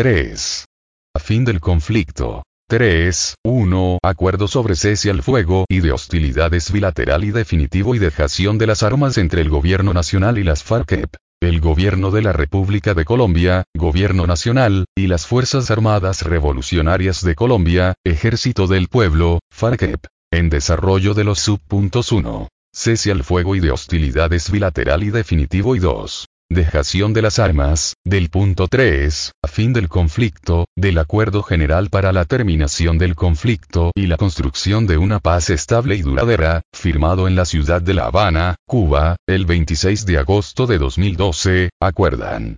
3. A fin del conflicto. 3. 1. Acuerdo sobre cese al fuego y de hostilidades bilateral y definitivo y dejación de las armas entre el gobierno nacional y las FARC-EP, el gobierno de la República de Colombia, gobierno nacional, y las Fuerzas Armadas Revolucionarias de Colombia, Ejército del Pueblo, FARC-EP, en desarrollo de los subpuntos 1. Cese al fuego y de hostilidades bilateral y definitivo y 2 dejación de las armas, del punto 3, a fin del conflicto, del acuerdo general para la terminación del conflicto y la construcción de una paz estable y duradera, firmado en la ciudad de La Habana, Cuba, el 26 de agosto de 2012, acuerdan.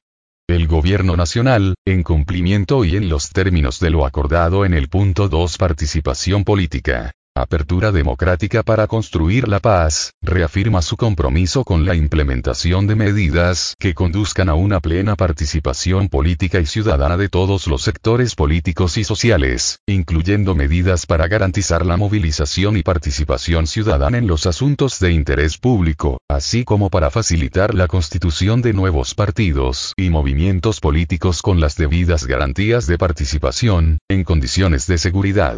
El gobierno nacional, en cumplimiento y en los términos de lo acordado en el punto 2 participación política Apertura Democrática para Construir la Paz, reafirma su compromiso con la implementación de medidas que conduzcan a una plena participación política y ciudadana de todos los sectores políticos y sociales, incluyendo medidas para garantizar la movilización y participación ciudadana en los asuntos de interés público, así como para facilitar la constitución de nuevos partidos y movimientos políticos con las debidas garantías de participación, en condiciones de seguridad.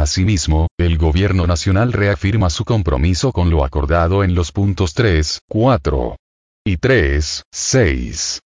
Asimismo, el Gobierno Nacional reafirma su compromiso con lo acordado en los puntos 3, 4 y 3, 6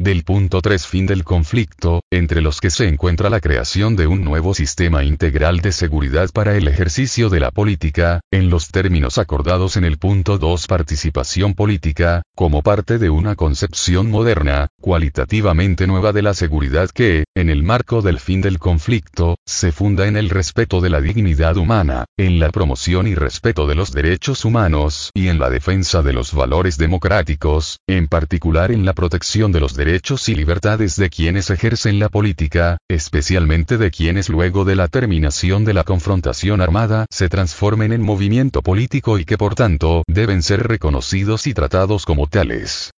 del punto 3 fin del conflicto, entre los que se encuentra la creación de un nuevo sistema integral de seguridad para el ejercicio de la política, en los términos acordados en el punto 2 participación política, como parte de una concepción moderna, cualitativamente nueva de la seguridad que, en el marco del fin del conflicto, se funda en el respeto de la dignidad humana, en la promoción y respeto de los derechos humanos y en la defensa de los valores democráticos, en particular en la protección de los derechos derechos y libertades de quienes ejercen la política, especialmente de quienes luego de la terminación de la confrontación armada se transformen en movimiento político y que por tanto deben ser reconocidos y tratados como tales.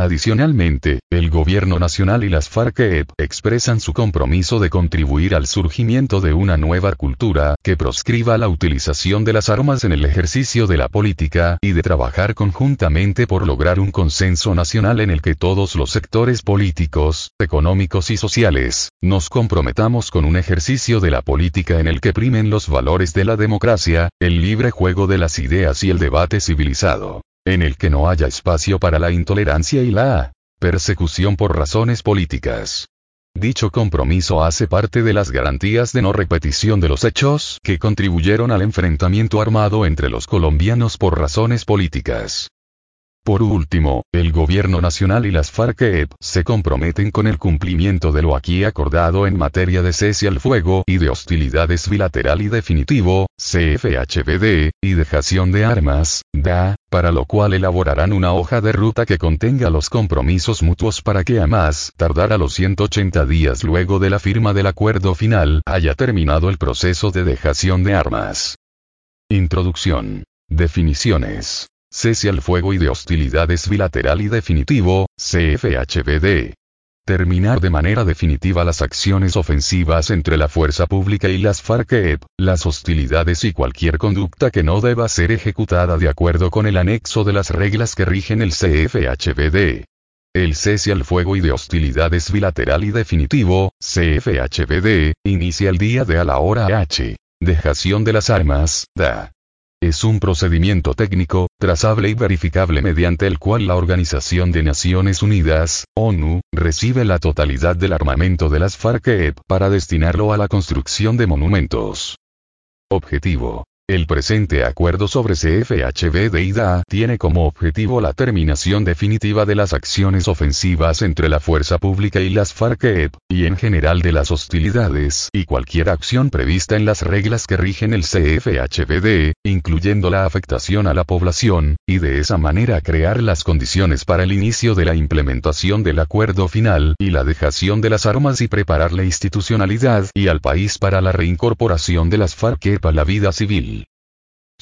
Adicionalmente, el gobierno nacional y las FARC-EP expresan su compromiso de contribuir al surgimiento de una nueva cultura que proscriba la utilización de las armas en el ejercicio de la política y de trabajar conjuntamente por lograr un consenso nacional en el que todos los sectores políticos, económicos y sociales, nos comprometamos con un ejercicio de la política en el que primen los valores de la democracia, el libre juego de las ideas y el debate civilizado en el que no haya espacio para la intolerancia y la persecución por razones políticas. Dicho compromiso hace parte de las garantías de no repetición de los hechos que contribuyeron al enfrentamiento armado entre los colombianos por razones políticas. Por último, el gobierno nacional y las FARC-EP se comprometen con el cumplimiento de lo aquí acordado en materia de cese al fuego y de hostilidades bilateral y definitivo, CFHBD, y dejación de armas, DA, para lo cual elaborarán una hoja de ruta que contenga los compromisos mutuos para que a más tardar a los 180 días luego de la firma del acuerdo final haya terminado el proceso de dejación de armas. Introducción. Definiciones. Cese al fuego y de hostilidades bilateral y definitivo, CFHBD. Terminar de manera definitiva las acciones ofensivas entre la fuerza pública y las FARC-EP, las hostilidades y cualquier conducta que no deba ser ejecutada de acuerdo con el anexo de las reglas que rigen el CFHBD. El cese al fuego y de hostilidades bilateral y definitivo, CFHBD, inicia el día de a la hora H. Dejación de las armas, DA. Es un procedimiento técnico, trazable y verificable mediante el cual la Organización de Naciones Unidas, ONU, recibe la totalidad del armamento de las FARC-EP para destinarlo a la construcción de monumentos. Objetivo. El presente acuerdo sobre CFHB de IDA tiene como objetivo la terminación definitiva de las acciones ofensivas entre la fuerza pública y las FARC-EP, y en general de las hostilidades y cualquier acción prevista en las reglas que rigen el CFHBD, incluyendo la afectación a la población, y de esa manera crear las condiciones para el inicio de la implementación del acuerdo final y la dejación de las armas y preparar la institucionalidad y al país para la reincorporación de las FARC-EP a la vida civil.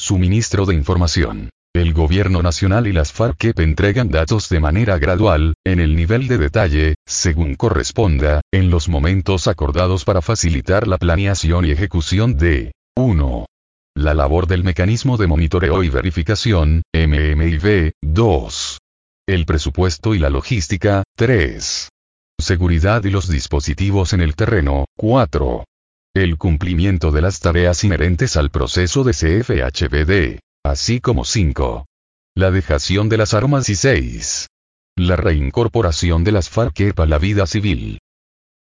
Suministro de información. El gobierno nacional y las FARC entregan datos de manera gradual, en el nivel de detalle, según corresponda, en los momentos acordados para facilitar la planeación y ejecución de 1. La labor del mecanismo de monitoreo y verificación, MMIV, 2. El presupuesto y la logística, 3. Seguridad y los dispositivos en el terreno. 4. El cumplimiento de las tareas inherentes al proceso de CFHBD. Así como 5. La dejación de las armas y 6. La reincorporación de las FARC a la vida civil.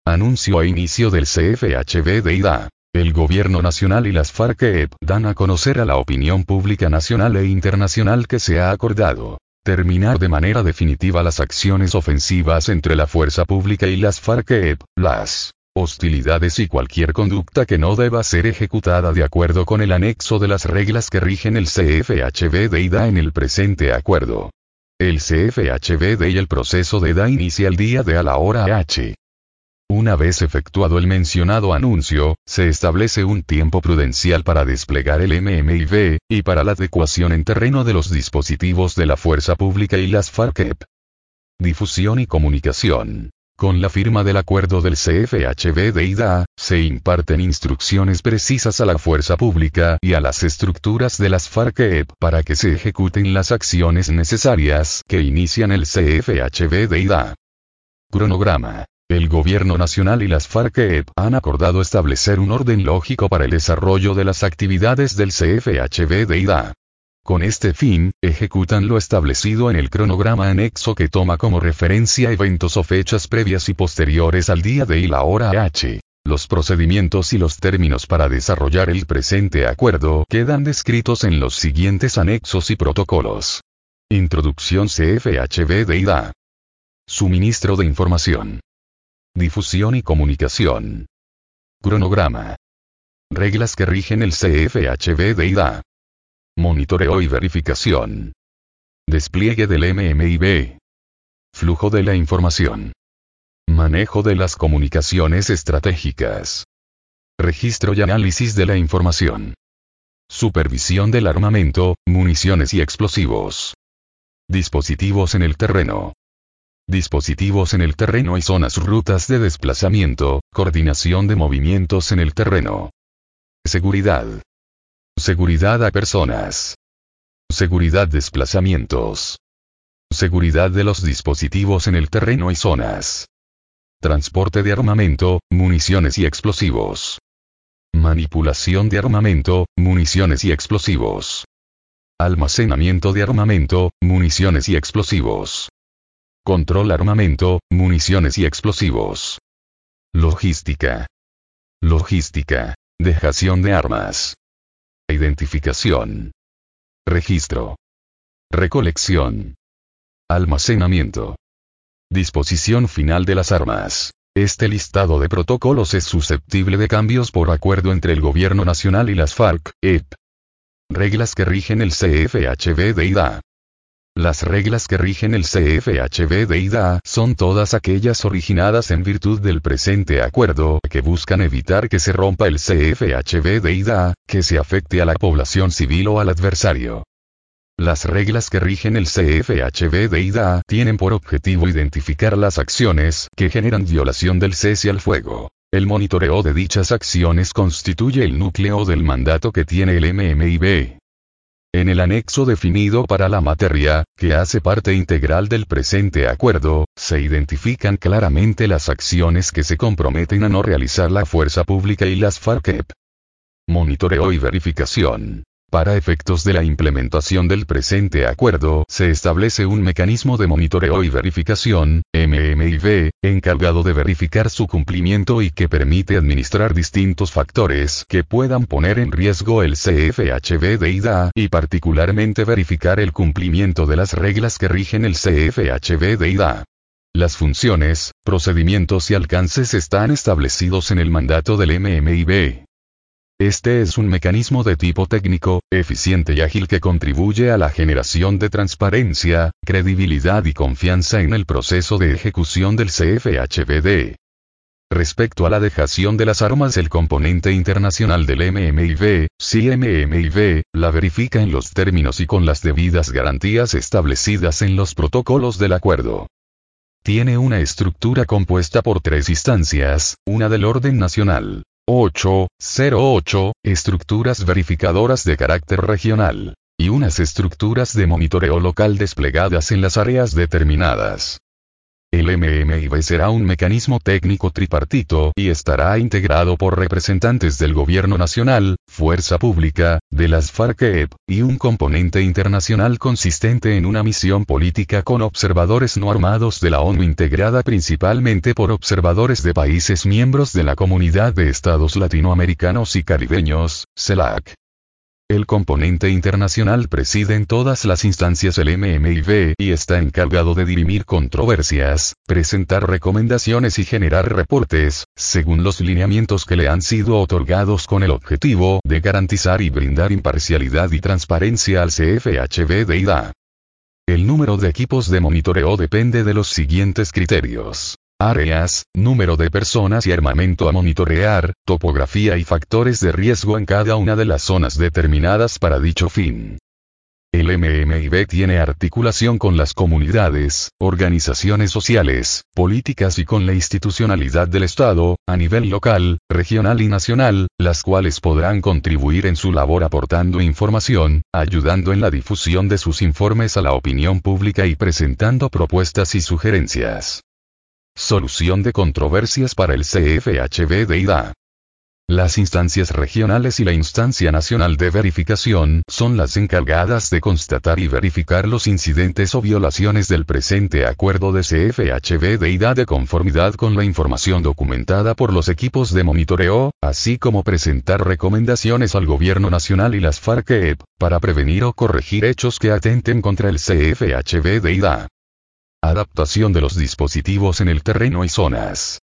Anuncio a inicio del CFHBD El Gobierno Nacional y las FARC dan a conocer a la opinión pública nacional e internacional que se ha acordado terminar de manera definitiva las acciones ofensivas entre la fuerza pública y las FARC, las hostilidades y cualquier conducta que no deba ser ejecutada de acuerdo con el anexo de las reglas que rigen el CFHB de IDA en el presente acuerdo. El CFHB y el proceso de IDA inicia el día de a la hora H. Una vez efectuado el mencionado anuncio, se establece un tiempo prudencial para desplegar el MMIV, y para la adecuación en terreno de los dispositivos de la fuerza pública y las FARC. Difusión y comunicación. Con la firma del acuerdo del CFHB de IDA, se imparten instrucciones precisas a la fuerza pública y a las estructuras de las FARC para que se ejecuten las acciones necesarias que inician el CFHB de IDA. Cronograma. El gobierno nacional y las FARC han acordado establecer un orden lógico para el desarrollo de las actividades del CFHB de IDA. Con este fin, ejecutan lo establecido en el cronograma anexo que toma como referencia eventos o fechas previas y posteriores al día de y la hora H. Los procedimientos y los términos para desarrollar el presente acuerdo quedan descritos en los siguientes anexos y protocolos. Introducción CFHB de IDA. Suministro de información. Difusión y comunicación. Cronograma. Reglas que rigen el CFHB de IDA. Monitoreo y verificación. Despliegue del MMIB. Flujo de la información. Manejo de las comunicaciones estratégicas. Registro y análisis de la información. Supervisión del armamento, municiones y explosivos. Dispositivos en el terreno dispositivos en el terreno y zonas rutas de desplazamiento, coordinación de movimientos en el terreno. Seguridad. Seguridad a personas. Seguridad desplazamientos. Seguridad de los dispositivos en el terreno y zonas. Transporte de armamento, municiones y explosivos. Manipulación de armamento, municiones y explosivos. Almacenamiento de armamento, municiones y explosivos. Control armamento, municiones y explosivos. Logística. Logística. Dejación de armas. Identificación. Registro. Recolección. Almacenamiento. Disposición final de las armas. Este listado de protocolos es susceptible de cambios por acuerdo entre el Gobierno Nacional y las FARC, EP. Reglas que rigen el CFHB de IDA. Las reglas que rigen el CFHB de IDA son todas aquellas originadas en virtud del presente acuerdo que buscan evitar que se rompa el CFHB de IDA, que se afecte a la población civil o al adversario. Las reglas que rigen el CFHB de IDA tienen por objetivo identificar las acciones que generan violación del cese al fuego. El monitoreo de dichas acciones constituye el núcleo del mandato que tiene el MMIB. En el anexo definido para la materia, que hace parte integral del presente acuerdo, se identifican claramente las acciones que se comprometen a no realizar la fuerza pública y las FARC. Monitoreo y verificación. Para efectos de la implementación del presente acuerdo, se establece un mecanismo de monitoreo y verificación, MMIV, encargado de verificar su cumplimiento y que permite administrar distintos factores que puedan poner en riesgo el CFHB de IDA y particularmente verificar el cumplimiento de las reglas que rigen el CFHB de IDA. Las funciones, procedimientos y alcances están establecidos en el mandato del MMIB. Este es un mecanismo de tipo técnico, eficiente y ágil que contribuye a la generación de transparencia, credibilidad y confianza en el proceso de ejecución del CFHBD. Respecto a la dejación de las armas el componente internacional del MMIV, CMMIV, la verifica en los términos y con las debidas garantías establecidas en los protocolos del acuerdo. Tiene una estructura compuesta por tres instancias, una del orden nacional, 808, estructuras verificadoras de carácter regional, y unas estructuras de monitoreo local desplegadas en las áreas determinadas. El MMIB será un mecanismo técnico tripartito y estará integrado por representantes del Gobierno Nacional, Fuerza Pública, de las FARC-EP, y un componente internacional consistente en una misión política con observadores no armados de la ONU integrada principalmente por observadores de países miembros de la Comunidad de Estados Latinoamericanos y Caribeños, CELAC. El componente internacional preside en todas las instancias el MMIB y está encargado de dirimir controversias, presentar recomendaciones y generar reportes, según los lineamientos que le han sido otorgados con el objetivo de garantizar y brindar imparcialidad y transparencia al CFHB de IDA. El número de equipos de monitoreo depende de los siguientes criterios áreas, número de personas y armamento a monitorear, topografía y factores de riesgo en cada una de las zonas determinadas para dicho fin. El MMIB tiene articulación con las comunidades, organizaciones sociales, políticas y con la institucionalidad del Estado, a nivel local, regional y nacional, las cuales podrán contribuir en su labor aportando información, ayudando en la difusión de sus informes a la opinión pública y presentando propuestas y sugerencias. Solución de controversias para el CFHB de IDA. Las instancias regionales y la instancia nacional de verificación son las encargadas de constatar y verificar los incidentes o violaciones del presente acuerdo de CFHB de IDA de conformidad con la información documentada por los equipos de monitoreo, así como presentar recomendaciones al gobierno nacional y las FARC-EP, para prevenir o corregir hechos que atenten contra el CFHB de IDA. Adaptación de los dispositivos en el terreno y zonas.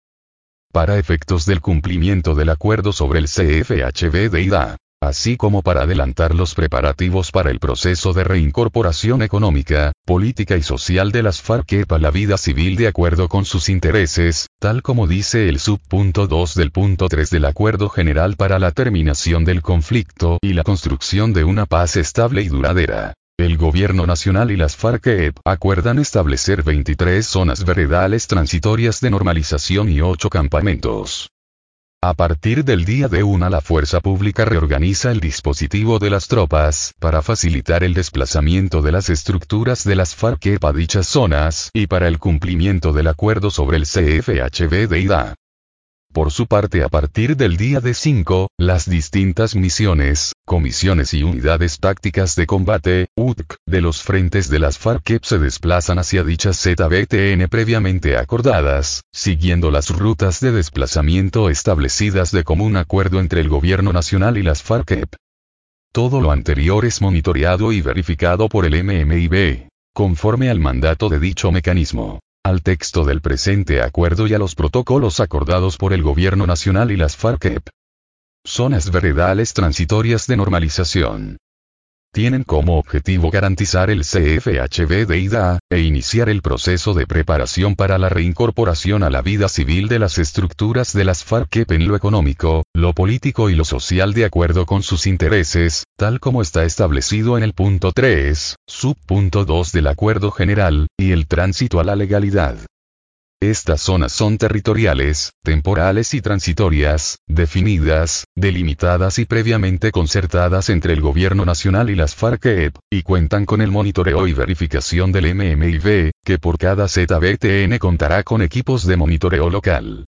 Para efectos del cumplimiento del acuerdo sobre el CFHB de IDA, así como para adelantar los preparativos para el proceso de reincorporación económica, política y social de las FARC para la vida civil de acuerdo con sus intereses, tal como dice el subpunto 2 del punto 3 del Acuerdo General para la terminación del conflicto y la construcción de una paz estable y duradera. El gobierno nacional y las FARC-EP acuerdan establecer 23 zonas veredales transitorias de normalización y 8 campamentos. A partir del día de una la fuerza pública reorganiza el dispositivo de las tropas para facilitar el desplazamiento de las estructuras de las FARC-EP a dichas zonas y para el cumplimiento del acuerdo sobre el CFHB de IDA. Por su parte a partir del día de 5, las distintas misiones, comisiones y unidades tácticas de combate, UTC, de los frentes de las FARC se desplazan hacia dichas ZBTN previamente acordadas, siguiendo las rutas de desplazamiento establecidas de común acuerdo entre el gobierno nacional y las FARC. Todo lo anterior es monitoreado y verificado por el MMIB, conforme al mandato de dicho mecanismo al texto del presente acuerdo y a los protocolos acordados por el Gobierno Nacional y las FARC-EP. Zonas veredales transitorias de normalización tienen como objetivo garantizar el CFHB de IDA, e iniciar el proceso de preparación para la reincorporación a la vida civil de las estructuras de las FARC en lo económico, lo político y lo social de acuerdo con sus intereses, tal como está establecido en el punto 3, subpunto 2 del Acuerdo General, y el tránsito a la legalidad. Estas zonas son territoriales, temporales y transitorias, definidas, delimitadas y previamente concertadas entre el Gobierno Nacional y las FARC-EP, y cuentan con el monitoreo y verificación del MMIB, que por cada ZBTN contará con equipos de monitoreo local.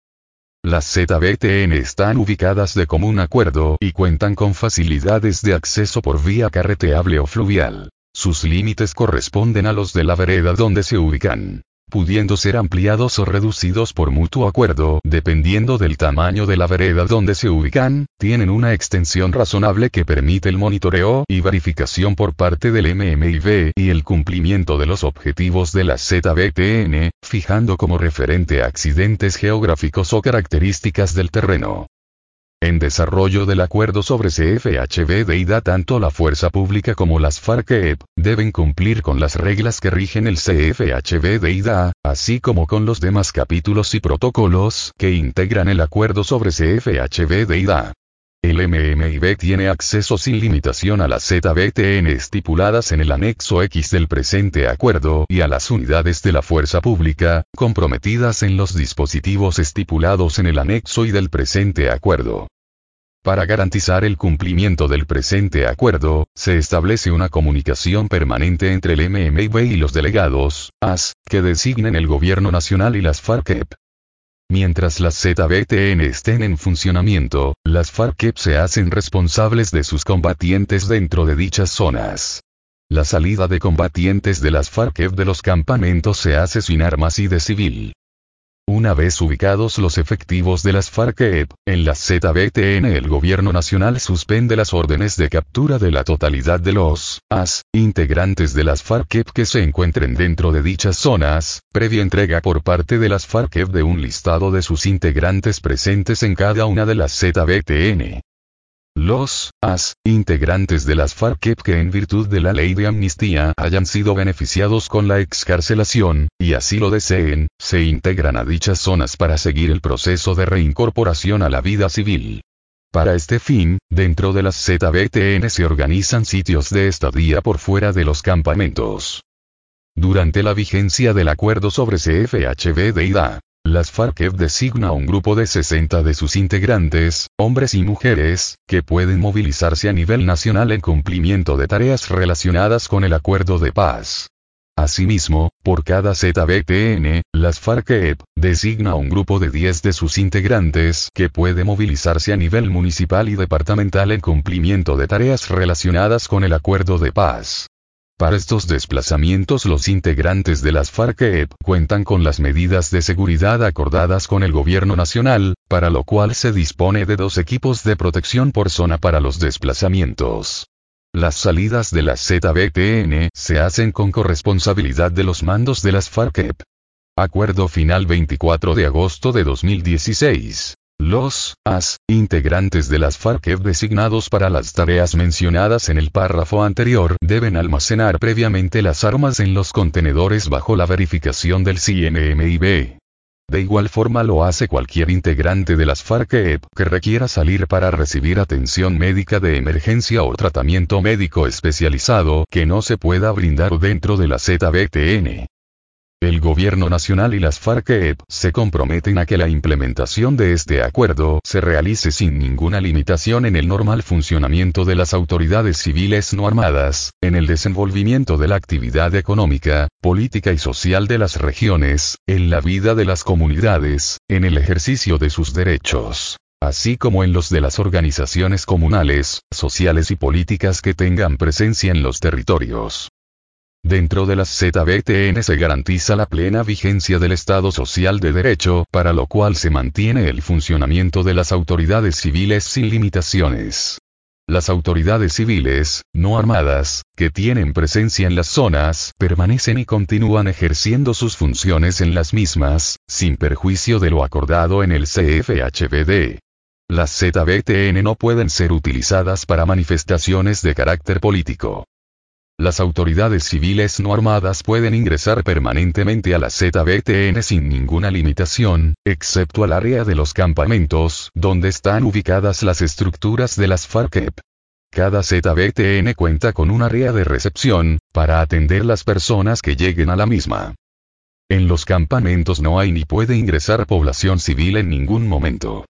Las ZBTN están ubicadas de común acuerdo y cuentan con facilidades de acceso por vía carreteable o fluvial. Sus límites corresponden a los de la vereda donde se ubican pudiendo ser ampliados o reducidos por mutuo acuerdo, dependiendo del tamaño de la vereda donde se ubican, tienen una extensión razonable que permite el monitoreo y verificación por parte del MMIB y el cumplimiento de los objetivos de la ZBTN, fijando como referente accidentes geográficos o características del terreno. En desarrollo del acuerdo sobre CFHB de IDA tanto la fuerza pública como las FARC-EP, deben cumplir con las reglas que rigen el CFHB de IDA, así como con los demás capítulos y protocolos que integran el acuerdo sobre CFHB de IDA. El MMIB tiene acceso sin limitación a las ZBTN estipuladas en el anexo X del presente acuerdo y a las unidades de la fuerza pública, comprometidas en los dispositivos estipulados en el anexo Y del presente acuerdo. Para garantizar el cumplimiento del presente acuerdo, se establece una comunicación permanente entre el MMIB y los delegados, AS, que designen el gobierno nacional y las FARC-EP. Mientras las ZBTN estén en funcionamiento, las FARC-EP se hacen responsables de sus combatientes dentro de dichas zonas. La salida de combatientes de las FARC-EP de los campamentos se hace sin armas y de civil. Una vez ubicados los efectivos de las FARC-EP, en la ZBTN el gobierno nacional suspende las órdenes de captura de la totalidad de los AS, integrantes de las FARC-EP que se encuentren dentro de dichas zonas, previa entrega por parte de las FARC-EP de un listado de sus integrantes presentes en cada una de las ZBTN. Los AS, integrantes de las FARC que en virtud de la ley de amnistía hayan sido beneficiados con la excarcelación, y así lo deseen, se integran a dichas zonas para seguir el proceso de reincorporación a la vida civil. Para este fin, dentro de las ZBTN se organizan sitios de estadía por fuera de los campamentos. Durante la vigencia del acuerdo sobre CFHB de IDA, las FARC designa un grupo de 60 de sus integrantes, hombres y mujeres, que pueden movilizarse a nivel nacional en cumplimiento de tareas relacionadas con el acuerdo de paz. Asimismo, por cada ZBTN, las FARC designa un grupo de 10 de sus integrantes que puede movilizarse a nivel municipal y departamental en cumplimiento de tareas relacionadas con el acuerdo de paz. Para estos desplazamientos los integrantes de las FARC-EP cuentan con las medidas de seguridad acordadas con el gobierno nacional, para lo cual se dispone de dos equipos de protección por zona para los desplazamientos. Las salidas de las ZBTN se hacen con corresponsabilidad de los mandos de las FARC-EP. Acuerdo final 24 de agosto de 2016. Los AS, integrantes de las FARC designados para las tareas mencionadas en el párrafo anterior, deben almacenar previamente las armas en los contenedores bajo la verificación del CNMIB. De igual forma lo hace cualquier integrante de las FARC que requiera salir para recibir atención médica de emergencia o tratamiento médico especializado que no se pueda brindar dentro de la ZBTN. El gobierno nacional y las FARC-EP se comprometen a que la implementación de este acuerdo se realice sin ninguna limitación en el normal funcionamiento de las autoridades civiles no armadas, en el desenvolvimiento de la actividad económica, política y social de las regiones, en la vida de las comunidades, en el ejercicio de sus derechos así como en los de las organizaciones comunales, sociales y políticas que tengan presencia en los territorios. Dentro de las ZBTN se garantiza la plena vigencia del Estado Social de Derecho, para lo cual se mantiene el funcionamiento de las autoridades civiles sin limitaciones. Las autoridades civiles, no armadas, que tienen presencia en las zonas, permanecen y continúan ejerciendo sus funciones en las mismas, sin perjuicio de lo acordado en el CFHBD. Las ZBTN no pueden ser utilizadas para manifestaciones de carácter político. Las autoridades civiles no armadas pueden ingresar permanentemente a la ZBTN sin ninguna limitación, excepto al área de los campamentos, donde están ubicadas las estructuras de las FARC-EP. Cada ZBTN cuenta con un área de recepción, para atender las personas que lleguen a la misma. En los campamentos no hay ni puede ingresar población civil en ningún momento.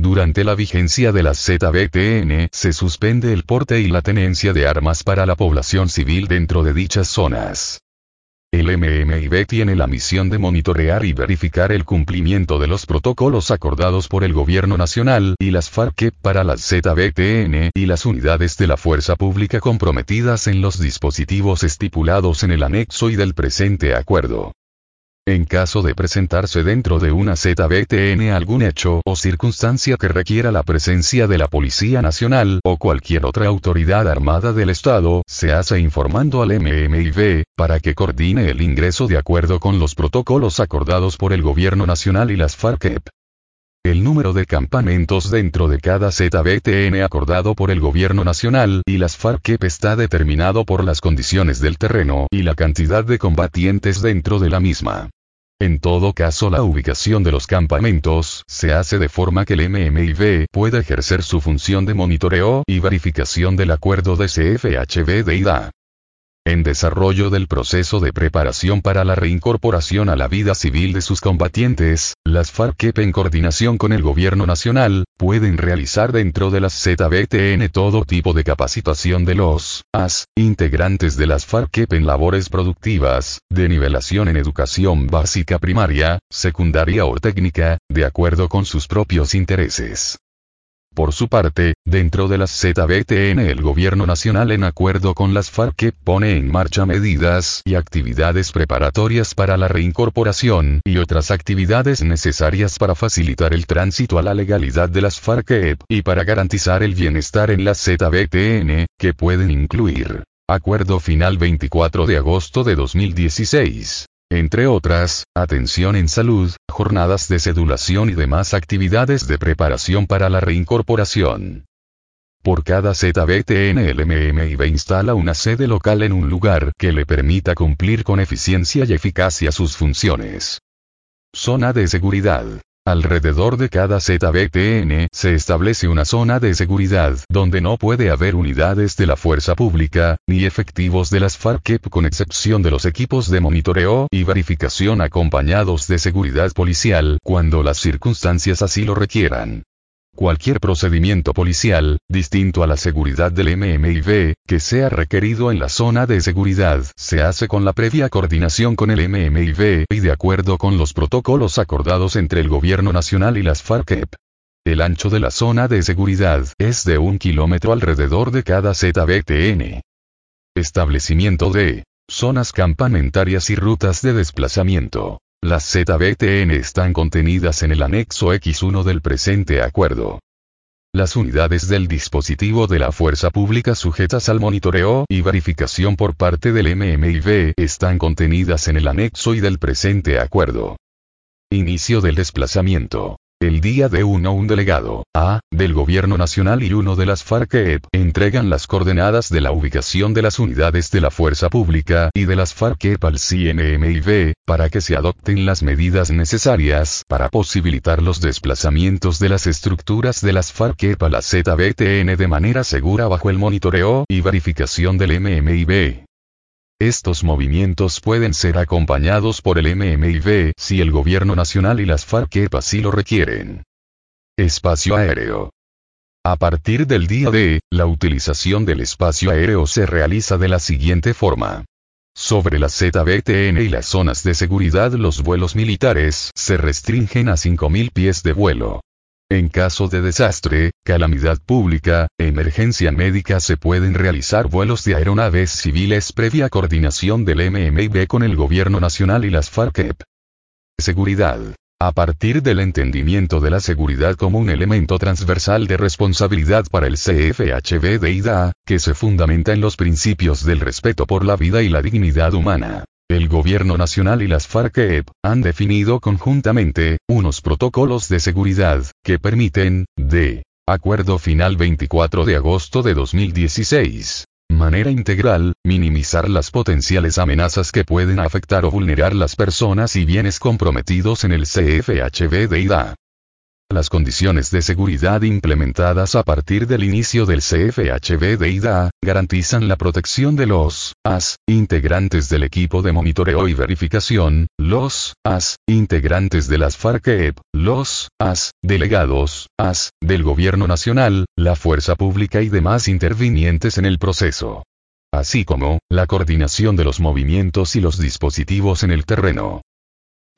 Durante la vigencia de la ZBTN se suspende el porte y la tenencia de armas para la población civil dentro de dichas zonas. El MMIB tiene la misión de monitorear y verificar el cumplimiento de los protocolos acordados por el Gobierno Nacional y las FARC para las ZBTN y las unidades de la fuerza pública comprometidas en los dispositivos estipulados en el anexo y del presente acuerdo. En caso de presentarse dentro de una ZBTN algún hecho o circunstancia que requiera la presencia de la Policía Nacional o cualquier otra autoridad armada del Estado, se hace informando al MMIB, para que coordine el ingreso de acuerdo con los protocolos acordados por el Gobierno Nacional y las FARC-EP. El número de campamentos dentro de cada ZBTN acordado por el Gobierno Nacional y las FARC-EP está determinado por las condiciones del terreno y la cantidad de combatientes dentro de la misma. En todo caso la ubicación de los campamentos se hace de forma que el MMIB pueda ejercer su función de monitoreo y verificación del acuerdo de CFHB de IDA. En desarrollo del proceso de preparación para la reincorporación a la vida civil de sus combatientes, las FARC en coordinación con el gobierno nacional, pueden realizar dentro de las ZBTN todo tipo de capacitación de los AS, integrantes de las FARC en labores productivas, de nivelación en educación básica primaria, secundaria o técnica, de acuerdo con sus propios intereses. Por su parte, dentro de las ZBTN el gobierno nacional en acuerdo con las FARC pone en marcha medidas y actividades preparatorias para la reincorporación y otras actividades necesarias para facilitar el tránsito a la legalidad de las FARC y para garantizar el bienestar en las ZBTN, que pueden incluir. Acuerdo final 24 de agosto de 2016 entre otras, atención en salud, jornadas de sedulación y demás actividades de preparación para la reincorporación. Por cada ZBTN el instala una sede local en un lugar que le permita cumplir con eficiencia y eficacia sus funciones. Zona de seguridad. Alrededor de cada ZBTN se establece una zona de seguridad donde no puede haber unidades de la fuerza pública, ni efectivos de las FARC con excepción de los equipos de monitoreo y verificación acompañados de seguridad policial cuando las circunstancias así lo requieran. Cualquier procedimiento policial, distinto a la seguridad del MMIB, que sea requerido en la zona de seguridad, se hace con la previa coordinación con el MMIB y de acuerdo con los protocolos acordados entre el Gobierno Nacional y las FARC. El ancho de la zona de seguridad es de un kilómetro alrededor de cada ZBTN. Establecimiento de zonas campamentarias y rutas de desplazamiento. Las ZBTN están contenidas en el anexo X1 del presente acuerdo. Las unidades del dispositivo de la fuerza pública sujetas al monitoreo y verificación por parte del MMIB están contenidas en el anexo y del presente acuerdo. Inicio del desplazamiento. El día de uno un delegado, A, del Gobierno Nacional y uno de las FARC-EP, entregan las coordenadas de la ubicación de las unidades de la Fuerza Pública y de las FARC-EP al CNMIB, para que se adopten las medidas necesarias para posibilitar los desplazamientos de las estructuras de las FARC-EP a la ZBTN de manera segura bajo el monitoreo y verificación del MMIB. Estos movimientos pueden ser acompañados por el MMIB si el gobierno nacional y las FARC así lo requieren. Espacio aéreo. A partir del día D, la utilización del espacio aéreo se realiza de la siguiente forma. Sobre la ZBTN y las zonas de seguridad los vuelos militares se restringen a 5.000 pies de vuelo. En caso de desastre, calamidad pública, emergencia médica se pueden realizar vuelos de aeronaves civiles previa coordinación del MMIB con el gobierno nacional y las FARC. Seguridad. A partir del entendimiento de la seguridad como un elemento transversal de responsabilidad para el CFHB de IDA, que se fundamenta en los principios del respeto por la vida y la dignidad humana. El Gobierno Nacional y las FARC-EP han definido conjuntamente unos protocolos de seguridad que permiten, de acuerdo final 24 de agosto de 2016, manera integral, minimizar las potenciales amenazas que pueden afectar o vulnerar las personas y bienes comprometidos en el CFHB de IDA. Las condiciones de seguridad implementadas a partir del inicio del CFHB de IDA, garantizan la protección de los AS, integrantes del equipo de monitoreo y verificación, los AS, integrantes de las FARC-EP, los AS, delegados, AS, del Gobierno Nacional, la Fuerza Pública y demás intervinientes en el proceso. Así como, la coordinación de los movimientos y los dispositivos en el terreno.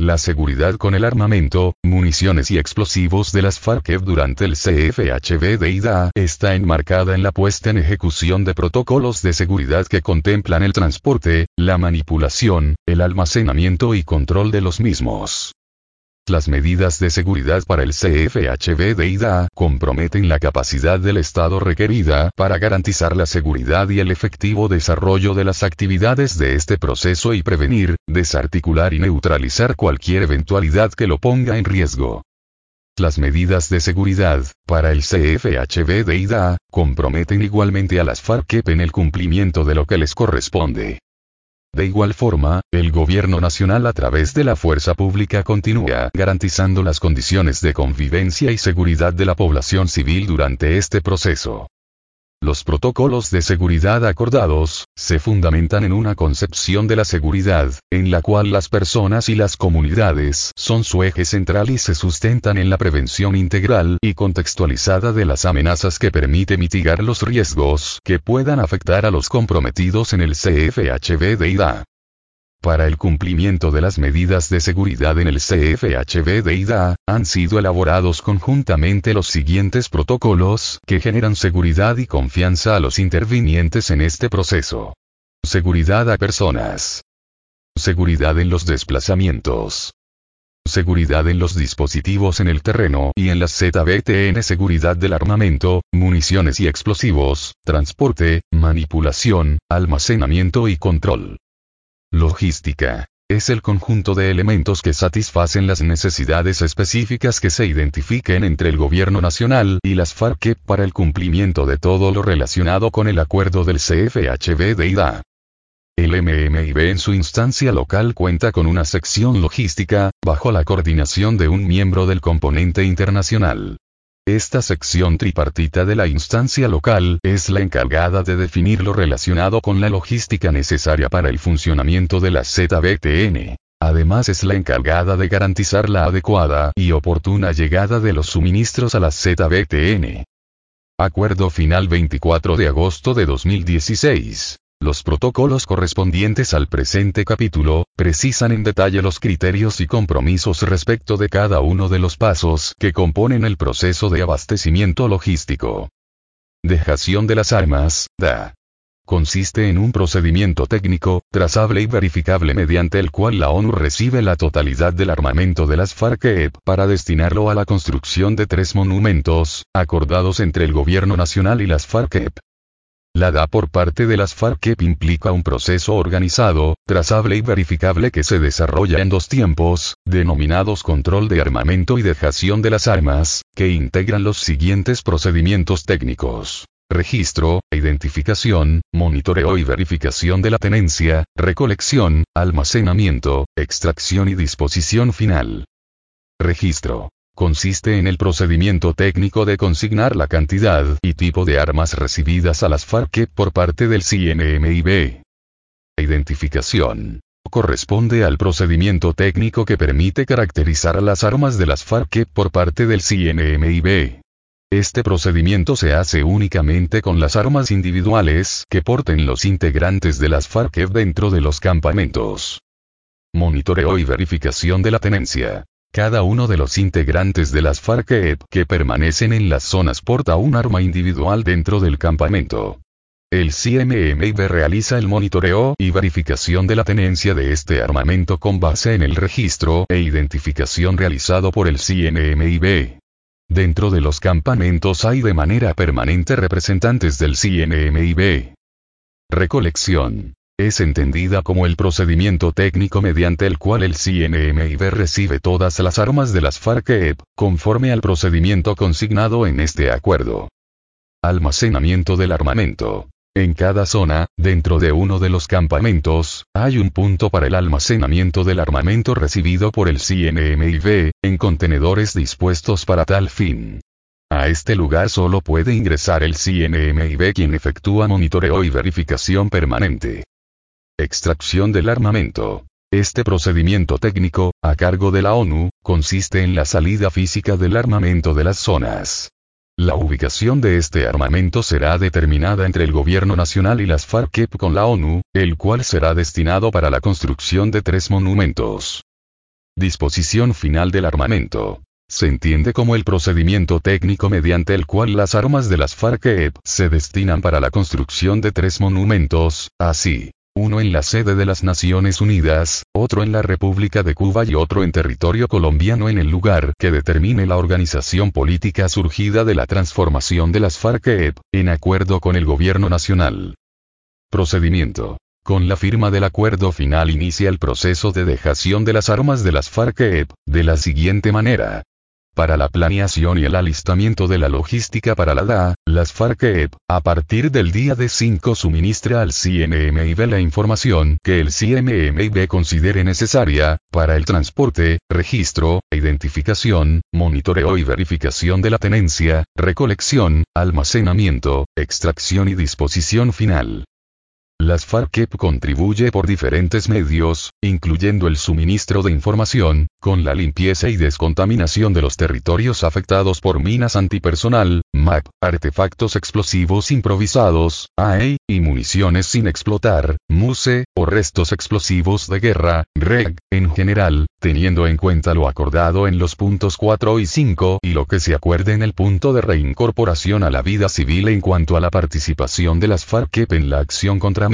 La seguridad con el armamento, municiones y explosivos de las FARC durante el CFHB de IDA está enmarcada en la puesta en ejecución de protocolos de seguridad que contemplan el transporte, la manipulación, el almacenamiento y control de los mismos. Las medidas de seguridad para el CFHB de IDA comprometen la capacidad del Estado requerida para garantizar la seguridad y el efectivo desarrollo de las actividades de este proceso y prevenir, desarticular y neutralizar cualquier eventualidad que lo ponga en riesgo. Las medidas de seguridad, para el CFHB de IDA, comprometen igualmente a las FARC en el cumplimiento de lo que les corresponde. De igual forma, el gobierno nacional a través de la fuerza pública continúa garantizando las condiciones de convivencia y seguridad de la población civil durante este proceso. Los protocolos de seguridad acordados, se fundamentan en una concepción de la seguridad, en la cual las personas y las comunidades son su eje central y se sustentan en la prevención integral y contextualizada de las amenazas que permite mitigar los riesgos que puedan afectar a los comprometidos en el CFHB de IDA. Para el cumplimiento de las medidas de seguridad en el CFHB de IDA, han sido elaborados conjuntamente los siguientes protocolos que generan seguridad y confianza a los intervinientes en este proceso. Seguridad a personas. Seguridad en los desplazamientos. Seguridad en los dispositivos en el terreno y en la ZBTN seguridad del armamento, municiones y explosivos, transporte, manipulación, almacenamiento y control. Logística. Es el conjunto de elementos que satisfacen las necesidades específicas que se identifiquen entre el gobierno nacional y las FARC para el cumplimiento de todo lo relacionado con el acuerdo del CFHB de IDA. El MMIB en su instancia local cuenta con una sección logística, bajo la coordinación de un miembro del componente internacional. Esta sección tripartita de la instancia local es la encargada de definir lo relacionado con la logística necesaria para el funcionamiento de la ZBTN. Además es la encargada de garantizar la adecuada y oportuna llegada de los suministros a la ZBTN. Acuerdo final 24 de agosto de 2016. Los protocolos correspondientes al presente capítulo, precisan en detalle los criterios y compromisos respecto de cada uno de los pasos que componen el proceso de abastecimiento logístico. Dejación de las armas, DA. Consiste en un procedimiento técnico, trazable y verificable mediante el cual la ONU recibe la totalidad del armamento de las FARC para destinarlo a la construcción de tres monumentos, acordados entre el gobierno nacional y las FARC la DA por parte de las FARC implica un proceso organizado, trazable y verificable que se desarrolla en dos tiempos, denominados control de armamento y dejación de las armas, que integran los siguientes procedimientos técnicos. Registro, identificación, monitoreo y verificación de la tenencia, recolección, almacenamiento, extracción y disposición final. Registro consiste en el procedimiento técnico de consignar la cantidad y tipo de armas recibidas a las FARC por parte del CNMIB. Identificación. Corresponde al procedimiento técnico que permite caracterizar las armas de las FARC por parte del CNMIB. Este procedimiento se hace únicamente con las armas individuales que porten los integrantes de las FARC dentro de los campamentos. Monitoreo y verificación de la tenencia. Cada uno de los integrantes de las FARC que permanecen en las zonas porta un arma individual dentro del campamento. El CMMIB realiza el monitoreo y verificación de la tenencia de este armamento con base en el registro e identificación realizado por el CNMIB. Dentro de los campamentos hay de manera permanente representantes del CNMIB. Recolección es entendida como el procedimiento técnico mediante el cual el CNMIB recibe todas las armas de las FARC-EP, conforme al procedimiento consignado en este acuerdo. Almacenamiento del armamento. En cada zona, dentro de uno de los campamentos, hay un punto para el almacenamiento del armamento recibido por el CNMIB, en contenedores dispuestos para tal fin. A este lugar solo puede ingresar el CNMIB quien efectúa monitoreo y verificación permanente. Extracción del armamento. Este procedimiento técnico, a cargo de la ONU, consiste en la salida física del armamento de las zonas. La ubicación de este armamento será determinada entre el gobierno nacional y las FARC con la ONU, el cual será destinado para la construcción de tres monumentos. Disposición final del armamento. Se entiende como el procedimiento técnico mediante el cual las armas de las FARC se destinan para la construcción de tres monumentos, así, uno en la sede de las Naciones Unidas, otro en la República de Cuba y otro en territorio colombiano en el lugar que determine la organización política surgida de la transformación de las FARC-EP, en acuerdo con el gobierno nacional. Procedimiento. Con la firma del acuerdo final inicia el proceso de dejación de las armas de las FARC-EP, de la siguiente manera. Para la planeación y el alistamiento de la logística para la DA, las FARC-EP, a partir del día de 5 suministra al CNMIB la información que el CNMIB considere necesaria, para el transporte, registro, identificación, monitoreo y verificación de la tenencia, recolección, almacenamiento, extracción y disposición final. Las FARC contribuye por diferentes medios, incluyendo el suministro de información, con la limpieza y descontaminación de los territorios afectados por minas antipersonal, MAP, artefactos explosivos improvisados, AE, y municiones sin explotar, MUSE, o restos explosivos de guerra, REG, en general, teniendo en cuenta lo acordado en los puntos 4 y 5 y lo que se acuerde en el punto de reincorporación a la vida civil en cuanto a la participación de las FARC en la acción contra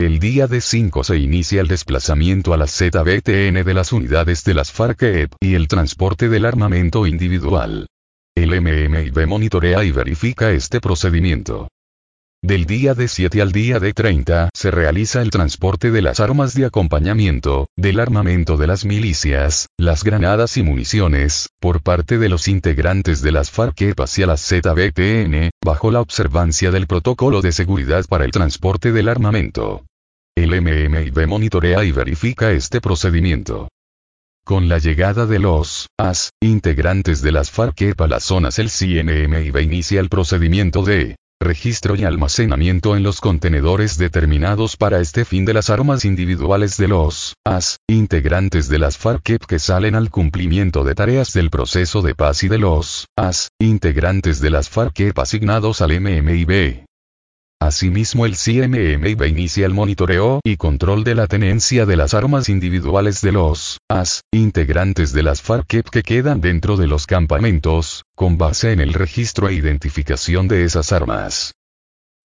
El día de 5 se inicia el desplazamiento a la ZBTN de las unidades de las FARC y el transporte del armamento individual. El MMIB monitorea y verifica este procedimiento. Del día de 7 al día de 30 se realiza el transporte de las armas de acompañamiento, del armamento de las milicias, las granadas y municiones, por parte de los integrantes de las FARC hacia la ZBTN, bajo la observancia del protocolo de seguridad para el transporte del armamento. El MMIB monitorea y verifica este procedimiento. Con la llegada de los AS, integrantes de las FARC a las zonas el CNMIB inicia el procedimiento de registro y almacenamiento en los contenedores determinados para este fin de las armas individuales de los AS, integrantes de las FARC que salen al cumplimiento de tareas del proceso de paz y de los AS, integrantes de las FARC asignados al MMIB. Asimismo el CMMIB inicia el monitoreo y control de la tenencia de las armas individuales de los AS, integrantes de las FARC que quedan dentro de los campamentos, con base en el registro e identificación de esas armas.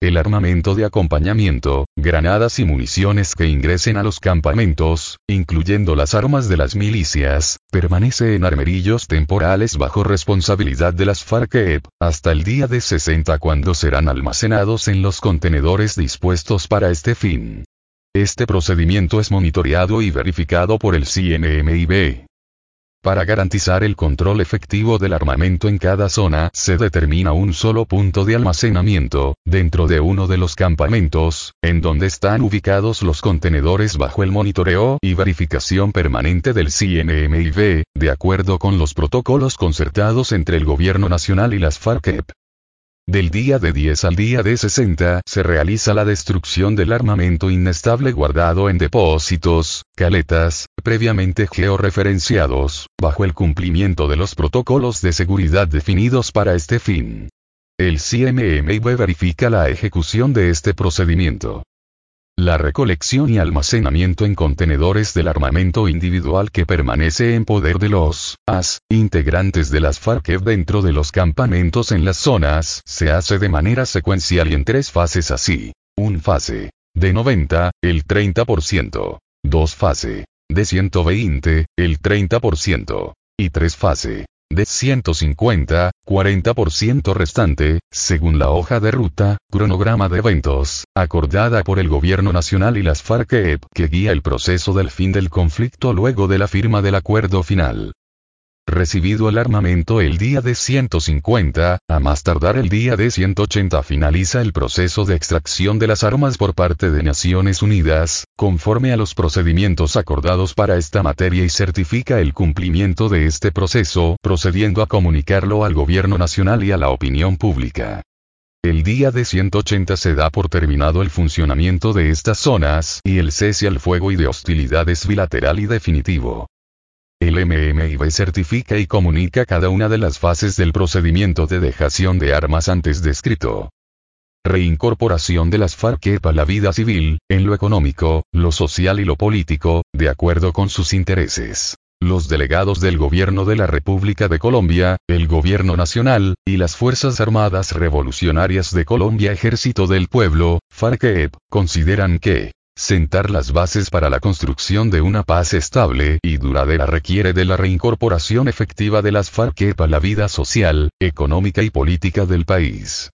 El armamento de acompañamiento, granadas y municiones que ingresen a los campamentos, incluyendo las armas de las milicias, permanece en armerillos temporales bajo responsabilidad de las FARC hasta el día de 60 cuando serán almacenados en los contenedores dispuestos para este fin. Este procedimiento es monitoreado y verificado por el CNMIB. Para garantizar el control efectivo del armamento en cada zona, se determina un solo punto de almacenamiento, dentro de uno de los campamentos, en donde están ubicados los contenedores bajo el monitoreo y verificación permanente del CNMIB, de acuerdo con los protocolos concertados entre el Gobierno Nacional y las FARC-EP. Del día de 10 al día de 60 se realiza la destrucción del armamento inestable guardado en depósitos, caletas, previamente georreferenciados, bajo el cumplimiento de los protocolos de seguridad definidos para este fin. El CMMIB verifica la ejecución de este procedimiento. La recolección y almacenamiento en contenedores del armamento individual que permanece en poder de los AS, integrantes de las FARC dentro de los campamentos en las zonas, se hace de manera secuencial y en tres fases así. Un fase. De 90, el 30%. Dos fase. De 120, el 30%. Y tres fase de 150, 40% restante, según la hoja de ruta, cronograma de eventos, acordada por el Gobierno Nacional y las FARC-EP que guía el proceso del fin del conflicto luego de la firma del acuerdo final. Recibido el armamento el día de 150, a más tardar el día de 180 finaliza el proceso de extracción de las armas por parte de Naciones Unidas, conforme a los procedimientos acordados para esta materia y certifica el cumplimiento de este proceso, procediendo a comunicarlo al gobierno nacional y a la opinión pública. El día de 180 se da por terminado el funcionamiento de estas zonas y el cese al fuego y de hostilidades bilateral y definitivo. El MMIB certifica y comunica cada una de las fases del procedimiento de dejación de armas antes descrito. Reincorporación de las FARC a la vida civil, en lo económico, lo social y lo político, de acuerdo con sus intereses. Los delegados del Gobierno de la República de Colombia, el Gobierno Nacional, y las Fuerzas Armadas Revolucionarias de Colombia Ejército del Pueblo, FARC, consideran que, Sentar las bases para la construcción de una paz estable y duradera requiere de la reincorporación efectiva de las FARC a la vida social, económica y política del país.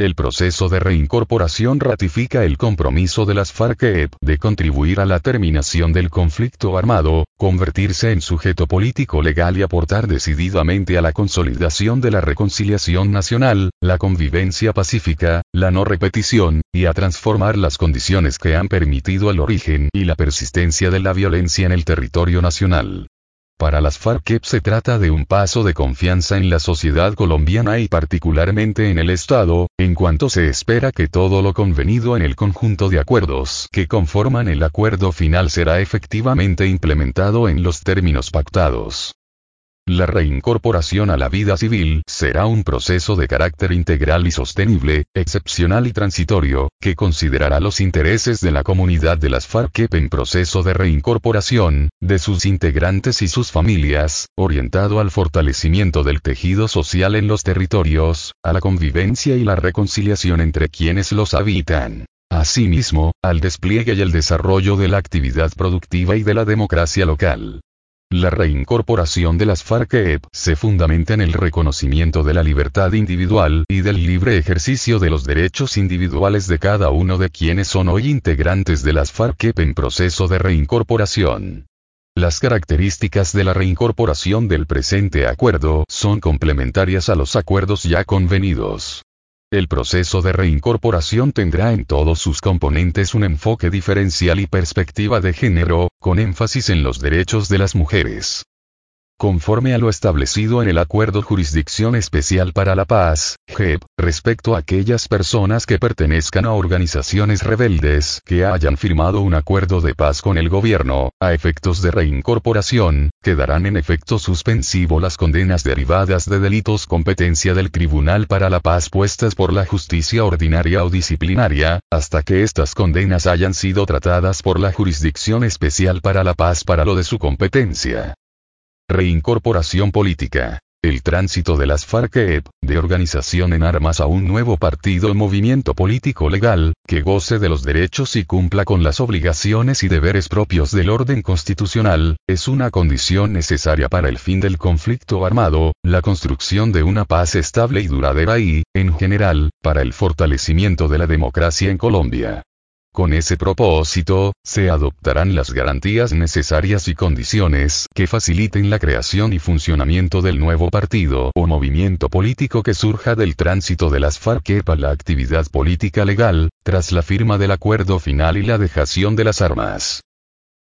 El proceso de reincorporación ratifica el compromiso de las FARC-EP de contribuir a la terminación del conflicto armado, convertirse en sujeto político legal y aportar decididamente a la consolidación de la reconciliación nacional, la convivencia pacífica, la no repetición, y a transformar las condiciones que han permitido el origen y la persistencia de la violencia en el territorio nacional. Para las FARC se trata de un paso de confianza en la sociedad colombiana y particularmente en el Estado, en cuanto se espera que todo lo convenido en el conjunto de acuerdos que conforman el acuerdo final será efectivamente implementado en los términos pactados. La reincorporación a la vida civil será un proceso de carácter integral y sostenible, excepcional y transitorio, que considerará los intereses de la comunidad de las FARC en proceso de reincorporación, de sus integrantes y sus familias, orientado al fortalecimiento del tejido social en los territorios, a la convivencia y la reconciliación entre quienes los habitan. Asimismo, al despliegue y el desarrollo de la actividad productiva y de la democracia local. La reincorporación de las FARC-EP se fundamenta en el reconocimiento de la libertad individual y del libre ejercicio de los derechos individuales de cada uno de quienes son hoy integrantes de las FARC-EP en proceso de reincorporación. Las características de la reincorporación del presente acuerdo son complementarias a los acuerdos ya convenidos. El proceso de reincorporación tendrá en todos sus componentes un enfoque diferencial y perspectiva de género, con énfasis en los derechos de las mujeres. Conforme a lo establecido en el Acuerdo Jurisdicción Especial para la Paz, JEP, respecto a aquellas personas que pertenezcan a organizaciones rebeldes que hayan firmado un acuerdo de paz con el gobierno, a efectos de reincorporación, quedarán en efecto suspensivo las condenas derivadas de delitos competencia del Tribunal para la Paz puestas por la justicia ordinaria o disciplinaria, hasta que estas condenas hayan sido tratadas por la Jurisdicción Especial para la Paz para lo de su competencia. Reincorporación política. El tránsito de las FARC-EP, de organización en armas a un nuevo partido o movimiento político legal, que goce de los derechos y cumpla con las obligaciones y deberes propios del orden constitucional, es una condición necesaria para el fin del conflicto armado, la construcción de una paz estable y duradera y, en general, para el fortalecimiento de la democracia en Colombia. Con ese propósito, se adoptarán las garantías necesarias y condiciones que faciliten la creación y funcionamiento del nuevo partido o movimiento político que surja del tránsito de las FARC para la actividad política legal, tras la firma del acuerdo final y la dejación de las armas.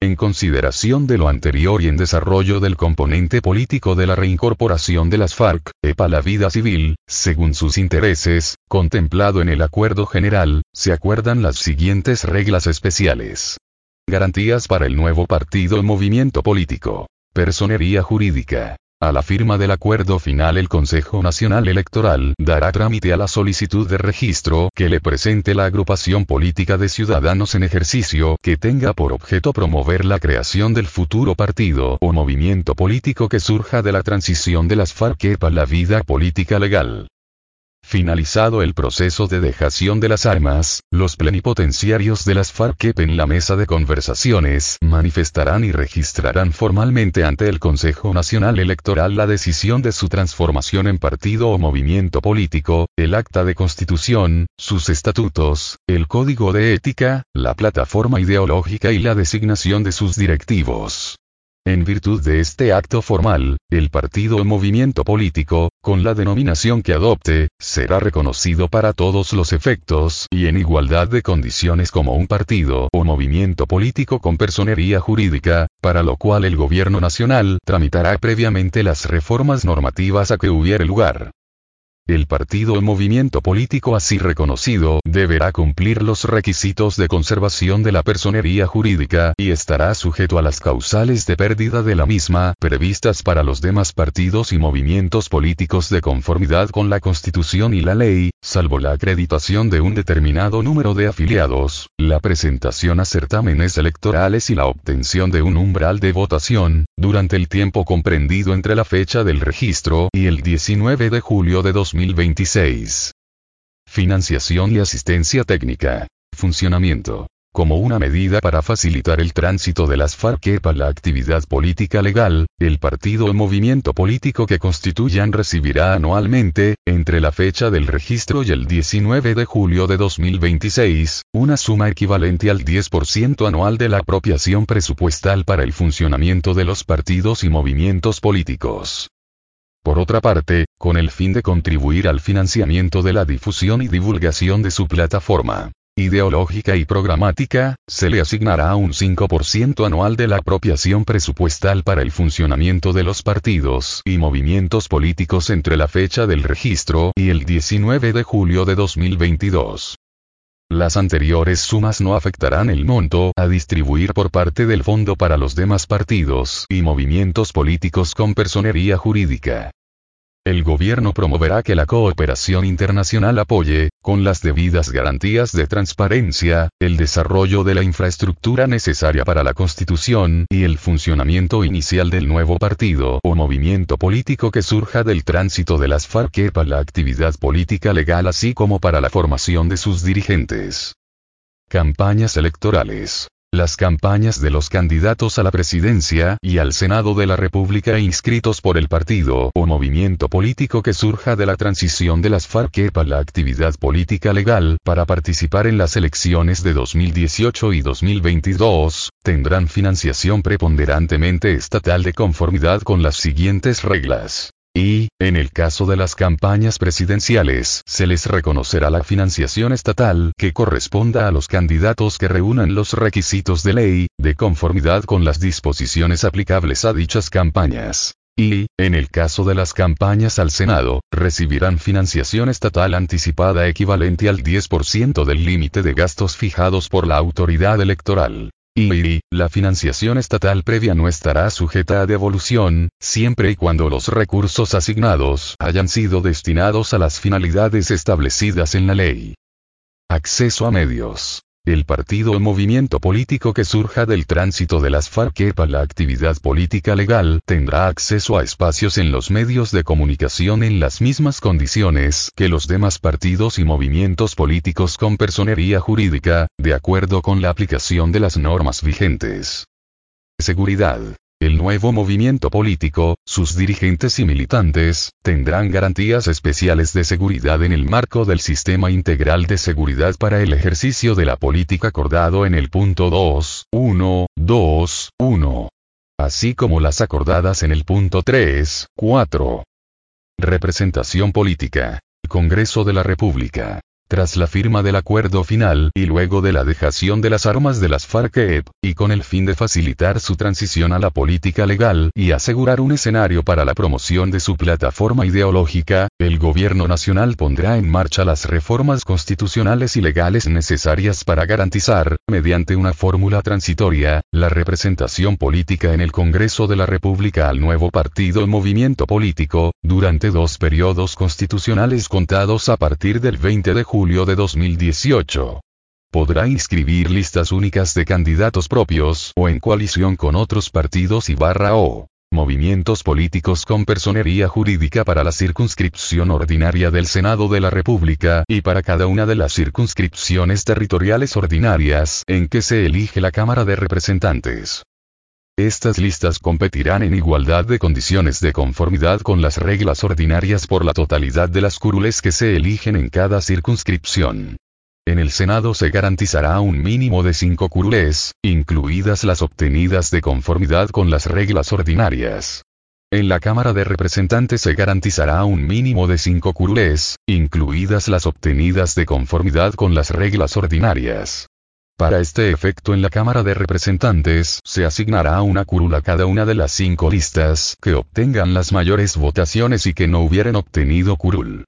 En consideración de lo anterior y en desarrollo del componente político de la reincorporación de las FARC, EPA la vida civil, según sus intereses, contemplado en el acuerdo general, se acuerdan las siguientes reglas especiales. Garantías para el nuevo partido o movimiento político. Personería jurídica. A la firma del acuerdo final el Consejo Nacional Electoral dará trámite a la solicitud de registro que le presente la agrupación política de ciudadanos en ejercicio que tenga por objeto promover la creación del futuro partido o movimiento político que surja de la transición de las FARC para la vida política legal. Finalizado el proceso de dejación de las armas, los plenipotenciarios de las FARC en la mesa de conversaciones manifestarán y registrarán formalmente ante el Consejo Nacional Electoral la decisión de su transformación en partido o movimiento político, el acta de constitución, sus estatutos, el código de ética, la plataforma ideológica y la designación de sus directivos. En virtud de este acto formal, el partido o movimiento político, con la denominación que adopte, será reconocido para todos los efectos y en igualdad de condiciones como un partido o movimiento político con personería jurídica, para lo cual el gobierno nacional tramitará previamente las reformas normativas a que hubiere lugar. El partido o movimiento político así reconocido deberá cumplir los requisitos de conservación de la personería jurídica y estará sujeto a las causales de pérdida de la misma previstas para los demás partidos y movimientos políticos de conformidad con la Constitución y la ley, salvo la acreditación de un determinado número de afiliados, la presentación a certámenes electorales y la obtención de un umbral de votación, durante el tiempo comprendido entre la fecha del registro y el 19 de julio de 2026. Financiación y asistencia técnica. Funcionamiento. como una medida para facilitar el tránsito de las FARC a la actividad política legal, el partido o movimiento político que constituyan recibirá anualmente, entre la fecha del registro y el 19 de julio de 2026, una suma equivalente al 10% anual de la apropiación presupuestal para el funcionamiento de los partidos y movimientos políticos. Por otra parte, con el fin de contribuir al financiamiento de la difusión y divulgación de su plataforma ideológica y programática, se le asignará un 5% anual de la apropiación presupuestal para el funcionamiento de los partidos y movimientos políticos entre la fecha del registro y el 19 de julio de 2022. Las anteriores sumas no afectarán el monto a distribuir por parte del fondo para los demás partidos y movimientos políticos con personería jurídica. El gobierno promoverá que la cooperación internacional apoye, con las debidas garantías de transparencia, el desarrollo de la infraestructura necesaria para la constitución y el funcionamiento inicial del nuevo partido o movimiento político que surja del tránsito de las FARC para la actividad política legal así como para la formación de sus dirigentes. Campañas electorales. Las campañas de los candidatos a la presidencia y al Senado de la República inscritos por el partido o movimiento político que surja de la transición de las FARC para la actividad política legal para participar en las elecciones de 2018 y 2022, tendrán financiación preponderantemente estatal de conformidad con las siguientes reglas. Y, en el caso de las campañas presidenciales, se les reconocerá la financiación estatal que corresponda a los candidatos que reúnan los requisitos de ley, de conformidad con las disposiciones aplicables a dichas campañas. Y, en el caso de las campañas al Senado, recibirán financiación estatal anticipada equivalente al 10% del límite de gastos fijados por la autoridad electoral. Y, la financiación estatal previa no estará sujeta a devolución, siempre y cuando los recursos asignados hayan sido destinados a las finalidades establecidas en la ley. Acceso a medios. El partido o movimiento político que surja del tránsito de las FARC para la actividad política legal tendrá acceso a espacios en los medios de comunicación en las mismas condiciones que los demás partidos y movimientos políticos con personería jurídica, de acuerdo con la aplicación de las normas vigentes. Seguridad. El nuevo movimiento político, sus dirigentes y militantes, tendrán garantías especiales de seguridad en el marco del sistema integral de seguridad para el ejercicio de la política acordado en el punto 2, 1, 2, 1. Así como las acordadas en el punto 3, 4. Representación política. Congreso de la República. Tras la firma del acuerdo final y luego de la dejación de las armas de las FARC-EP, y con el fin de facilitar su transición a la política legal y asegurar un escenario para la promoción de su plataforma ideológica, el gobierno nacional pondrá en marcha las reformas constitucionales y legales necesarias para garantizar, mediante una fórmula transitoria, la representación política en el Congreso de la República al nuevo partido movimiento político, durante dos periodos constitucionales contados a partir del 20 de julio de 2018. Podrá inscribir listas únicas de candidatos propios o en coalición con otros partidos y barra o movimientos políticos con personería jurídica para la circunscripción ordinaria del Senado de la República y para cada una de las circunscripciones territoriales ordinarias en que se elige la Cámara de Representantes. Estas listas competirán en igualdad de condiciones de conformidad con las reglas ordinarias por la totalidad de las curules que se eligen en cada circunscripción. En el Senado se garantizará un mínimo de cinco curules, incluidas las obtenidas de conformidad con las reglas ordinarias. En la Cámara de Representantes se garantizará un mínimo de cinco curules, incluidas las obtenidas de conformidad con las reglas ordinarias. Para este efecto en la Cámara de Representantes se asignará una curul a cada una de las cinco listas que obtengan las mayores votaciones y que no hubieran obtenido curul.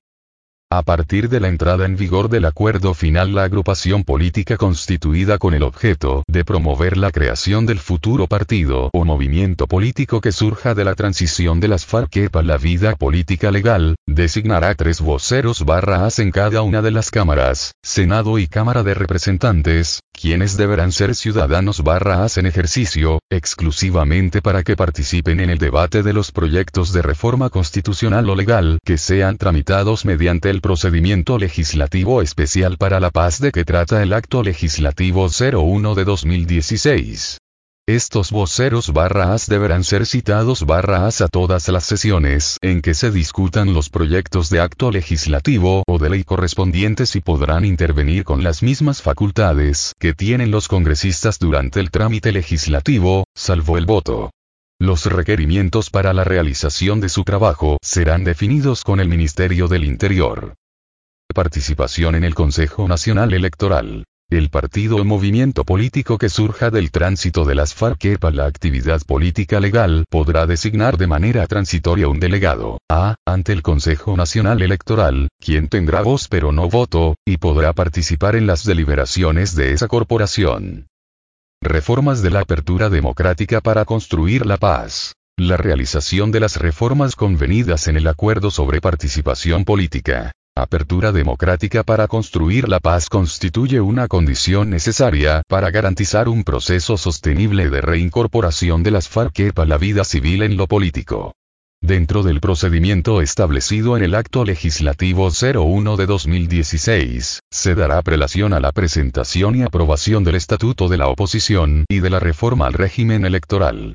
A partir de la entrada en vigor del acuerdo final la agrupación política constituida con el objeto de promover la creación del futuro partido o movimiento político que surja de la transición de las FARC para la vida política legal, designará tres voceros barra as en cada una de las cámaras, Senado y Cámara de Representantes, quienes deberán ser ciudadanos barra as en ejercicio, exclusivamente para que participen en el debate de los proyectos de reforma constitucional o legal que sean tramitados mediante el procedimiento legislativo especial para la paz de que trata el acto legislativo 01 de 2016. Estos voceros barras deberán ser citados barras a todas las sesiones en que se discutan los proyectos de acto legislativo o de ley correspondientes y podrán intervenir con las mismas facultades que tienen los congresistas durante el trámite legislativo, salvo el voto. Los requerimientos para la realización de su trabajo serán definidos con el Ministerio del Interior. Participación en el Consejo Nacional Electoral. El partido o movimiento político que surja del tránsito de las FARC para la actividad política legal podrá designar de manera transitoria un delegado, a, ante el Consejo Nacional Electoral, quien tendrá voz pero no voto, y podrá participar en las deliberaciones de esa corporación. Reformas de la apertura democrática para construir la paz. La realización de las reformas convenidas en el acuerdo sobre participación política apertura democrática para construir la paz constituye una condición necesaria para garantizar un proceso sostenible de reincorporación de las FARC a la vida civil en lo político. Dentro del procedimiento establecido en el Acto Legislativo 01 de 2016, se dará prelación a la presentación y aprobación del Estatuto de la Oposición y de la reforma al régimen electoral.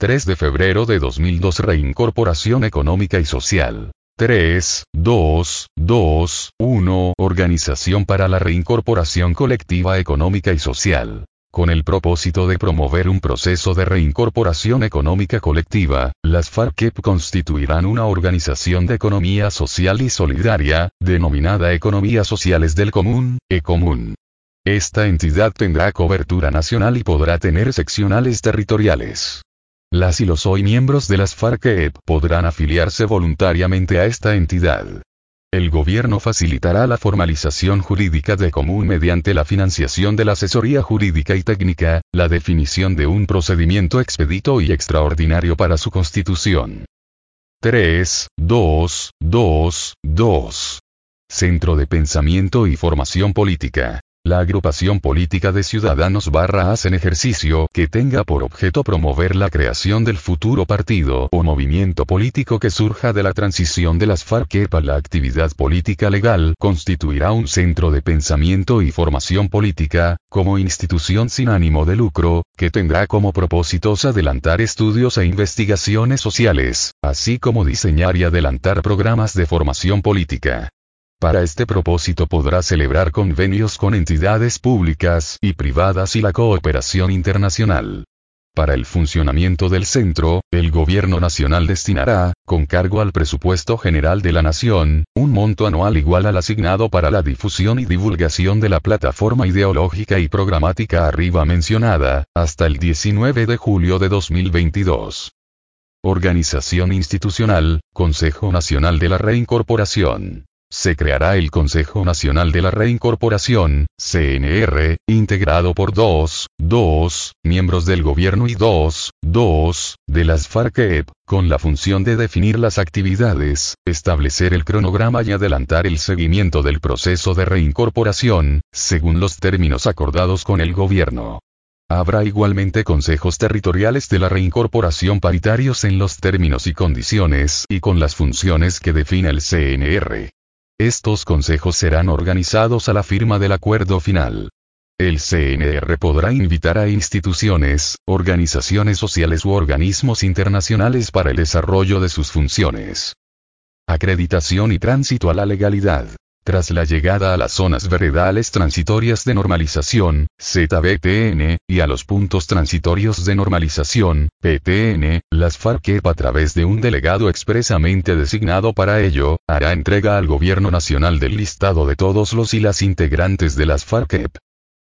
3 de febrero de 2002 Reincorporación Económica y Social. 3, 2, 2, 1 Organización para la Reincorporación Colectiva Económica y Social. Con el propósito de promover un proceso de reincorporación económica colectiva, las FARC constituirán una organización de economía social y solidaria, denominada Economías Sociales del Común, ECOMUN. Esta entidad tendrá cobertura nacional y podrá tener seccionales territoriales. Las y los hoy miembros de las FARC podrán afiliarse voluntariamente a esta entidad. El gobierno facilitará la formalización jurídica de común mediante la financiación de la asesoría jurídica y técnica, la definición de un procedimiento expedito y extraordinario para su constitución. 3, 2, 2, 2. Centro de Pensamiento y Formación Política. La agrupación política de ciudadanos barra hacen ejercicio que tenga por objeto promover la creación del futuro partido o movimiento político que surja de la transición de las FARC para la actividad política legal constituirá un centro de pensamiento y formación política, como institución sin ánimo de lucro, que tendrá como propósitos adelantar estudios e investigaciones sociales, así como diseñar y adelantar programas de formación política. Para este propósito podrá celebrar convenios con entidades públicas y privadas y la cooperación internacional. Para el funcionamiento del centro, el Gobierno Nacional destinará, con cargo al presupuesto general de la Nación, un monto anual igual al asignado para la difusión y divulgación de la plataforma ideológica y programática arriba mencionada, hasta el 19 de julio de 2022. Organización institucional, Consejo Nacional de la Reincorporación se creará el Consejo Nacional de la Reincorporación, CNR, integrado por dos, dos, miembros del gobierno y dos, dos, de las FARC-EP, con la función de definir las actividades, establecer el cronograma y adelantar el seguimiento del proceso de reincorporación, según los términos acordados con el gobierno. Habrá igualmente consejos territoriales de la reincorporación paritarios en los términos y condiciones y con las funciones que define el CNR. Estos consejos serán organizados a la firma del acuerdo final. El CNR podrá invitar a instituciones, organizaciones sociales u organismos internacionales para el desarrollo de sus funciones. Acreditación y tránsito a la legalidad. Tras la llegada a las zonas veredales transitorias de normalización, ZBTN, y a los puntos transitorios de normalización, PTN, las FARC a través de un delegado expresamente designado para ello, hará entrega al Gobierno Nacional del listado de todos los y las integrantes de las FARC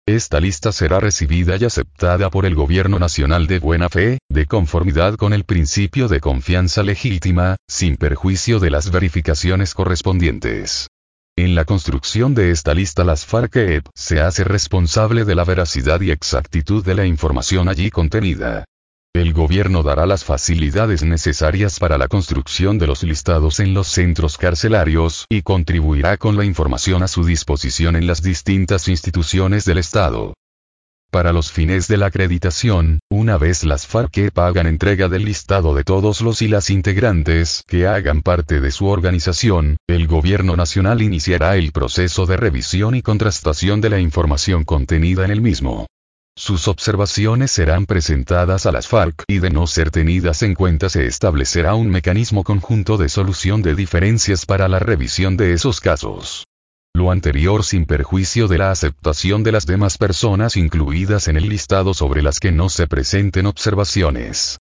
esta lista será recibida y aceptada por el Gobierno Nacional de buena fe, de conformidad con el principio de confianza legítima, sin perjuicio de las verificaciones correspondientes. En la construcción de esta lista las FARC-EP se hace responsable de la veracidad y exactitud de la información allí contenida. El gobierno dará las facilidades necesarias para la construcción de los listados en los centros carcelarios y contribuirá con la información a su disposición en las distintas instituciones del Estado. Para los fines de la acreditación, una vez las FARC pagan entrega del listado de todos los y las integrantes que hagan parte de su organización, el gobierno nacional iniciará el proceso de revisión y contrastación de la información contenida en el mismo. Sus observaciones serán presentadas a las FARC y de no ser tenidas en cuenta se establecerá un mecanismo conjunto de solución de diferencias para la revisión de esos casos. Lo anterior sin perjuicio de la aceptación de las demás personas incluidas en el listado sobre las que no se presenten observaciones.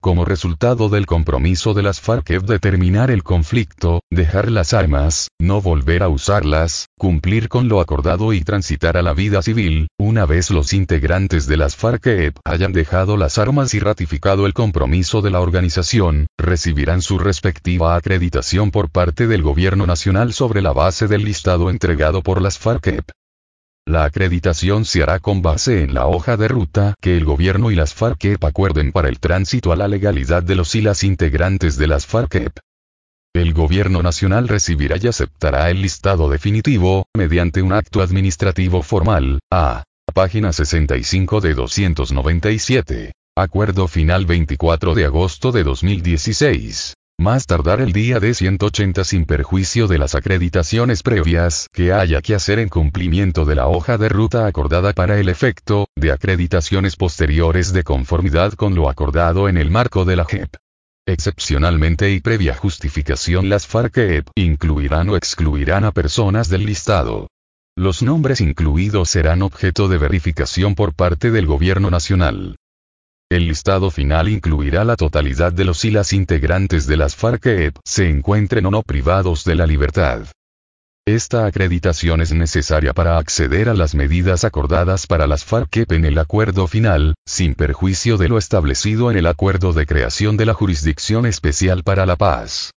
Como resultado del compromiso de las FARC es determinar el conflicto, dejar las armas, no volver a usarlas, cumplir con lo acordado y transitar a la vida civil, una vez los integrantes de las FARC hayan dejado las armas y ratificado el compromiso de la organización, recibirán su respectiva acreditación por parte del gobierno nacional sobre la base del listado entregado por las FARC. La acreditación se hará con base en la hoja de ruta que el gobierno y las FARC acuerden para el tránsito a la legalidad de los y las integrantes de las FARC. El gobierno nacional recibirá y aceptará el listado definitivo, mediante un acto administrativo formal, a. Página 65 de 297. Acuerdo final 24 de agosto de 2016 más tardar el día de 180 sin perjuicio de las acreditaciones previas que haya que hacer en cumplimiento de la hoja de ruta acordada para el efecto, de acreditaciones posteriores de conformidad con lo acordado en el marco de la JEP. Excepcionalmente y previa justificación las FARC-EP incluirán o excluirán a personas del listado. Los nombres incluidos serán objeto de verificación por parte del Gobierno Nacional. El listado final incluirá la totalidad de los y las integrantes de las FARC-EP se encuentren o no privados de la libertad. Esta acreditación es necesaria para acceder a las medidas acordadas para las FARC-EP en el acuerdo final, sin perjuicio de lo establecido en el acuerdo de creación de la Jurisdicción Especial para la Paz.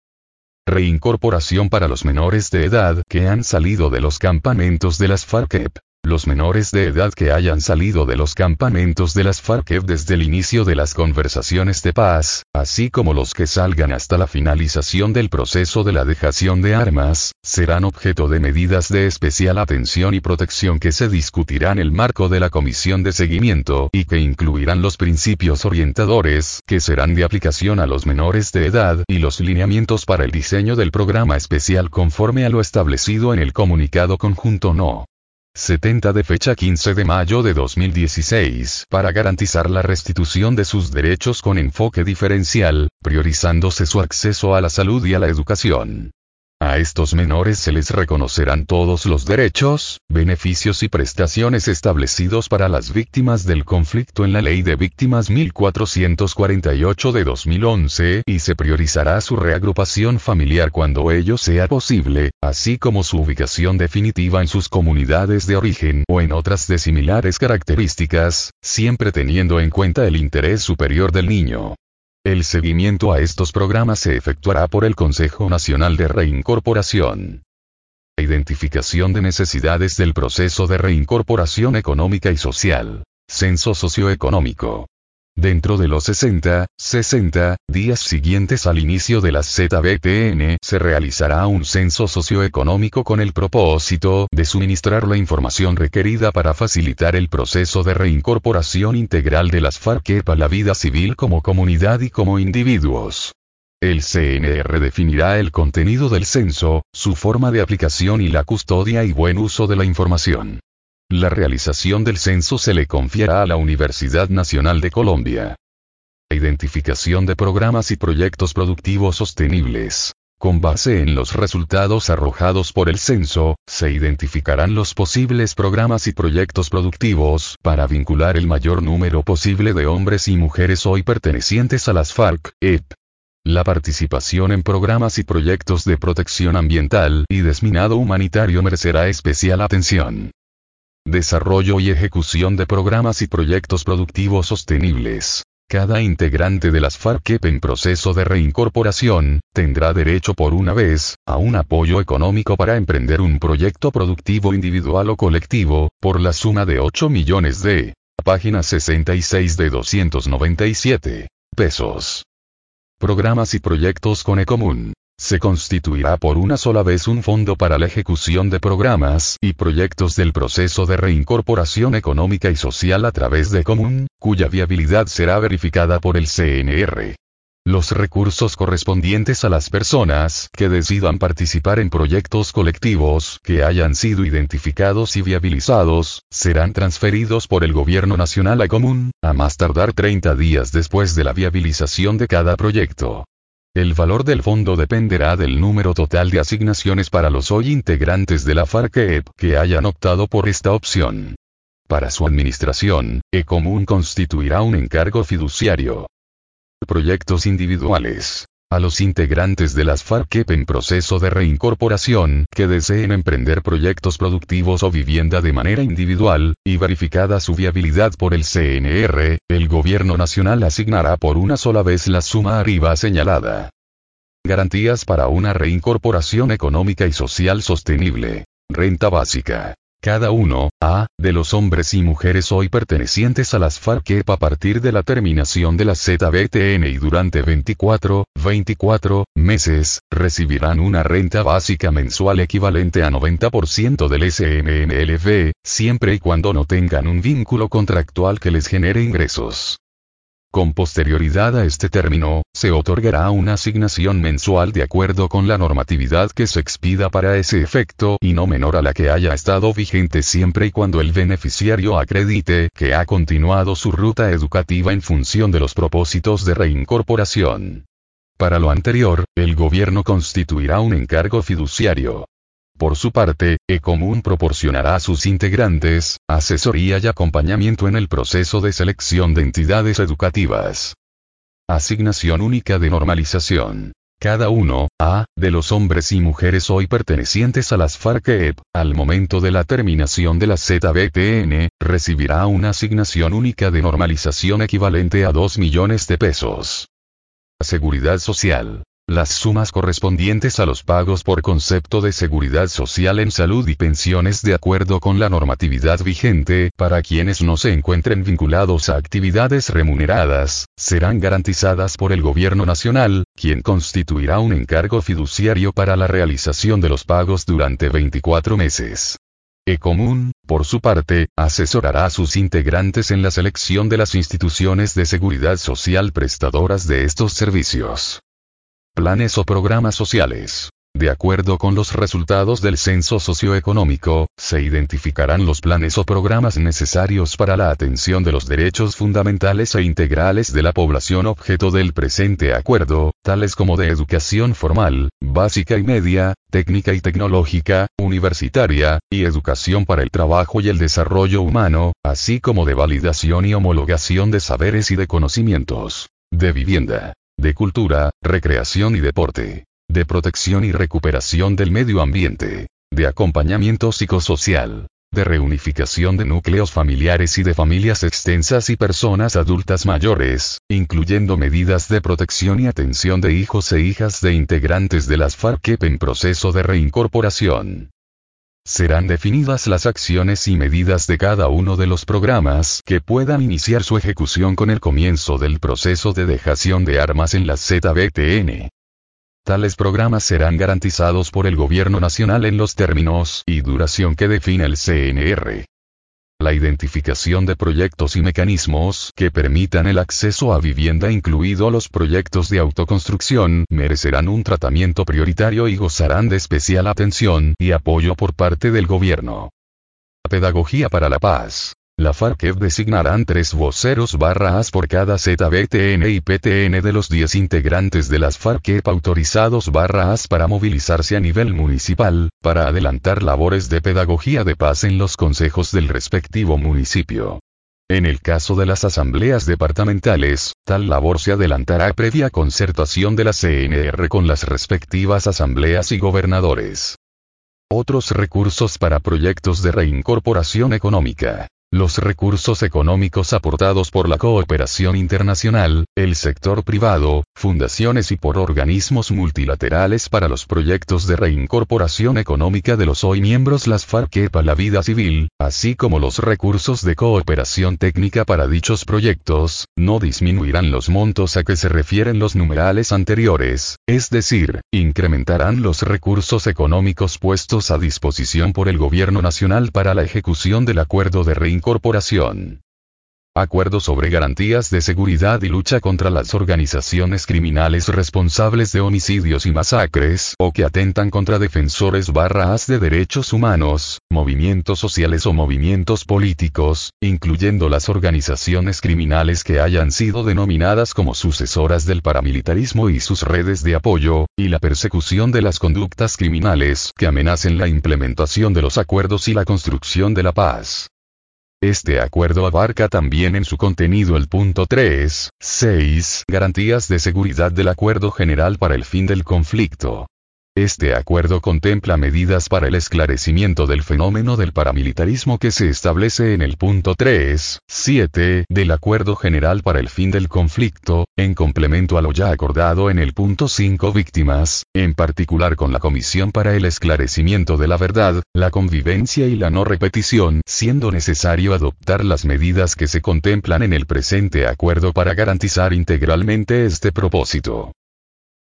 Reincorporación para los menores de edad que han salido de los campamentos de las FARC-EP. Los menores de edad que hayan salido de los campamentos de las FARC desde el inicio de las conversaciones de paz, así como los que salgan hasta la finalización del proceso de la dejación de armas, serán objeto de medidas de especial atención y protección que se discutirán en el marco de la comisión de seguimiento y que incluirán los principios orientadores que serán de aplicación a los menores de edad y los lineamientos para el diseño del programa especial conforme a lo establecido en el comunicado conjunto no. 70 de fecha 15 de mayo de 2016 para garantizar la restitución de sus derechos con enfoque diferencial, priorizándose su acceso a la salud y a la educación. A estos menores se les reconocerán todos los derechos, beneficios y prestaciones establecidos para las víctimas del conflicto en la Ley de Víctimas 1448 de 2011 y se priorizará su reagrupación familiar cuando ello sea posible, así como su ubicación definitiva en sus comunidades de origen o en otras de similares características, siempre teniendo en cuenta el interés superior del niño. El seguimiento a estos programas se efectuará por el Consejo Nacional de Reincorporación. Identificación de necesidades del proceso de reincorporación económica y social. Censo socioeconómico. Dentro de los 60, 60 días siguientes al inicio de las ZBTN se realizará un censo socioeconómico con el propósito de suministrar la información requerida para facilitar el proceso de reincorporación integral de las FARC a la vida civil como comunidad y como individuos. El CNR definirá el contenido del censo, su forma de aplicación y la custodia y buen uso de la información. La realización del censo se le confiera a la Universidad Nacional de Colombia. Identificación de programas y proyectos productivos sostenibles. Con base en los resultados arrojados por el censo, se identificarán los posibles programas y proyectos productivos para vincular el mayor número posible de hombres y mujeres hoy pertenecientes a las FARC, EP. La participación en programas y proyectos de protección ambiental y desminado humanitario merecerá especial atención desarrollo y ejecución de programas y proyectos productivos sostenibles. Cada integrante de las FARC en proceso de reincorporación, tendrá derecho por una vez, a un apoyo económico para emprender un proyecto productivo individual o colectivo, por la suma de 8 millones de, página 66 de 297, pesos. Programas y proyectos con Ecomún. Se constituirá por una sola vez un fondo para la ejecución de programas y proyectos del proceso de reincorporación económica y social a través de Común, cuya viabilidad será verificada por el CNR. Los recursos correspondientes a las personas que decidan participar en proyectos colectivos que hayan sido identificados y viabilizados, serán transferidos por el Gobierno Nacional a Común, a más tardar 30 días después de la viabilización de cada proyecto. El valor del fondo dependerá del número total de asignaciones para los hoy integrantes de la FARC-EP que hayan optado por esta opción. Para su administración, E-Común constituirá un encargo fiduciario. Proyectos individuales. A los integrantes de las FARC-EP en proceso de reincorporación que deseen emprender proyectos productivos o vivienda de manera individual, y verificada su viabilidad por el CNR, el Gobierno Nacional asignará por una sola vez la suma arriba señalada. Garantías para una reincorporación económica y social sostenible. Renta básica. Cada uno, a, de los hombres y mujeres hoy pertenecientes a las FARC a partir de la terminación de la ZBTN y durante 24, 24 meses, recibirán una renta básica mensual equivalente a 90% del SMNLV, siempre y cuando no tengan un vínculo contractual que les genere ingresos. Con posterioridad a este término, se otorgará una asignación mensual de acuerdo con la normatividad que se expida para ese efecto y no menor a la que haya estado vigente siempre y cuando el beneficiario acredite que ha continuado su ruta educativa en función de los propósitos de reincorporación. Para lo anterior, el gobierno constituirá un encargo fiduciario. Por su parte, Ecomún proporcionará a sus integrantes, asesoría y acompañamiento en el proceso de selección de entidades educativas. Asignación única de normalización. Cada uno, a, de los hombres y mujeres hoy pertenecientes a las FARC-EP, al momento de la terminación de la ZBTN, recibirá una asignación única de normalización equivalente a 2 millones de pesos. Seguridad Social. Las sumas correspondientes a los pagos por concepto de seguridad social en salud y pensiones de acuerdo con la normatividad vigente, para quienes no se encuentren vinculados a actividades remuneradas, serán garantizadas por el Gobierno Nacional, quien constituirá un encargo fiduciario para la realización de los pagos durante 24 meses. Ecomún, por su parte, asesorará a sus integrantes en la selección de las instituciones de seguridad social prestadoras de estos servicios. Planes o programas sociales. De acuerdo con los resultados del censo socioeconómico, se identificarán los planes o programas necesarios para la atención de los derechos fundamentales e integrales de la población objeto del presente acuerdo, tales como de educación formal, básica y media, técnica y tecnológica, universitaria, y educación para el trabajo y el desarrollo humano, así como de validación y homologación de saberes y de conocimientos. De vivienda de cultura, recreación y deporte, de protección y recuperación del medio ambiente, de acompañamiento psicosocial, de reunificación de núcleos familiares y de familias extensas y personas adultas mayores, incluyendo medidas de protección y atención de hijos e hijas de integrantes de las FARC en proceso de reincorporación serán definidas las acciones y medidas de cada uno de los programas que puedan iniciar su ejecución con el comienzo del proceso de dejación de armas en la ZBTN. Tales programas serán garantizados por el Gobierno Nacional en los términos y duración que define el CNR la identificación de proyectos y mecanismos que permitan el acceso a vivienda incluido los proyectos de autoconstrucción merecerán un tratamiento prioritario y gozarán de especial atención y apoyo por parte del gobierno. Pedagogía para la paz. La FARC designarán tres voceros barras por cada ZBTN y PTN de los 10 integrantes de las FARC autorizados barras para movilizarse a nivel municipal, para adelantar labores de pedagogía de paz en los consejos del respectivo municipio. En el caso de las asambleas departamentales, tal labor se adelantará previa concertación de la CNR con las respectivas asambleas y gobernadores. Otros recursos para proyectos de reincorporación económica. Los recursos económicos aportados por la cooperación internacional, el sector privado, fundaciones y por organismos multilaterales para los proyectos de reincorporación económica de los hoy miembros las FARC para la vida civil, así como los recursos de cooperación técnica para dichos proyectos, no disminuirán los montos a que se refieren los numerales anteriores, es decir, incrementarán los recursos económicos puestos a disposición por el gobierno nacional para la ejecución del acuerdo de reincorporación Incorporación. Acuerdo sobre garantías de seguridad y lucha contra las organizaciones criminales responsables de homicidios y masacres o que atentan contra defensores barras de derechos humanos, movimientos sociales o movimientos políticos, incluyendo las organizaciones criminales que hayan sido denominadas como sucesoras del paramilitarismo y sus redes de apoyo, y la persecución de las conductas criminales que amenacen la implementación de los acuerdos y la construcción de la paz. Este acuerdo abarca también en su contenido el punto 3, 6, garantías de seguridad del acuerdo general para el fin del conflicto. Este acuerdo contempla medidas para el esclarecimiento del fenómeno del paramilitarismo que se establece en el punto 3, 7 del Acuerdo General para el Fin del Conflicto, en complemento a lo ya acordado en el punto 5 víctimas, en particular con la Comisión para el Esclarecimiento de la Verdad, la Convivencia y la No Repetición, siendo necesario adoptar las medidas que se contemplan en el presente acuerdo para garantizar integralmente este propósito.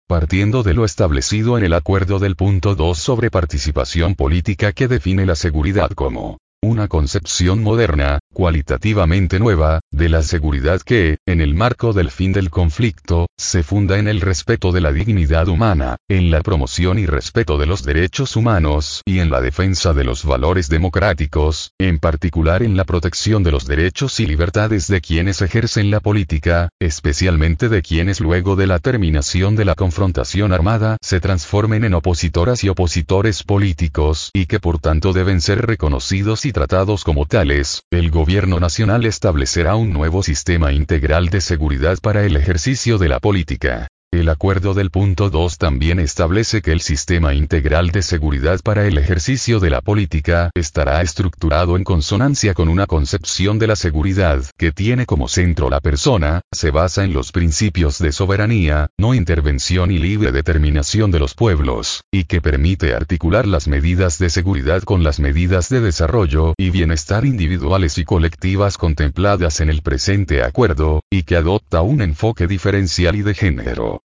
Partiendo de lo establecido en el acuerdo del punto 2 sobre participación política que define la seguridad como una concepción moderna, cualitativamente nueva, de la seguridad que, en el marco del fin del conflicto, se funda en el respeto de la dignidad humana, en la promoción y respeto de los derechos humanos y en la defensa de los valores democráticos, en particular en la protección de los derechos y libertades de quienes ejercen la política, especialmente de quienes luego de la terminación de la confrontación armada se transformen en opositoras y opositores políticos y que por tanto deben ser reconocidos y tratados como tales, el gobierno nacional establecerá un nuevo sistema integral de seguridad para el ejercicio de la política. El acuerdo del punto 2 también establece que el sistema integral de seguridad para el ejercicio de la política estará estructurado en consonancia con una concepción de la seguridad que tiene como centro la persona, se basa en los principios de soberanía, no intervención y libre determinación de los pueblos, y que permite articular las medidas de seguridad con las medidas de desarrollo y bienestar individuales y colectivas contempladas en el presente acuerdo, y que adopta un enfoque diferencial y de género.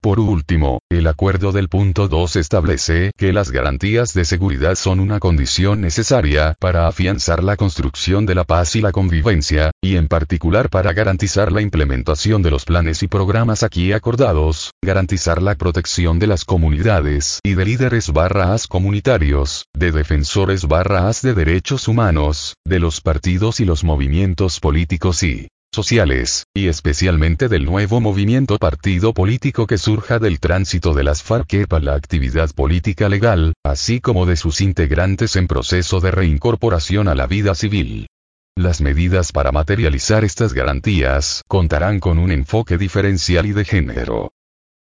Por último, el acuerdo del punto 2 establece que las garantías de seguridad son una condición necesaria para afianzar la construcción de la paz y la convivencia, y en particular para garantizar la implementación de los planes y programas aquí acordados, garantizar la protección de las comunidades y de líderes barras comunitarios, de defensores barras de derechos humanos, de los partidos y los movimientos políticos y sociales, y especialmente del nuevo movimiento partido político que surja del tránsito de las FARC para la actividad política legal, así como de sus integrantes en proceso de reincorporación a la vida civil. Las medidas para materializar estas garantías contarán con un enfoque diferencial y de género.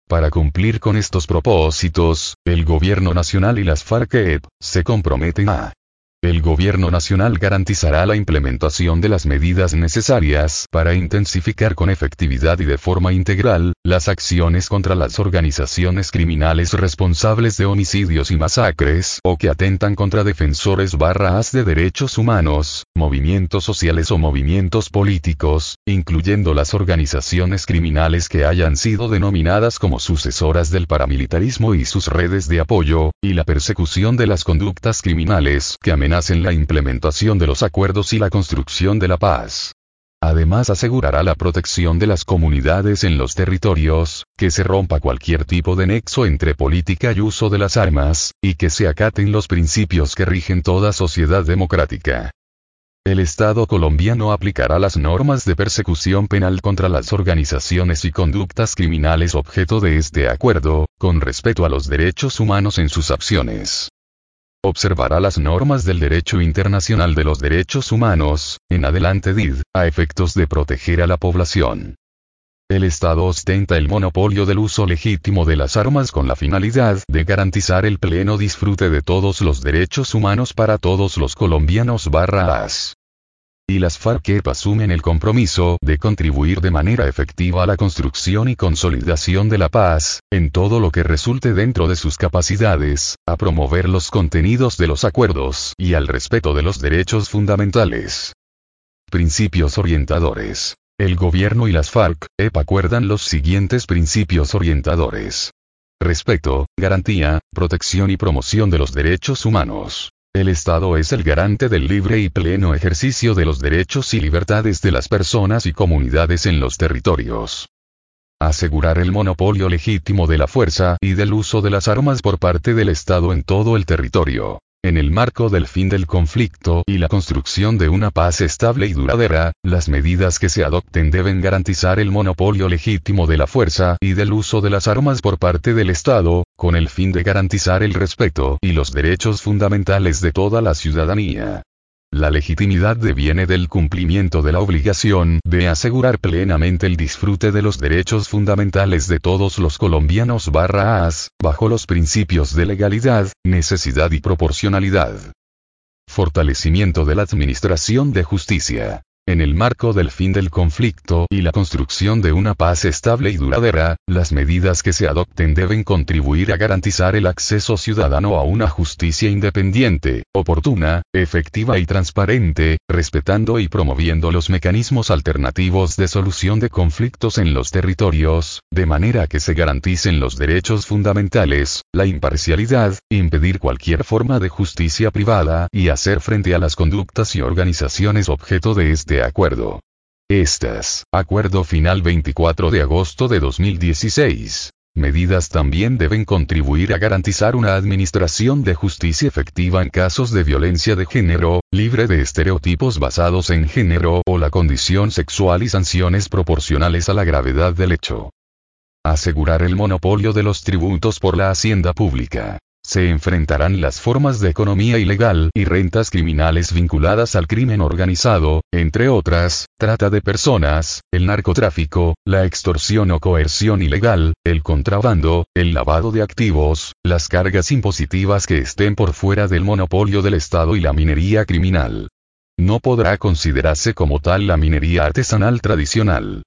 Para cumplir con estos propósitos, el Gobierno Nacional y las FARC se comprometen a el Gobierno Nacional garantizará la implementación de las medidas necesarias para intensificar con efectividad y de forma integral las acciones contra las organizaciones criminales responsables de homicidios y masacres o que atentan contra defensores barras de derechos humanos, movimientos sociales o movimientos políticos, incluyendo las organizaciones criminales que hayan sido denominadas como sucesoras del paramilitarismo y sus redes de apoyo, y la persecución de las conductas criminales que amenazan en la implementación de los acuerdos y la construcción de la paz. Además asegurará la protección de las comunidades en los territorios, que se rompa cualquier tipo de nexo entre política y uso de las armas, y que se acaten los principios que rigen toda sociedad democrática. El Estado colombiano aplicará las normas de persecución penal contra las organizaciones y conductas criminales objeto de este acuerdo, con respeto a los derechos humanos en sus acciones observará las normas del derecho internacional de los derechos humanos, en adelante DID, a efectos de proteger a la población. El Estado ostenta el monopolio del uso legítimo de las armas con la finalidad de garantizar el pleno disfrute de todos los derechos humanos para todos los colombianos barras. Y las FARC asumen el compromiso de contribuir de manera efectiva a la construcción y consolidación de la paz, en todo lo que resulte dentro de sus capacidades, a promover los contenidos de los acuerdos y al respeto de los derechos fundamentales. Principios orientadores. El gobierno y las FARC, EP acuerdan los siguientes principios orientadores. Respeto, garantía, protección y promoción de los derechos humanos. El Estado es el garante del libre y pleno ejercicio de los derechos y libertades de las personas y comunidades en los territorios. Asegurar el monopolio legítimo de la fuerza y del uso de las armas por parte del Estado en todo el territorio. En el marco del fin del conflicto y la construcción de una paz estable y duradera, las medidas que se adopten deben garantizar el monopolio legítimo de la fuerza y del uso de las armas por parte del Estado, con el fin de garantizar el respeto y los derechos fundamentales de toda la ciudadanía. La legitimidad deviene del cumplimiento de la obligación de asegurar plenamente el disfrute de los derechos fundamentales de todos los colombianos barra as, bajo los principios de legalidad, necesidad y proporcionalidad. Fortalecimiento de la Administración de Justicia. En el marco del fin del conflicto y la construcción de una paz estable y duradera, las medidas que se adopten deben contribuir a garantizar el acceso ciudadano a una justicia independiente, oportuna, efectiva y transparente, respetando y promoviendo los mecanismos alternativos de solución de conflictos en los territorios, de manera que se garanticen los derechos fundamentales, la imparcialidad, impedir cualquier forma de justicia privada y hacer frente a las conductas y organizaciones objeto de este acuerdo. Estas, acuerdo final 24 de agosto de 2016. Medidas también deben contribuir a garantizar una administración de justicia efectiva en casos de violencia de género, libre de estereotipos basados en género o la condición sexual y sanciones proporcionales a la gravedad del hecho. Asegurar el monopolio de los tributos por la hacienda pública se enfrentarán las formas de economía ilegal y rentas criminales vinculadas al crimen organizado, entre otras, trata de personas, el narcotráfico, la extorsión o coerción ilegal, el contrabando, el lavado de activos, las cargas impositivas que estén por fuera del monopolio del Estado y la minería criminal. No podrá considerarse como tal la minería artesanal tradicional.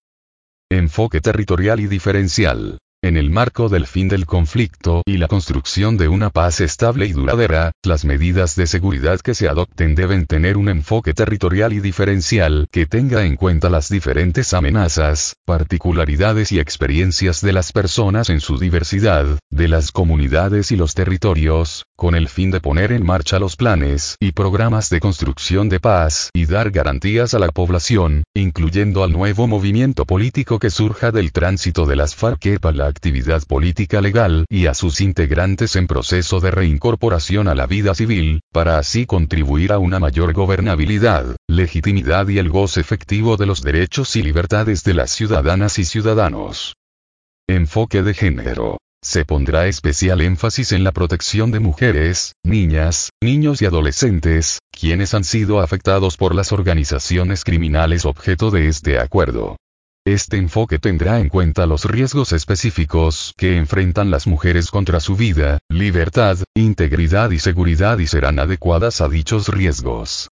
Enfoque territorial y diferencial. En el marco del fin del conflicto y la construcción de una paz estable y duradera, las medidas de seguridad que se adopten deben tener un enfoque territorial y diferencial que tenga en cuenta las diferentes amenazas, particularidades y experiencias de las personas en su diversidad, de las comunidades y los territorios, con el fin de poner en marcha los planes y programas de construcción de paz y dar garantías a la población, incluyendo al nuevo movimiento político que surja del tránsito de las FARC para la actividad política legal y a sus integrantes en proceso de reincorporación a la vida civil, para así contribuir a una mayor gobernabilidad, legitimidad y el goce efectivo de los derechos y libertades de las ciudadanas y ciudadanos. Enfoque de género. Se pondrá especial énfasis en la protección de mujeres, niñas, niños y adolescentes, quienes han sido afectados por las organizaciones criminales objeto de este acuerdo. Este enfoque tendrá en cuenta los riesgos específicos que enfrentan las mujeres contra su vida, libertad, integridad y seguridad y serán adecuadas a dichos riesgos.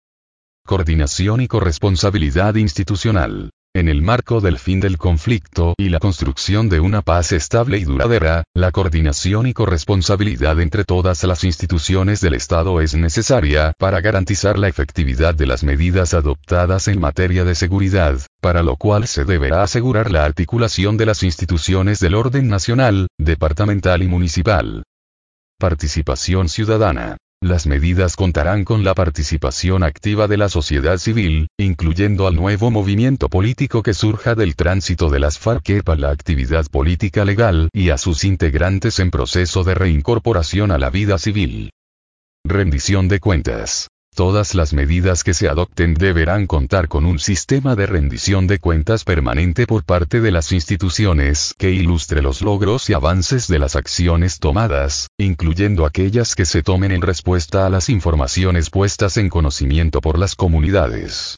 Coordinación y corresponsabilidad institucional. En el marco del fin del conflicto y la construcción de una paz estable y duradera, la coordinación y corresponsabilidad entre todas las instituciones del Estado es necesaria para garantizar la efectividad de las medidas adoptadas en materia de seguridad, para lo cual se deberá asegurar la articulación de las instituciones del orden nacional, departamental y municipal. Participación ciudadana. Las medidas contarán con la participación activa de la sociedad civil, incluyendo al nuevo movimiento político que surja del tránsito de las FARC para la actividad política legal y a sus integrantes en proceso de reincorporación a la vida civil. Rendición de cuentas. Todas las medidas que se adopten deberán contar con un sistema de rendición de cuentas permanente por parte de las instituciones que ilustre los logros y avances de las acciones tomadas, incluyendo aquellas que se tomen en respuesta a las informaciones puestas en conocimiento por las comunidades.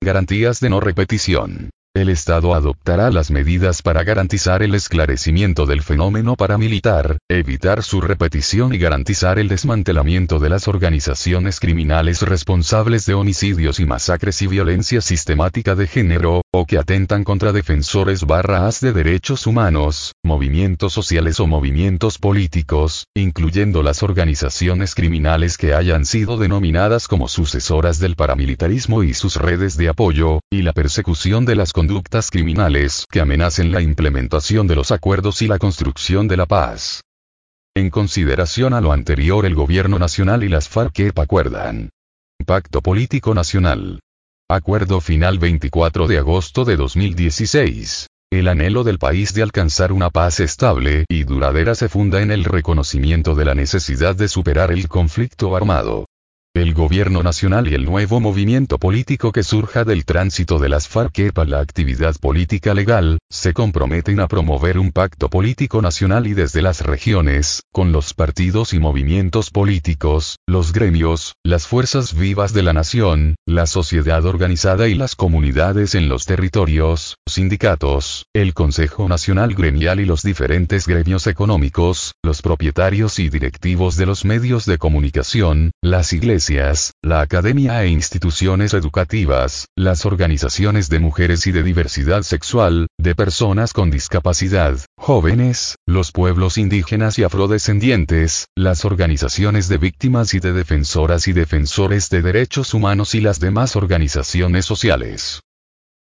Garantías de no repetición. El Estado adoptará las medidas para garantizar el esclarecimiento del fenómeno paramilitar, evitar su repetición y garantizar el desmantelamiento de las organizaciones criminales responsables de homicidios y masacres y violencia sistemática de género, o que atentan contra defensores barras de derechos humanos, movimientos sociales o movimientos políticos, incluyendo las organizaciones criminales que hayan sido denominadas como sucesoras del paramilitarismo y sus redes de apoyo, y la persecución de las conductas criminales que amenacen la implementación de los acuerdos y la construcción de la paz. En consideración a lo anterior el Gobierno Nacional y las FARC acuerdan. Pacto Político Nacional. Acuerdo final 24 de agosto de 2016. El anhelo del país de alcanzar una paz estable y duradera se funda en el reconocimiento de la necesidad de superar el conflicto armado. El gobierno nacional y el nuevo movimiento político que surja del tránsito de las FARC para la actividad política legal, se comprometen a promover un pacto político nacional y desde las regiones, con los partidos y movimientos políticos, los gremios, las fuerzas vivas de la nación, la sociedad organizada y las comunidades en los territorios, sindicatos, el Consejo Nacional Gremial y los diferentes gremios económicos, los propietarios y directivos de los medios de comunicación, las iglesias, la academia e instituciones educativas, las organizaciones de mujeres y de diversidad sexual, de personas con discapacidad, jóvenes, los pueblos indígenas y afrodescendientes, las organizaciones de víctimas y de defensoras y defensores de derechos humanos y las demás organizaciones sociales.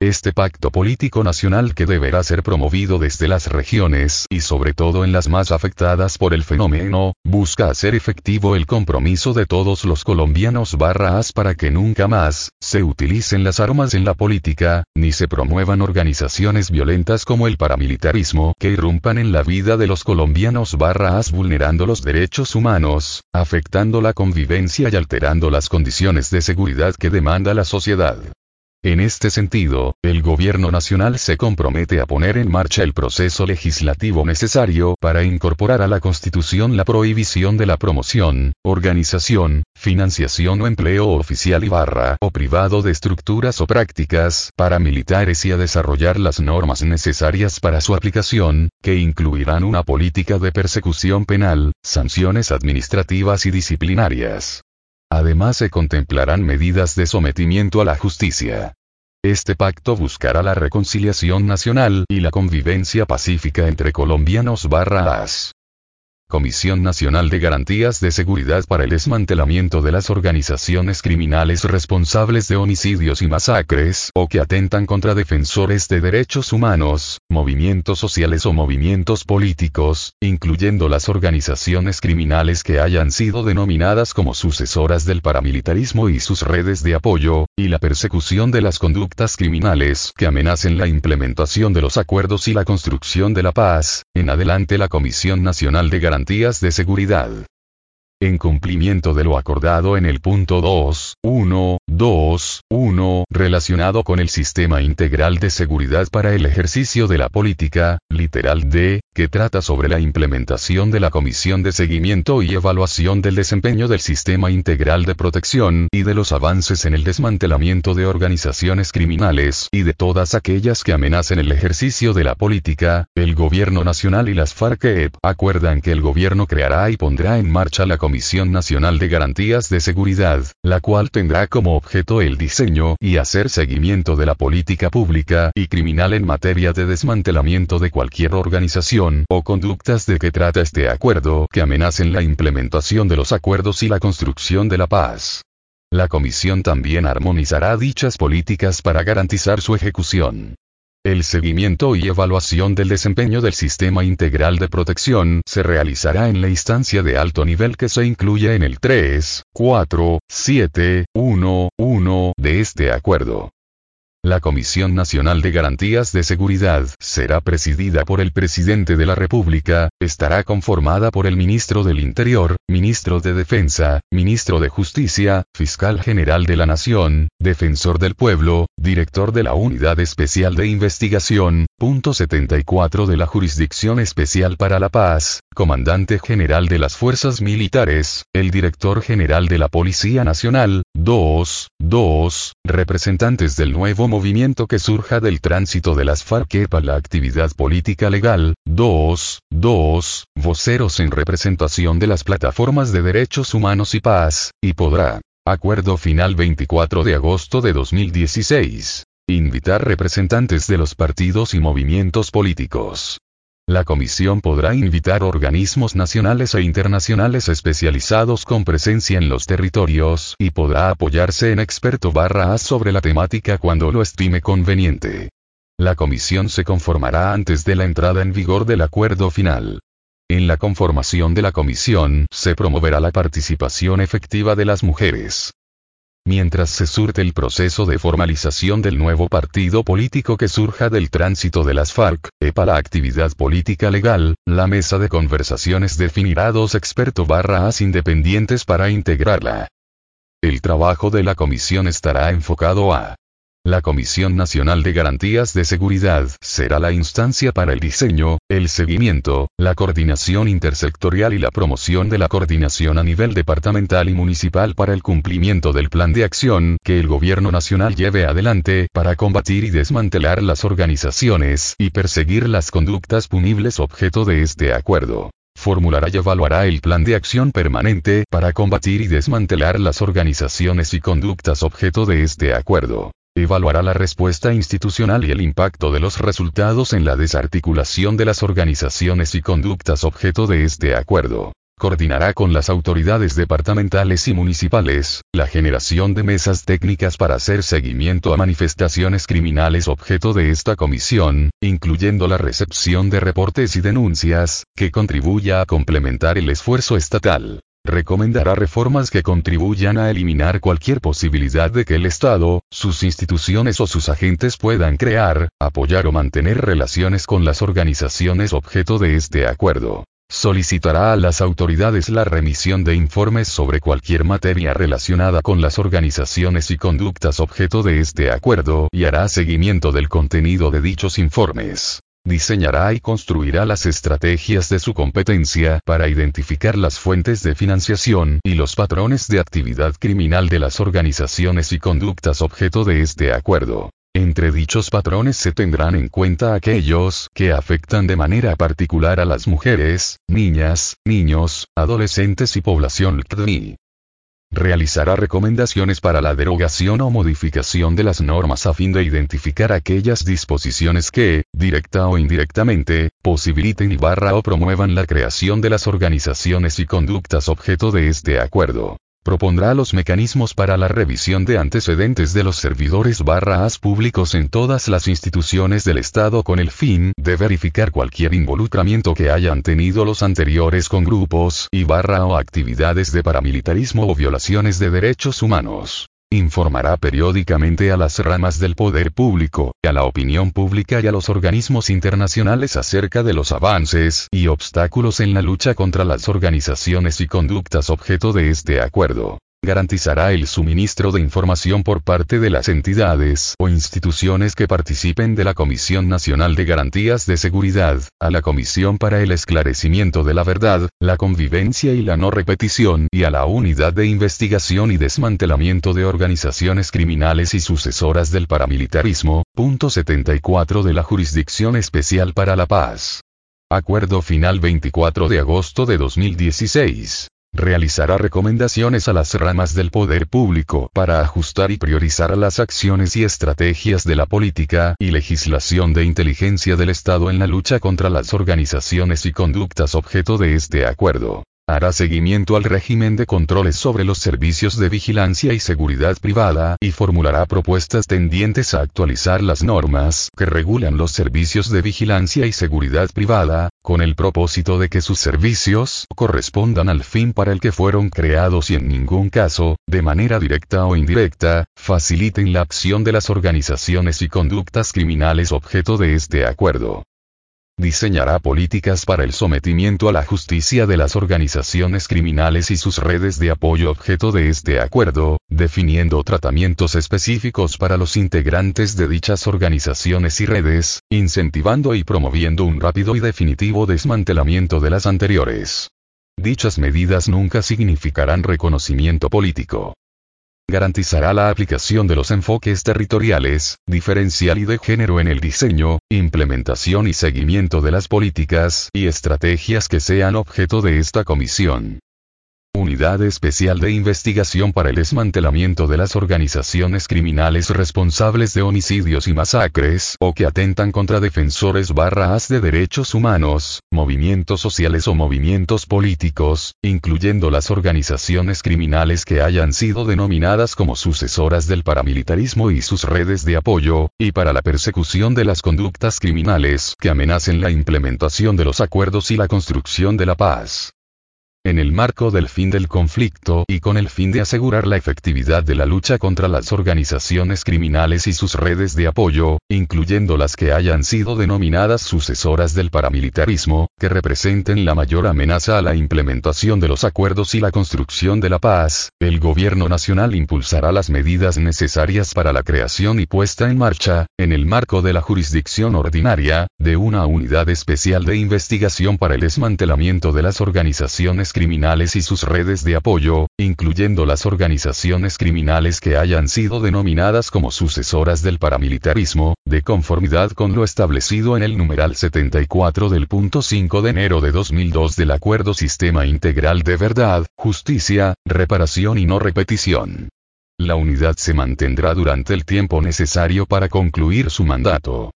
Este pacto político nacional que deberá ser promovido desde las regiones y sobre todo en las más afectadas por el fenómeno, busca hacer efectivo el compromiso de todos los colombianos barras para que nunca más se utilicen las armas en la política, ni se promuevan organizaciones violentas como el paramilitarismo que irrumpan en la vida de los colombianos barras vulnerando los derechos humanos, afectando la convivencia y alterando las condiciones de seguridad que demanda la sociedad. En este sentido, el Gobierno Nacional se compromete a poner en marcha el proceso legislativo necesario para incorporar a la Constitución la prohibición de la promoción, organización, financiación o empleo oficial y barra o privado de estructuras o prácticas paramilitares y a desarrollar las normas necesarias para su aplicación, que incluirán una política de persecución penal, sanciones administrativas y disciplinarias. Además se contemplarán medidas de sometimiento a la justicia. Este pacto buscará la reconciliación nacional y la convivencia pacífica entre colombianos barras. Comisión Nacional de Garantías de Seguridad para el desmantelamiento de las organizaciones criminales responsables de homicidios y masacres o que atentan contra defensores de derechos humanos, movimientos sociales o movimientos políticos, incluyendo las organizaciones criminales que hayan sido denominadas como sucesoras del paramilitarismo y sus redes de apoyo, y la persecución de las conductas criminales que amenacen la implementación de los acuerdos y la construcción de la paz, en adelante la Comisión Nacional de Garantías de seguridad. En cumplimiento de lo acordado en el punto 2, 1, 2, 1, relacionado con el sistema integral de seguridad para el ejercicio de la política, literal D, que trata sobre la implementación de la Comisión de Seguimiento y Evaluación del Desempeño del Sistema Integral de Protección y de los avances en el desmantelamiento de organizaciones criminales y de todas aquellas que amenacen el ejercicio de la política, el Gobierno Nacional y las FARC acuerdan que el Gobierno creará y pondrá en marcha la Comisión Nacional de Garantías de Seguridad, la cual tendrá como objeto el diseño y hacer seguimiento de la política pública y criminal en materia de desmantelamiento de cualquier organización o conductas de que trata este acuerdo que amenacen la implementación de los acuerdos y la construcción de la paz. La Comisión también armonizará dichas políticas para garantizar su ejecución. El seguimiento y evaluación del desempeño del sistema integral de protección se realizará en la instancia de alto nivel que se incluye en el 3, 4, 7, 1, 1 de este acuerdo. La Comisión Nacional de Garantías de Seguridad será presidida por el Presidente de la República, estará conformada por el Ministro del Interior, Ministro de Defensa, Ministro de Justicia, Fiscal General de la Nación, Defensor del Pueblo, Director de la Unidad Especial de Investigación, Punto 74 de la Jurisdicción Especial para la Paz, Comandante General de las Fuerzas Militares, el Director General de la Policía Nacional, 2, 2, representantes del nuevo movimiento que surja del tránsito de las FARC para la actividad política legal, 2, 2, voceros en representación de las plataformas de derechos humanos y paz, y podrá. Acuerdo final 24 de agosto de 2016. Invitar representantes de los partidos y movimientos políticos. La comisión podrá invitar organismos nacionales e internacionales especializados con presencia en los territorios y podrá apoyarse en experto barra A sobre la temática cuando lo estime conveniente. La comisión se conformará antes de la entrada en vigor del acuerdo final. En la conformación de la comisión se promoverá la participación efectiva de las mujeres mientras se surte el proceso de formalización del nuevo partido político que surja del tránsito de las FARC, EPA la actividad política legal, la mesa de conversaciones definirá dos expertos barra as independientes para integrarla. El trabajo de la comisión estará enfocado a la Comisión Nacional de Garantías de Seguridad será la instancia para el diseño, el seguimiento, la coordinación intersectorial y la promoción de la coordinación a nivel departamental y municipal para el cumplimiento del plan de acción que el Gobierno Nacional lleve adelante para combatir y desmantelar las organizaciones y perseguir las conductas punibles objeto de este acuerdo formulará y evaluará el plan de acción permanente para combatir y desmantelar las organizaciones y conductas objeto de este acuerdo. Evaluará la respuesta institucional y el impacto de los resultados en la desarticulación de las organizaciones y conductas objeto de este acuerdo. Coordinará con las autoridades departamentales y municipales, la generación de mesas técnicas para hacer seguimiento a manifestaciones criminales objeto de esta comisión, incluyendo la recepción de reportes y denuncias, que contribuya a complementar el esfuerzo estatal. Recomendará reformas que contribuyan a eliminar cualquier posibilidad de que el Estado, sus instituciones o sus agentes puedan crear, apoyar o mantener relaciones con las organizaciones objeto de este acuerdo. Solicitará a las autoridades la remisión de informes sobre cualquier materia relacionada con las organizaciones y conductas objeto de este acuerdo y hará seguimiento del contenido de dichos informes. Diseñará y construirá las estrategias de su competencia para identificar las fuentes de financiación y los patrones de actividad criminal de las organizaciones y conductas objeto de este acuerdo. Entre dichos patrones se tendrán en cuenta aquellos que afectan de manera particular a las mujeres, niñas, niños, adolescentes y población LGTBI realizará recomendaciones para la derogación o modificación de las normas a fin de identificar aquellas disposiciones que, directa o indirectamente, posibiliten y barra o promuevan la creación de las organizaciones y conductas objeto de este acuerdo propondrá los mecanismos para la revisión de antecedentes de los servidores barra as públicos en todas las instituciones del Estado con el fin de verificar cualquier involucramiento que hayan tenido los anteriores con grupos y barra o actividades de paramilitarismo o violaciones de derechos humanos informará periódicamente a las ramas del poder público, a la opinión pública y a los organismos internacionales acerca de los avances y obstáculos en la lucha contra las organizaciones y conductas objeto de este acuerdo garantizará el suministro de información por parte de las entidades o instituciones que participen de la Comisión Nacional de Garantías de Seguridad, a la Comisión para el Esclarecimiento de la Verdad, la Convivencia y la No Repetición y a la Unidad de Investigación y Desmantelamiento de Organizaciones Criminales y Sucesoras del Paramilitarismo, punto 74 de la Jurisdicción Especial para la Paz. Acuerdo final 24 de agosto de 2016 realizará recomendaciones a las ramas del poder público para ajustar y priorizar las acciones y estrategias de la política y legislación de inteligencia del Estado en la lucha contra las organizaciones y conductas objeto de este acuerdo hará seguimiento al régimen de controles sobre los servicios de vigilancia y seguridad privada y formulará propuestas tendientes a actualizar las normas que regulan los servicios de vigilancia y seguridad privada, con el propósito de que sus servicios correspondan al fin para el que fueron creados y en ningún caso, de manera directa o indirecta, faciliten la acción de las organizaciones y conductas criminales objeto de este acuerdo. Diseñará políticas para el sometimiento a la justicia de las organizaciones criminales y sus redes de apoyo objeto de este acuerdo, definiendo tratamientos específicos para los integrantes de dichas organizaciones y redes, incentivando y promoviendo un rápido y definitivo desmantelamiento de las anteriores. Dichas medidas nunca significarán reconocimiento político garantizará la aplicación de los enfoques territoriales, diferencial y de género en el diseño, implementación y seguimiento de las políticas y estrategias que sean objeto de esta comisión. Unidad Especial de Investigación para el Desmantelamiento de las Organizaciones Criminales responsables de homicidios y masacres o que atentan contra defensores barras de derechos humanos, movimientos sociales o movimientos políticos, incluyendo las organizaciones criminales que hayan sido denominadas como sucesoras del paramilitarismo y sus redes de apoyo, y para la persecución de las conductas criminales que amenacen la implementación de los acuerdos y la construcción de la paz. En el marco del fin del conflicto y con el fin de asegurar la efectividad de la lucha contra las organizaciones criminales y sus redes de apoyo, incluyendo las que hayan sido denominadas sucesoras del paramilitarismo, que representen la mayor amenaza a la implementación de los acuerdos y la construcción de la paz, el gobierno nacional impulsará las medidas necesarias para la creación y puesta en marcha, en el marco de la jurisdicción ordinaria, de una unidad especial de investigación para el desmantelamiento de las organizaciones criminales y sus redes de apoyo, incluyendo las organizaciones criminales que hayan sido denominadas como sucesoras del paramilitarismo, de conformidad con lo establecido en el numeral 74 del punto 5 de enero de 2002 del Acuerdo Sistema Integral de Verdad, Justicia, Reparación y No Repetición. La unidad se mantendrá durante el tiempo necesario para concluir su mandato.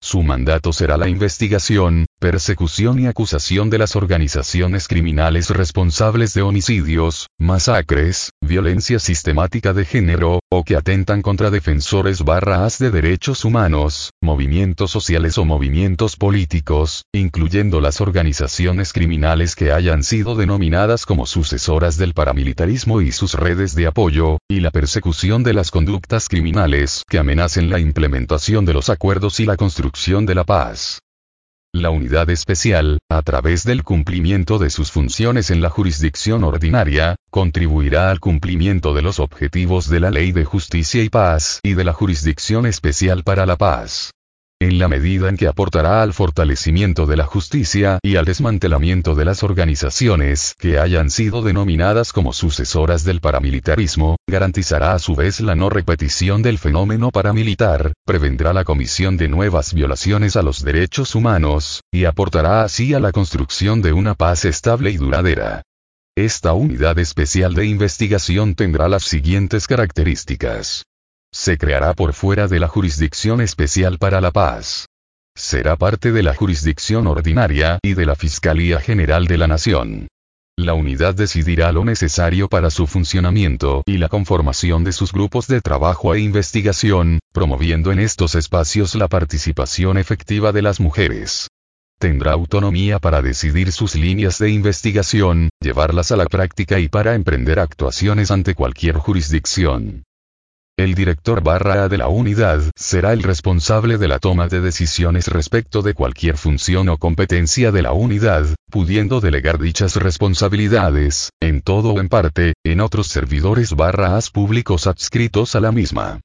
Su mandato será la investigación, persecución y acusación de las organizaciones criminales responsables de homicidios, masacres, violencia sistemática de género, o que atentan contra defensores barras de derechos humanos, movimientos sociales o movimientos políticos, incluyendo las organizaciones criminales que hayan sido denominadas como sucesoras del paramilitarismo y sus redes de apoyo, y la persecución de las conductas criminales que amenacen la implementación de los acuerdos y la construcción de la paz. La unidad especial, a través del cumplimiento de sus funciones en la jurisdicción ordinaria, contribuirá al cumplimiento de los objetivos de la Ley de Justicia y Paz y de la Jurisdicción Especial para la Paz en la medida en que aportará al fortalecimiento de la justicia y al desmantelamiento de las organizaciones que hayan sido denominadas como sucesoras del paramilitarismo, garantizará a su vez la no repetición del fenómeno paramilitar, prevendrá la comisión de nuevas violaciones a los derechos humanos, y aportará así a la construcción de una paz estable y duradera. Esta unidad especial de investigación tendrá las siguientes características. Se creará por fuera de la Jurisdicción Especial para la Paz. Será parte de la jurisdicción ordinaria y de la Fiscalía General de la Nación. La unidad decidirá lo necesario para su funcionamiento y la conformación de sus grupos de trabajo e investigación, promoviendo en estos espacios la participación efectiva de las mujeres. Tendrá autonomía para decidir sus líneas de investigación, llevarlas a la práctica y para emprender actuaciones ante cualquier jurisdicción. El director barra A de la unidad será el responsable de la toma de decisiones respecto de cualquier función o competencia de la unidad, pudiendo delegar dichas responsabilidades, en todo o en parte, en otros servidores barra As públicos adscritos a la misma.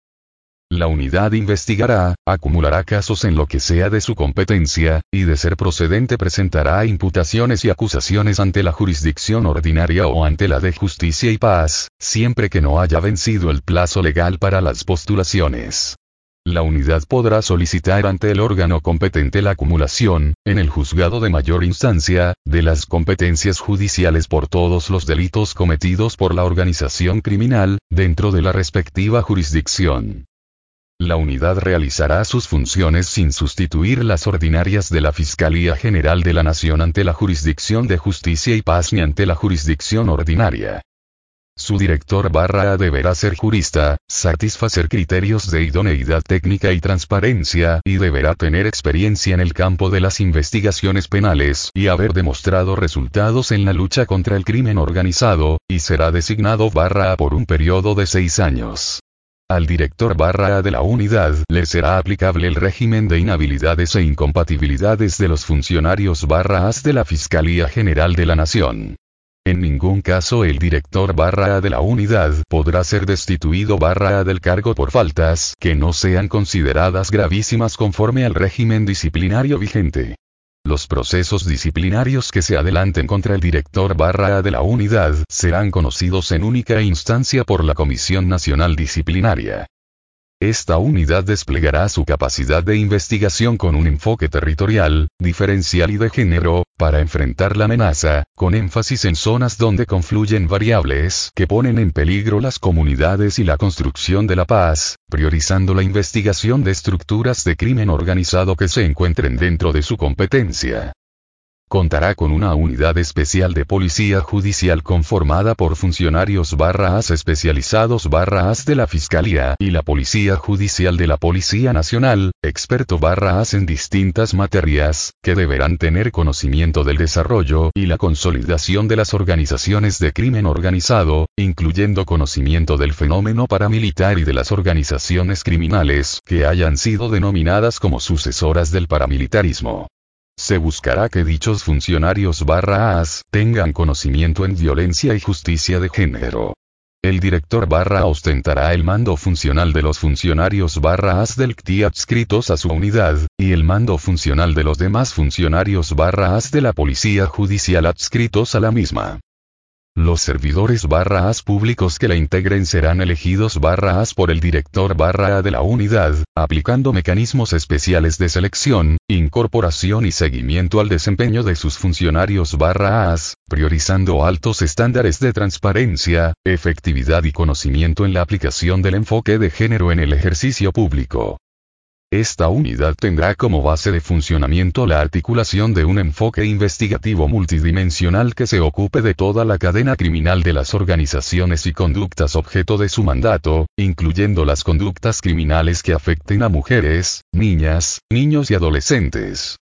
La unidad investigará, acumulará casos en lo que sea de su competencia, y de ser procedente presentará imputaciones y acusaciones ante la jurisdicción ordinaria o ante la de justicia y paz, siempre que no haya vencido el plazo legal para las postulaciones. La unidad podrá solicitar ante el órgano competente la acumulación, en el juzgado de mayor instancia, de las competencias judiciales por todos los delitos cometidos por la organización criminal, dentro de la respectiva jurisdicción. La unidad realizará sus funciones sin sustituir las ordinarias de la Fiscalía General de la Nación ante la Jurisdicción de Justicia y Paz ni ante la jurisdicción ordinaria. Su director barra deberá ser jurista, satisfacer criterios de idoneidad técnica y transparencia y deberá tener experiencia en el campo de las investigaciones penales y haber demostrado resultados en la lucha contra el crimen organizado, y será designado barra por un periodo de seis años. Al director barra A de la unidad le será aplicable el régimen de inhabilidades e incompatibilidades de los funcionarios barra A de la Fiscalía General de la Nación. En ningún caso el director barra A de la unidad podrá ser destituido barra A del cargo por faltas que no sean consideradas gravísimas conforme al régimen disciplinario vigente. Los procesos disciplinarios que se adelanten contra el director barra A de la unidad serán conocidos en única instancia por la Comisión Nacional Disciplinaria. Esta unidad desplegará su capacidad de investigación con un enfoque territorial, diferencial y de género, para enfrentar la amenaza, con énfasis en zonas donde confluyen variables que ponen en peligro las comunidades y la construcción de la paz, priorizando la investigación de estructuras de crimen organizado que se encuentren dentro de su competencia contará con una unidad especial de policía judicial conformada por funcionarios barra as especializados barra as de la Fiscalía y la Policía Judicial de la Policía Nacional, experto barra as en distintas materias, que deberán tener conocimiento del desarrollo y la consolidación de las organizaciones de crimen organizado, incluyendo conocimiento del fenómeno paramilitar y de las organizaciones criminales que hayan sido denominadas como sucesoras del paramilitarismo. Se buscará que dichos funcionarios barra AS tengan conocimiento en violencia y justicia de género. El director barra ostentará el mando funcional de los funcionarios barra AS del CTI adscritos a su unidad, y el mando funcional de los demás funcionarios barra AS de la Policía Judicial adscritos a la misma. Los servidores barra as públicos que la integren serán elegidos barra as por el director barra a de la unidad, aplicando mecanismos especiales de selección, incorporación y seguimiento al desempeño de sus funcionarios barra as, priorizando altos estándares de transparencia, efectividad y conocimiento en la aplicación del enfoque de género en el ejercicio público. Esta unidad tendrá como base de funcionamiento la articulación de un enfoque investigativo multidimensional que se ocupe de toda la cadena criminal de las organizaciones y conductas objeto de su mandato, incluyendo las conductas criminales que afecten a mujeres, niñas, niños y adolescentes.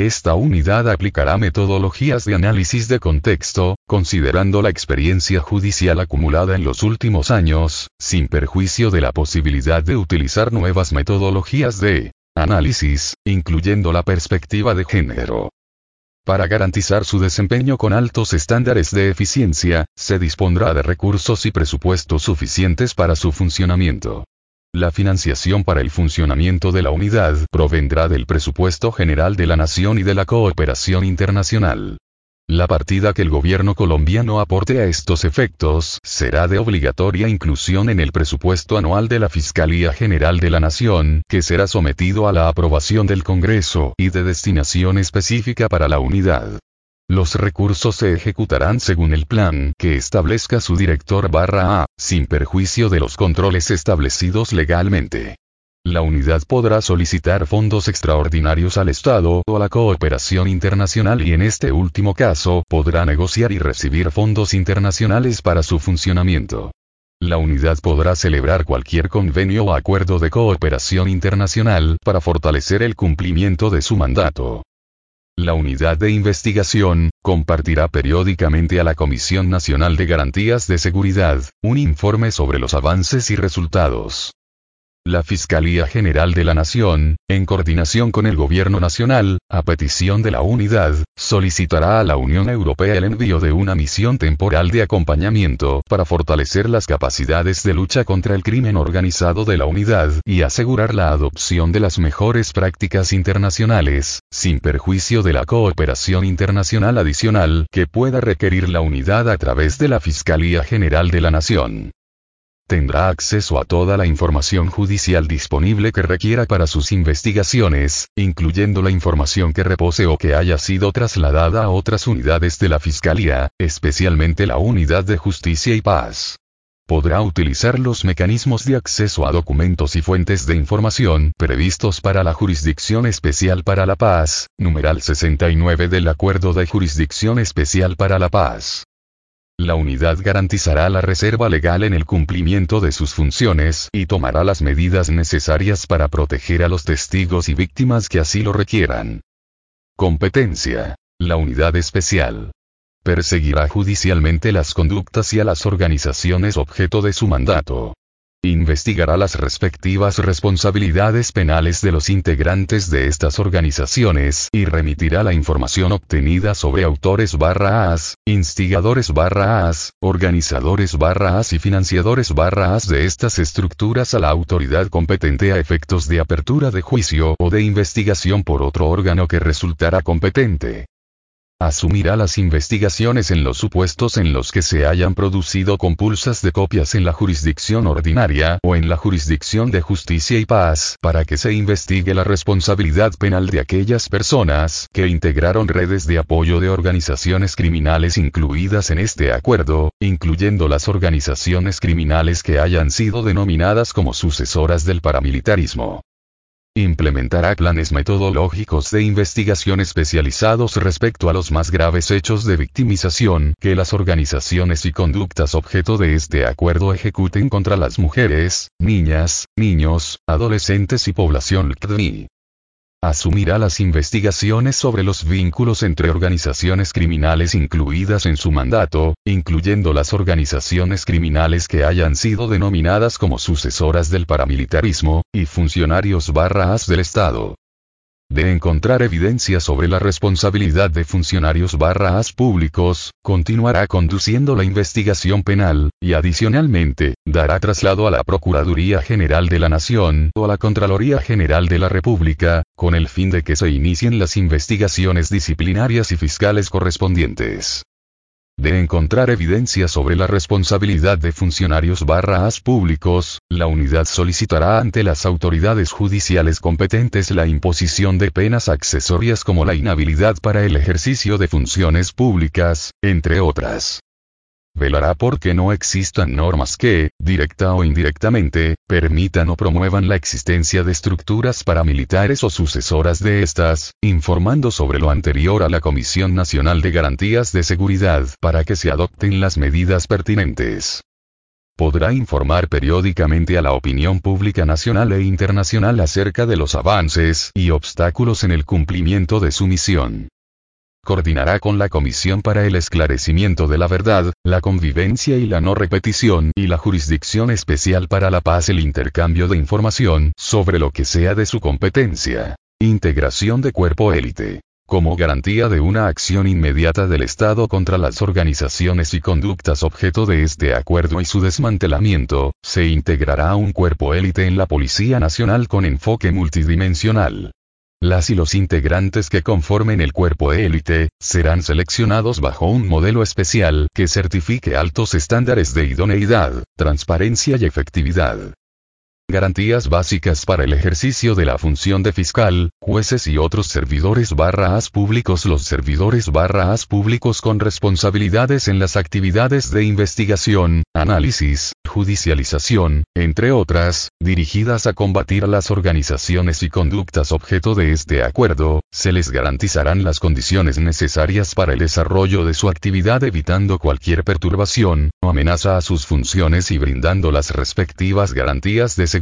Esta unidad aplicará metodologías de análisis de contexto, considerando la experiencia judicial acumulada en los últimos años, sin perjuicio de la posibilidad de utilizar nuevas metodologías de análisis, incluyendo la perspectiva de género. Para garantizar su desempeño con altos estándares de eficiencia, se dispondrá de recursos y presupuestos suficientes para su funcionamiento. La financiación para el funcionamiento de la unidad provendrá del presupuesto general de la Nación y de la cooperación internacional. La partida que el gobierno colombiano aporte a estos efectos será de obligatoria inclusión en el presupuesto anual de la Fiscalía General de la Nación, que será sometido a la aprobación del Congreso y de destinación específica para la unidad. Los recursos se ejecutarán según el plan que establezca su director barra A, sin perjuicio de los controles establecidos legalmente. La unidad podrá solicitar fondos extraordinarios al Estado o a la cooperación internacional y en este último caso podrá negociar y recibir fondos internacionales para su funcionamiento. La unidad podrá celebrar cualquier convenio o acuerdo de cooperación internacional para fortalecer el cumplimiento de su mandato. La unidad de investigación, compartirá periódicamente a la Comisión Nacional de Garantías de Seguridad, un informe sobre los avances y resultados. La Fiscalía General de la Nación, en coordinación con el Gobierno Nacional, a petición de la unidad, solicitará a la Unión Europea el envío de una misión temporal de acompañamiento para fortalecer las capacidades de lucha contra el crimen organizado de la unidad y asegurar la adopción de las mejores prácticas internacionales, sin perjuicio de la cooperación internacional adicional que pueda requerir la unidad a través de la Fiscalía General de la Nación tendrá acceso a toda la información judicial disponible que requiera para sus investigaciones, incluyendo la información que repose o que haya sido trasladada a otras unidades de la Fiscalía, especialmente la Unidad de Justicia y Paz. Podrá utilizar los mecanismos de acceso a documentos y fuentes de información previstos para la Jurisdicción Especial para la Paz, numeral 69 del Acuerdo de Jurisdicción Especial para la Paz. La unidad garantizará la reserva legal en el cumplimiento de sus funciones y tomará las medidas necesarias para proteger a los testigos y víctimas que así lo requieran. Competencia. La unidad especial. Perseguirá judicialmente las conductas y a las organizaciones objeto de su mandato. Investigará las respectivas responsabilidades penales de los integrantes de estas organizaciones y remitirá la información obtenida sobre autores barra as, instigadores barra as, organizadores barra as y financiadores barra as de estas estructuras a la autoridad competente a efectos de apertura de juicio o de investigación por otro órgano que resultará competente asumirá las investigaciones en los supuestos en los que se hayan producido compulsas de copias en la jurisdicción ordinaria o en la jurisdicción de justicia y paz para que se investigue la responsabilidad penal de aquellas personas que integraron redes de apoyo de organizaciones criminales incluidas en este acuerdo, incluyendo las organizaciones criminales que hayan sido denominadas como sucesoras del paramilitarismo. Implementará planes metodológicos de investigación especializados respecto a los más graves hechos de victimización que las organizaciones y conductas objeto de este acuerdo ejecuten contra las mujeres, niñas, niños, adolescentes y población LGTBI asumirá las investigaciones sobre los vínculos entre organizaciones criminales incluidas en su mandato, incluyendo las organizaciones criminales que hayan sido denominadas como sucesoras del paramilitarismo, y funcionarios barras del Estado de encontrar evidencia sobre la responsabilidad de funcionarios barras públicos, continuará conduciendo la investigación penal, y adicionalmente, dará traslado a la Procuraduría General de la Nación o a la Contraloría General de la República, con el fin de que se inicien las investigaciones disciplinarias y fiscales correspondientes de encontrar evidencia sobre la responsabilidad de funcionarios barras públicos, la unidad solicitará ante las autoridades judiciales competentes la imposición de penas accesorias como la inhabilidad para el ejercicio de funciones públicas, entre otras. Velará por que no existan normas que, directa o indirectamente, permitan o promuevan la existencia de estructuras paramilitares o sucesoras de estas, informando sobre lo anterior a la Comisión Nacional de Garantías de Seguridad para que se adopten las medidas pertinentes. Podrá informar periódicamente a la opinión pública nacional e internacional acerca de los avances y obstáculos en el cumplimiento de su misión coordinará con la Comisión para el Esclarecimiento de la Verdad, la Convivencia y la No Repetición y la Jurisdicción Especial para la Paz el intercambio de información sobre lo que sea de su competencia. Integración de cuerpo élite. Como garantía de una acción inmediata del Estado contra las organizaciones y conductas objeto de este acuerdo y su desmantelamiento, se integrará un cuerpo élite en la Policía Nacional con enfoque multidimensional. Las y los integrantes que conformen el cuerpo élite, serán seleccionados bajo un modelo especial que certifique altos estándares de idoneidad, transparencia y efectividad. Garantías básicas para el ejercicio de la función de fiscal, jueces y otros servidores barra as públicos. Los servidores barra as públicos con responsabilidades en las actividades de investigación, análisis, judicialización, entre otras, dirigidas a combatir a las organizaciones y conductas objeto de este acuerdo, se les garantizarán las condiciones necesarias para el desarrollo de su actividad evitando cualquier perturbación o amenaza a sus funciones y brindando las respectivas garantías de seguridad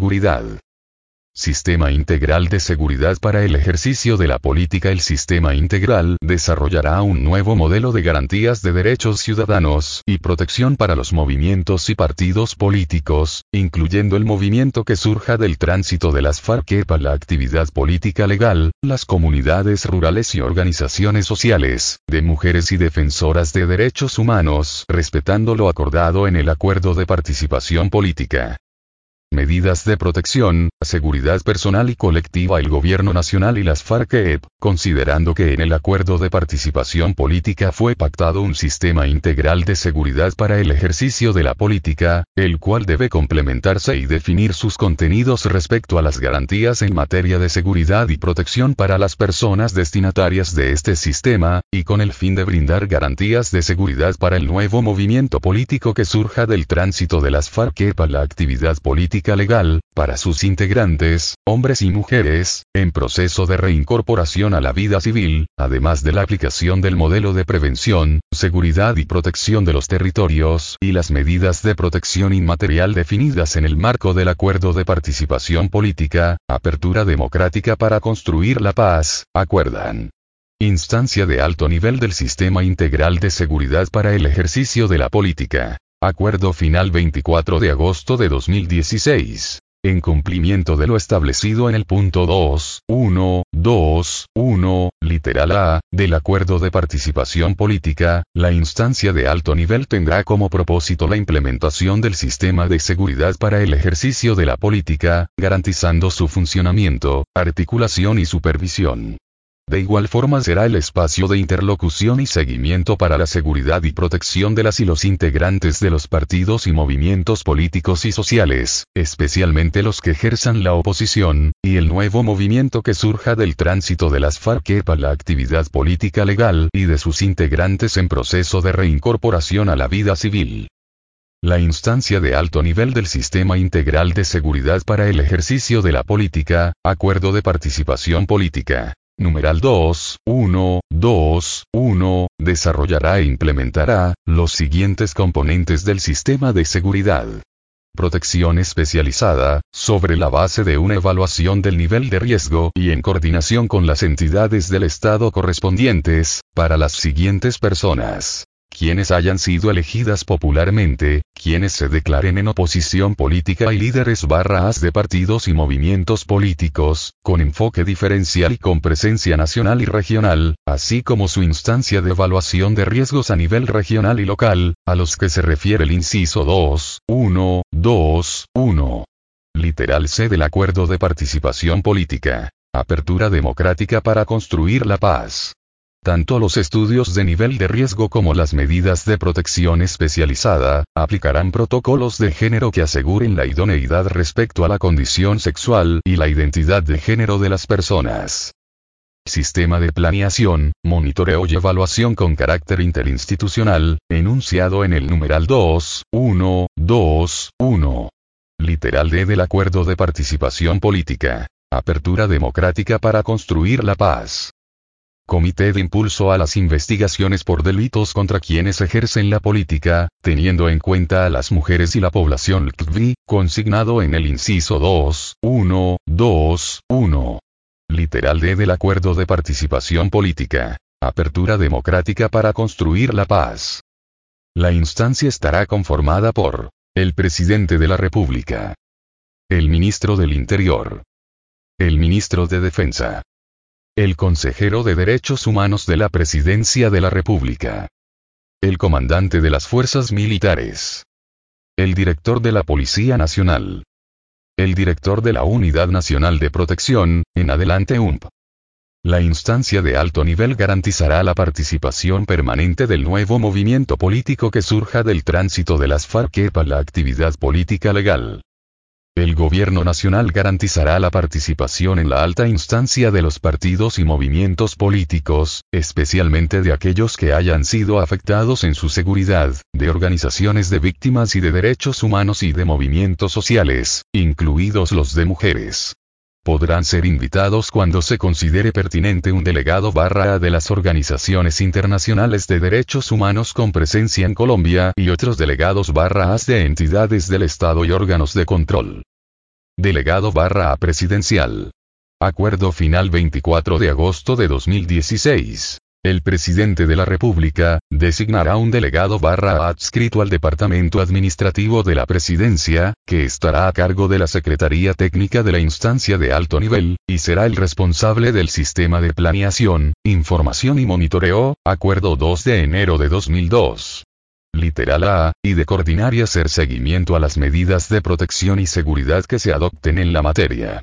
Sistema Integral de Seguridad para el ejercicio de la política El Sistema Integral desarrollará un nuevo modelo de garantías de derechos ciudadanos y protección para los movimientos y partidos políticos, incluyendo el movimiento que surja del tránsito de las FARC para la actividad política legal, las comunidades rurales y organizaciones sociales, de mujeres y defensoras de derechos humanos, respetando lo acordado en el Acuerdo de Participación Política. Medidas de protección, seguridad personal y colectiva El Gobierno Nacional y las FARC-EP, considerando que en el acuerdo de participación política fue pactado un sistema integral de seguridad para el ejercicio de la política, el cual debe complementarse y definir sus contenidos respecto a las garantías en materia de seguridad y protección para las personas destinatarias de este sistema, y con el fin de brindar garantías de seguridad para el nuevo movimiento político que surja del tránsito de las FARC-EP a la actividad política legal, para sus integrantes, hombres y mujeres, en proceso de reincorporación a la vida civil, además de la aplicación del modelo de prevención, seguridad y protección de los territorios y las medidas de protección inmaterial definidas en el marco del Acuerdo de Participación Política, Apertura Democrática para Construir la Paz, acuerdan. Instancia de alto nivel del Sistema Integral de Seguridad para el Ejercicio de la Política. Acuerdo final 24 de agosto de 2016 en cumplimiento de lo establecido en el punto 2, 1, 2, 1, literal A, del Acuerdo de Participación Política, la instancia de alto nivel tendrá como propósito la implementación del sistema de seguridad para el ejercicio de la política, garantizando su funcionamiento, articulación y supervisión. De igual forma será el espacio de interlocución y seguimiento para la seguridad y protección de las y los integrantes de los partidos y movimientos políticos y sociales, especialmente los que ejerzan la oposición, y el nuevo movimiento que surja del tránsito de las FARC para la actividad política legal y de sus integrantes en proceso de reincorporación a la vida civil. La instancia de alto nivel del Sistema Integral de Seguridad para el Ejercicio de la Política, Acuerdo de Participación Política numeral 2, 1, 2, 1, desarrollará e implementará los siguientes componentes del sistema de seguridad. Protección especializada, sobre la base de una evaluación del nivel de riesgo y en coordinación con las entidades del Estado correspondientes, para las siguientes personas quienes hayan sido elegidas popularmente, quienes se declaren en oposición política y líderes barras de partidos y movimientos políticos, con enfoque diferencial y con presencia nacional y regional, así como su instancia de evaluación de riesgos a nivel regional y local, a los que se refiere el inciso 2, 1, 2, 1. Literal C del Acuerdo de Participación Política. Apertura democrática para construir la paz. Tanto los estudios de nivel de riesgo como las medidas de protección especializada, aplicarán protocolos de género que aseguren la idoneidad respecto a la condición sexual y la identidad de género de las personas. Sistema de planeación, monitoreo y evaluación con carácter interinstitucional, enunciado en el numeral 2, 1, 2, 1. Literal D del Acuerdo de Participación Política. Apertura democrática para construir la paz. Comité de Impulso a las Investigaciones por Delitos contra quienes ejercen la política, teniendo en cuenta a las mujeres y la población consignado en el inciso 2, 1, 2, 1. Literal D del Acuerdo de Participación Política. Apertura democrática para construir la paz. La instancia estará conformada por el presidente de la República, el ministro del Interior, el ministro de Defensa, el consejero de Derechos Humanos de la Presidencia de la República. El comandante de las Fuerzas Militares. El director de la Policía Nacional. El director de la Unidad Nacional de Protección, en adelante UMP. La instancia de alto nivel garantizará la participación permanente del nuevo movimiento político que surja del tránsito de las FARC para la actividad política legal. El gobierno nacional garantizará la participación en la alta instancia de los partidos y movimientos políticos, especialmente de aquellos que hayan sido afectados en su seguridad, de organizaciones de víctimas y de derechos humanos y de movimientos sociales, incluidos los de mujeres. Podrán ser invitados cuando se considere pertinente un delegado barra de las organizaciones internacionales de derechos humanos con presencia en Colombia y otros delegados barra de entidades del Estado y órganos de control. Delegado barra A presidencial. Acuerdo final 24 de agosto de 2016. El presidente de la República, designará un delegado barra adscrito al Departamento Administrativo de la Presidencia, que estará a cargo de la Secretaría Técnica de la instancia de alto nivel, y será el responsable del sistema de planeación, información y monitoreo, acuerdo 2 de enero de 2002 literal A, y de coordinar y hacer seguimiento a las medidas de protección y seguridad que se adopten en la materia.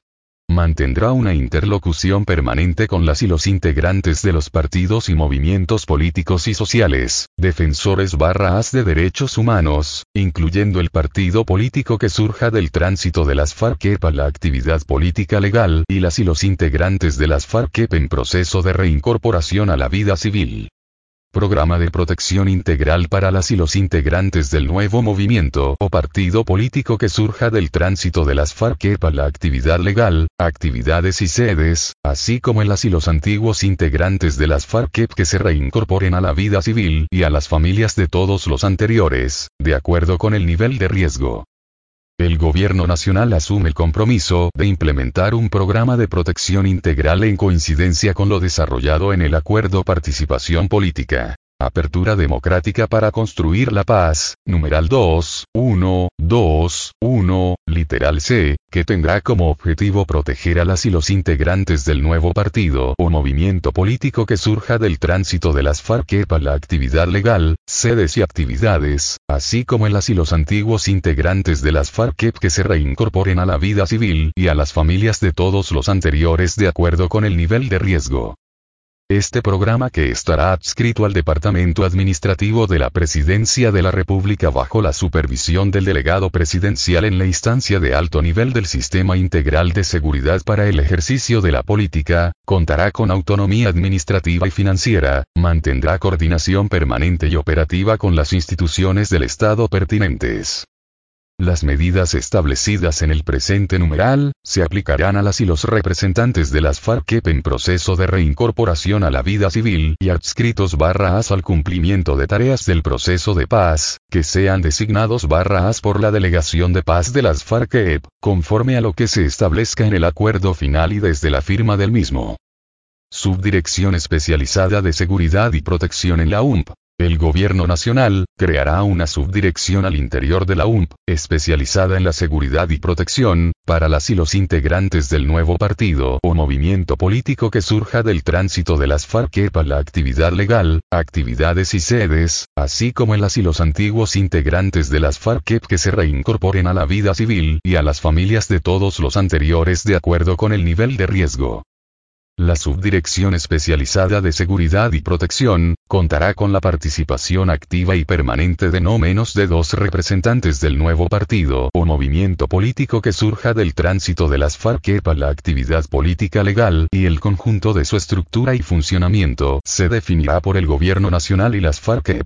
Mantendrá una interlocución permanente con las y los integrantes de los partidos y movimientos políticos y sociales, defensores barras de derechos humanos, incluyendo el partido político que surja del tránsito de las FARC para la actividad política legal y las y los integrantes de las FARC en proceso de reincorporación a la vida civil. Programa de protección integral para las y los integrantes del nuevo movimiento o partido político que surja del tránsito de las FARC para la actividad legal, actividades y sedes, así como en las y los antiguos integrantes de las FARC que se reincorporen a la vida civil y a las familias de todos los anteriores, de acuerdo con el nivel de riesgo. El gobierno nacional asume el compromiso de implementar un programa de protección integral en coincidencia con lo desarrollado en el Acuerdo Participación Política. Apertura democrática para construir la paz, numeral 2, 1, 2, 1, literal C, que tendrá como objetivo proteger a las y los integrantes del nuevo partido o movimiento político que surja del tránsito de las FARC para la actividad legal, sedes y actividades, así como en las y los antiguos integrantes de las FARC que se reincorporen a la vida civil y a las familias de todos los anteriores de acuerdo con el nivel de riesgo. Este programa que estará adscrito al Departamento Administrativo de la Presidencia de la República bajo la supervisión del delegado presidencial en la instancia de alto nivel del Sistema Integral de Seguridad para el ejercicio de la política, contará con autonomía administrativa y financiera, mantendrá coordinación permanente y operativa con las instituciones del Estado pertinentes. Las medidas establecidas en el presente numeral, se aplicarán a las y los representantes de las FARC en proceso de reincorporación a la vida civil y adscritos barra as al cumplimiento de tareas del proceso de paz, que sean designados barra as por la delegación de paz de las FARC conforme a lo que se establezca en el acuerdo final y desde la firma del mismo. Subdirección Especializada de Seguridad y Protección en la UMP, el Gobierno Nacional, creará una subdirección al interior de la UMP, especializada en la seguridad y protección, para las y los integrantes del nuevo partido o movimiento político que surja del tránsito de las FARC para la actividad legal, actividades y sedes, así como en las y los antiguos integrantes de las FARC que se reincorporen a la vida civil y a las familias de todos los anteriores de acuerdo con el nivel de riesgo. La Subdirección Especializada de Seguridad y Protección, contará con la participación activa y permanente de no menos de dos representantes del nuevo partido o movimiento político que surja del tránsito de las FARC para la actividad política legal y el conjunto de su estructura y funcionamiento se definirá por el Gobierno Nacional y las FARC.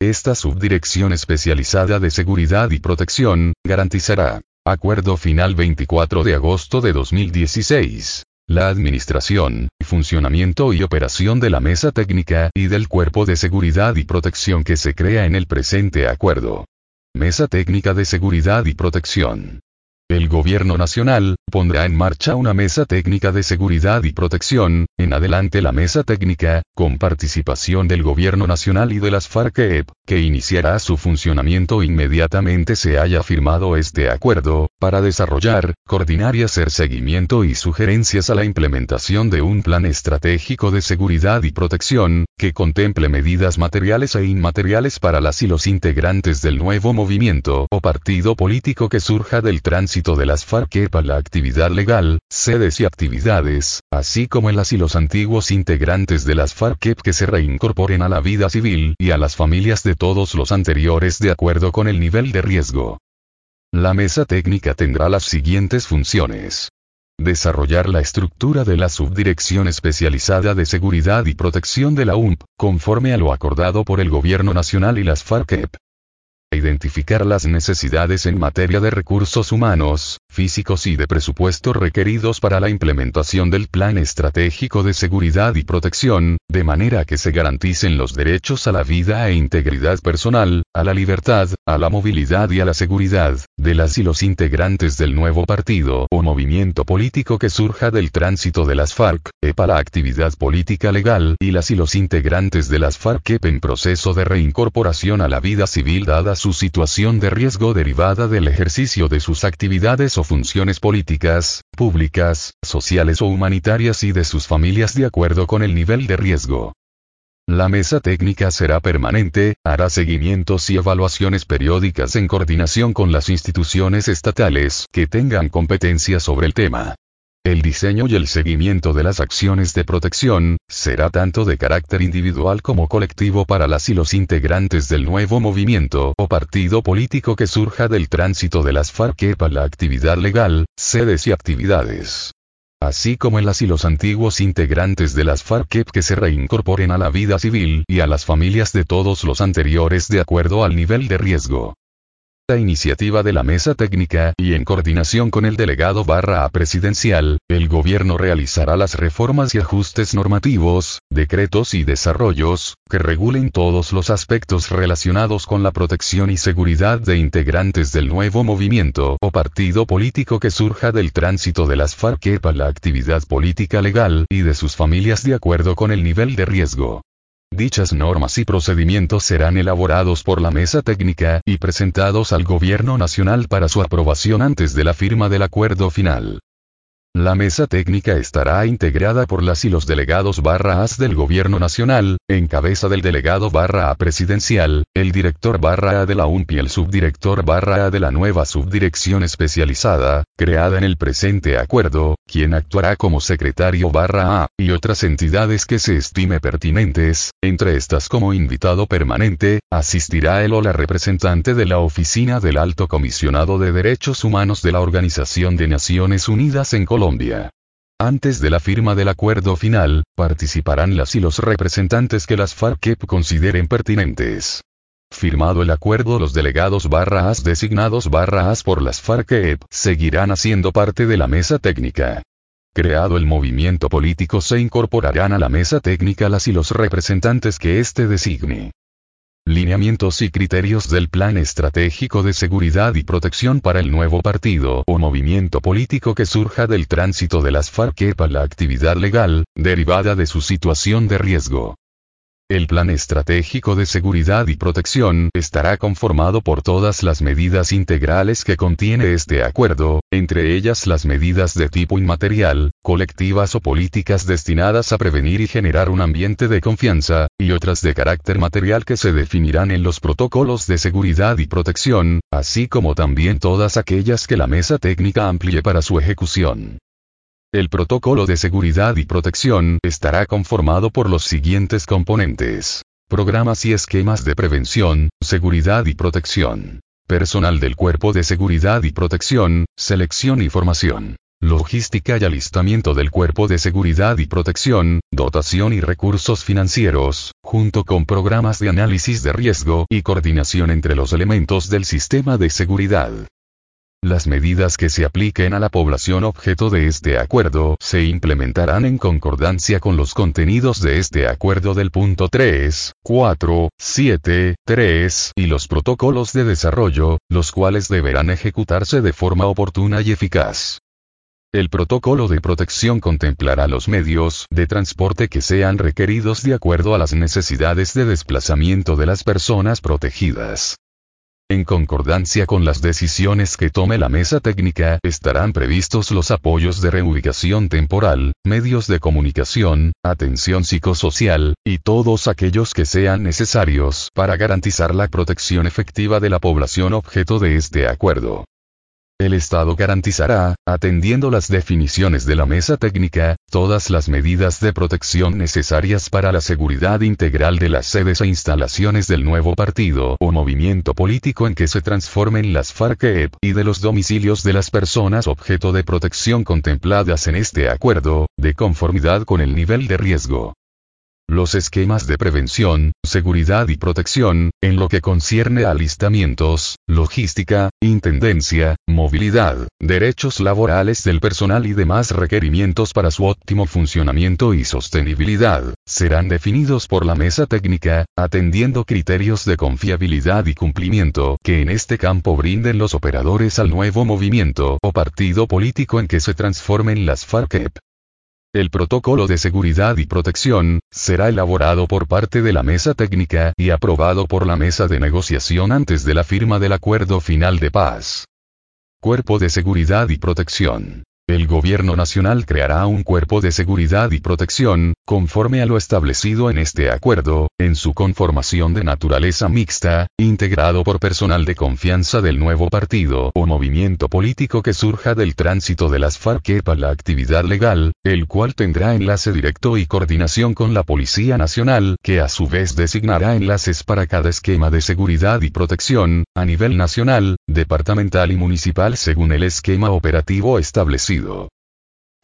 Esta Subdirección Especializada de Seguridad y Protección, garantizará. Acuerdo final 24 de agosto de 2016 la administración, funcionamiento y operación de la mesa técnica y del cuerpo de seguridad y protección que se crea en el presente acuerdo. Mesa técnica de seguridad y protección. El Gobierno Nacional, pondrá en marcha una mesa técnica de seguridad y protección, en adelante la mesa técnica, con participación del Gobierno Nacional y de las FARC-EP, que iniciará su funcionamiento inmediatamente se haya firmado este acuerdo, para desarrollar, coordinar y hacer seguimiento y sugerencias a la implementación de un plan estratégico de seguridad y protección, que contemple medidas materiales e inmateriales para las y los integrantes del nuevo movimiento o partido político que surja del tránsito de las FARC para la actividad legal, sedes y actividades, así como en las y los antiguos integrantes de las FARC que se reincorporen a la vida civil y a las familias de todos los anteriores de acuerdo con el nivel de riesgo. La mesa técnica tendrá las siguientes funciones. Desarrollar la estructura de la Subdirección Especializada de Seguridad y Protección de la UMP, conforme a lo acordado por el Gobierno Nacional y las FARC-EP identificar las necesidades en materia de recursos humanos, físicos y de presupuesto requeridos para la implementación del Plan Estratégico de Seguridad y Protección, de manera que se garanticen los derechos a la vida e integridad personal, a la libertad, a la movilidad y a la seguridad, de las y los integrantes del nuevo partido o movimiento político que surja del tránsito de las FARC, EPA la actividad política legal y las y los integrantes de las FARC EPA en proceso de reincorporación a la vida civil dada su situación de riesgo derivada del ejercicio de sus actividades funciones políticas, públicas, sociales o humanitarias y de sus familias de acuerdo con el nivel de riesgo. La mesa técnica será permanente, hará seguimientos y evaluaciones periódicas en coordinación con las instituciones estatales que tengan competencia sobre el tema. El diseño y el seguimiento de las acciones de protección, será tanto de carácter individual como colectivo para las y los integrantes del nuevo movimiento o partido político que surja del tránsito de las FARC para la actividad legal, sedes y actividades. Así como en las y los antiguos integrantes de las FARC que se reincorporen a la vida civil y a las familias de todos los anteriores de acuerdo al nivel de riesgo iniciativa de la mesa técnica y en coordinación con el delegado barra A presidencial, el gobierno realizará las reformas y ajustes normativos, decretos y desarrollos, que regulen todos los aspectos relacionados con la protección y seguridad de integrantes del nuevo movimiento o partido político que surja del tránsito de las FARC para la actividad política legal y de sus familias de acuerdo con el nivel de riesgo. Dichas normas y procedimientos serán elaborados por la mesa técnica y presentados al Gobierno Nacional para su aprobación antes de la firma del acuerdo final. La mesa técnica estará integrada por las y los delegados barra AS del Gobierno Nacional, en cabeza del delegado barra A presidencial, el director barra A de la UNP y el subdirector barra A de la nueva subdirección especializada, creada en el presente acuerdo, quien actuará como secretario barra A, y otras entidades que se estime pertinentes, entre estas como invitado permanente, asistirá el o la representante de la Oficina del Alto Comisionado de Derechos Humanos de la Organización de Naciones Unidas en Colombia Antes de la firma del acuerdo final, participarán las y los representantes que las FARC consideren pertinentes. Firmado el acuerdo los delegados barra as designados barra as por las FARC seguirán haciendo parte de la mesa técnica. Creado el movimiento político se incorporarán a la mesa técnica las y los representantes que éste designe. Lineamientos y criterios del Plan Estratégico de Seguridad y Protección para el nuevo partido o movimiento político que surja del tránsito de las FARC para la actividad legal, derivada de su situación de riesgo. El Plan Estratégico de Seguridad y Protección estará conformado por todas las medidas integrales que contiene este acuerdo, entre ellas las medidas de tipo inmaterial, colectivas o políticas destinadas a prevenir y generar un ambiente de confianza, y otras de carácter material que se definirán en los protocolos de seguridad y protección, así como también todas aquellas que la mesa técnica amplíe para su ejecución. El protocolo de seguridad y protección estará conformado por los siguientes componentes. Programas y esquemas de prevención, seguridad y protección. Personal del Cuerpo de Seguridad y Protección, selección y formación. Logística y alistamiento del Cuerpo de Seguridad y Protección, dotación y recursos financieros, junto con programas de análisis de riesgo y coordinación entre los elementos del sistema de seguridad. Las medidas que se apliquen a la población objeto de este acuerdo se implementarán en concordancia con los contenidos de este acuerdo del punto 3, 4, 7, 3 y los protocolos de desarrollo, los cuales deberán ejecutarse de forma oportuna y eficaz. El protocolo de protección contemplará los medios de transporte que sean requeridos de acuerdo a las necesidades de desplazamiento de las personas protegidas. En concordancia con las decisiones que tome la mesa técnica, estarán previstos los apoyos de reubicación temporal, medios de comunicación, atención psicosocial, y todos aquellos que sean necesarios para garantizar la protección efectiva de la población objeto de este acuerdo. El Estado garantizará, atendiendo las definiciones de la mesa técnica, todas las medidas de protección necesarias para la seguridad integral de las sedes e instalaciones del nuevo partido o movimiento político en que se transformen las FARC y de los domicilios de las personas objeto de protección contempladas en este acuerdo, de conformidad con el nivel de riesgo los esquemas de prevención, seguridad y protección, en lo que concierne a alistamientos, logística, intendencia, movilidad, derechos laborales del personal y demás requerimientos para su óptimo funcionamiento y sostenibilidad, serán definidos por la mesa técnica, atendiendo criterios de confiabilidad y cumplimiento que en este campo brinden los operadores al nuevo movimiento o partido político en que se transformen las FARC. El protocolo de seguridad y protección, será elaborado por parte de la mesa técnica y aprobado por la mesa de negociación antes de la firma del acuerdo final de paz. Cuerpo de Seguridad y Protección. El Gobierno Nacional creará un cuerpo de seguridad y protección, conforme a lo establecido en este acuerdo, en su conformación de naturaleza mixta, integrado por personal de confianza del nuevo partido o movimiento político que surja del tránsito de las FARC para la actividad legal, el cual tendrá enlace directo y coordinación con la Policía Nacional, que a su vez designará enlaces para cada esquema de seguridad y protección, a nivel nacional, departamental y municipal según el esquema operativo establecido.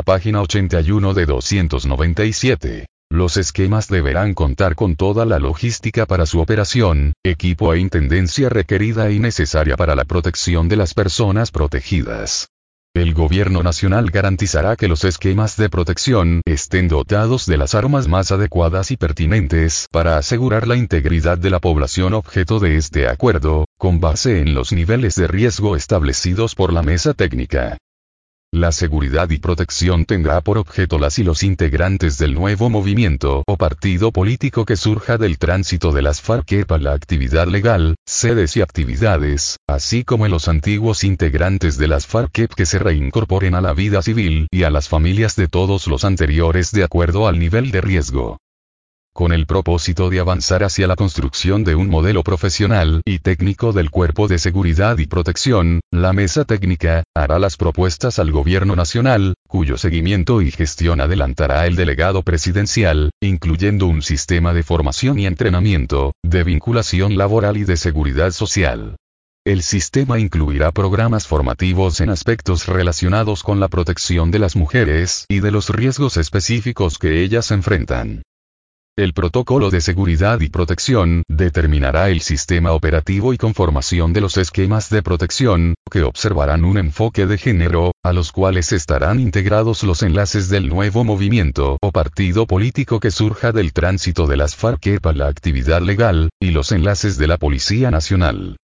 Página 81 de 297. Los esquemas deberán contar con toda la logística para su operación, equipo e intendencia requerida y necesaria para la protección de las personas protegidas. El gobierno nacional garantizará que los esquemas de protección estén dotados de las armas más adecuadas y pertinentes para asegurar la integridad de la población objeto de este acuerdo, con base en los niveles de riesgo establecidos por la mesa técnica. La seguridad y protección tendrá por objeto las y los integrantes del nuevo movimiento o partido político que surja del tránsito de las FARC para la actividad legal, sedes y actividades, así como los antiguos integrantes de las FARC que se reincorporen a la vida civil y a las familias de todos los anteriores de acuerdo al nivel de riesgo con el propósito de avanzar hacia la construcción de un modelo profesional y técnico del Cuerpo de Seguridad y Protección, la Mesa Técnica, hará las propuestas al Gobierno Nacional, cuyo seguimiento y gestión adelantará el delegado presidencial, incluyendo un sistema de formación y entrenamiento, de vinculación laboral y de seguridad social. El sistema incluirá programas formativos en aspectos relacionados con la protección de las mujeres y de los riesgos específicos que ellas enfrentan. El protocolo de seguridad y protección determinará el sistema operativo y conformación de los esquemas de protección, que observarán un enfoque de género, a los cuales estarán integrados los enlaces del nuevo movimiento o partido político que surja del tránsito de las FARC para la actividad legal, y los enlaces de la Policía Nacional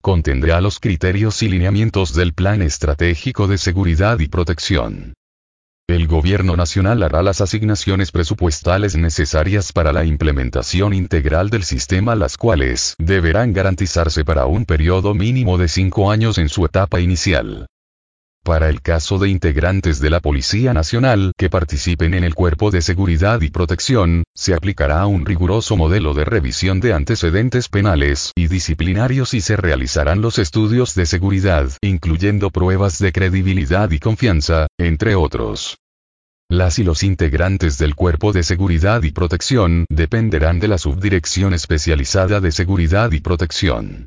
contendrá los criterios y lineamientos del Plan Estratégico de Seguridad y Protección. El Gobierno Nacional hará las asignaciones presupuestales necesarias para la implementación integral del sistema las cuales deberán garantizarse para un periodo mínimo de cinco años en su etapa inicial. Para el caso de integrantes de la Policía Nacional que participen en el Cuerpo de Seguridad y Protección, se aplicará un riguroso modelo de revisión de antecedentes penales y disciplinarios y se realizarán los estudios de seguridad, incluyendo pruebas de credibilidad y confianza, entre otros. Las y los integrantes del Cuerpo de Seguridad y Protección dependerán de la Subdirección Especializada de Seguridad y Protección.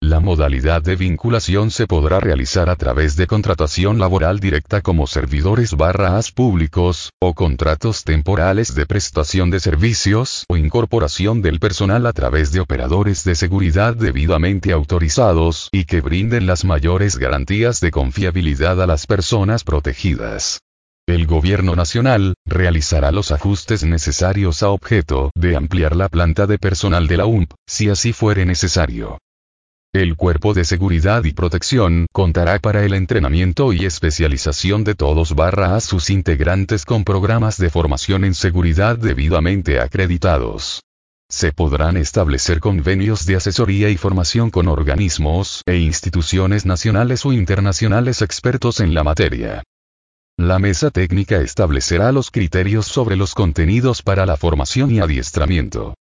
La modalidad de vinculación se podrá realizar a través de contratación laboral directa como servidores barras públicos, o contratos temporales de prestación de servicios o incorporación del personal a través de operadores de seguridad debidamente autorizados y que brinden las mayores garantías de confiabilidad a las personas protegidas. El Gobierno Nacional, realizará los ajustes necesarios a objeto de ampliar la planta de personal de la UMP, si así fuere necesario. El Cuerpo de Seguridad y Protección contará para el entrenamiento y especialización de todos barra a sus integrantes con programas de formación en seguridad debidamente acreditados. Se podrán establecer convenios de asesoría y formación con organismos e instituciones nacionales o internacionales expertos en la materia. La mesa técnica establecerá los criterios sobre los contenidos para la formación y adiestramiento.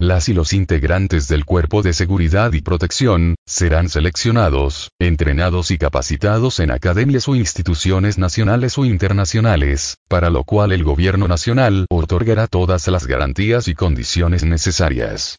Las y los integrantes del Cuerpo de Seguridad y Protección, serán seleccionados, entrenados y capacitados en academias o instituciones nacionales o internacionales, para lo cual el Gobierno Nacional otorgará todas las garantías y condiciones necesarias.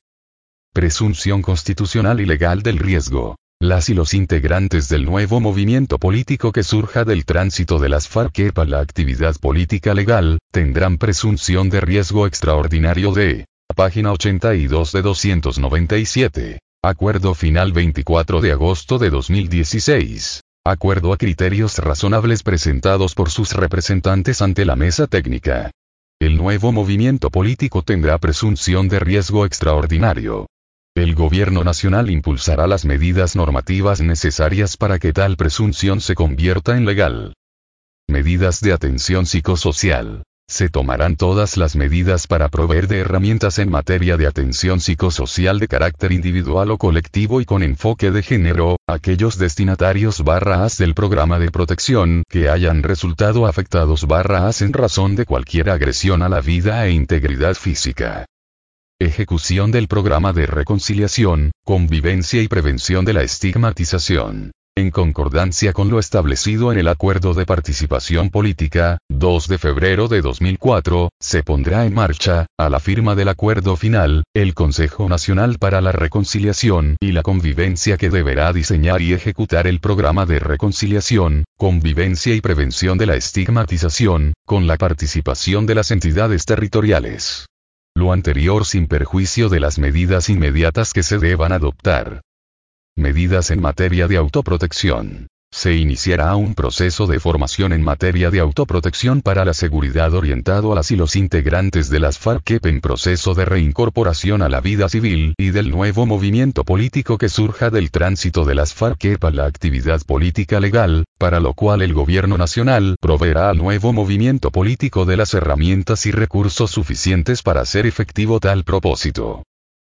Presunción constitucional y legal del riesgo. Las y los integrantes del nuevo movimiento político que surja del tránsito de las FARC para la actividad política legal, tendrán presunción de riesgo extraordinario de página 82 de 297. Acuerdo final 24 de agosto de 2016. Acuerdo a criterios razonables presentados por sus representantes ante la mesa técnica. El nuevo movimiento político tendrá presunción de riesgo extraordinario. El Gobierno Nacional impulsará las medidas normativas necesarias para que tal presunción se convierta en legal. Medidas de atención psicosocial. Se tomarán todas las medidas para proveer de herramientas en materia de atención psicosocial de carácter individual o colectivo y con enfoque de género, aquellos destinatarios barras del programa de protección que hayan resultado afectados barras en razón de cualquier agresión a la vida e integridad física. Ejecución del programa de reconciliación, convivencia y prevención de la estigmatización. En concordancia con lo establecido en el Acuerdo de Participación Política, 2 de febrero de 2004, se pondrá en marcha, a la firma del acuerdo final, el Consejo Nacional para la Reconciliación y la Convivencia que deberá diseñar y ejecutar el programa de reconciliación, convivencia y prevención de la estigmatización, con la participación de las entidades territoriales. Lo anterior sin perjuicio de las medidas inmediatas que se deban adoptar. Medidas en materia de autoprotección. Se iniciará un proceso de formación en materia de autoprotección para la seguridad orientado a las y los integrantes de las FARC en proceso de reincorporación a la vida civil y del nuevo movimiento político que surja del tránsito de las FARC a la actividad política legal, para lo cual el gobierno nacional proveerá al nuevo movimiento político de las herramientas y recursos suficientes para hacer efectivo tal propósito.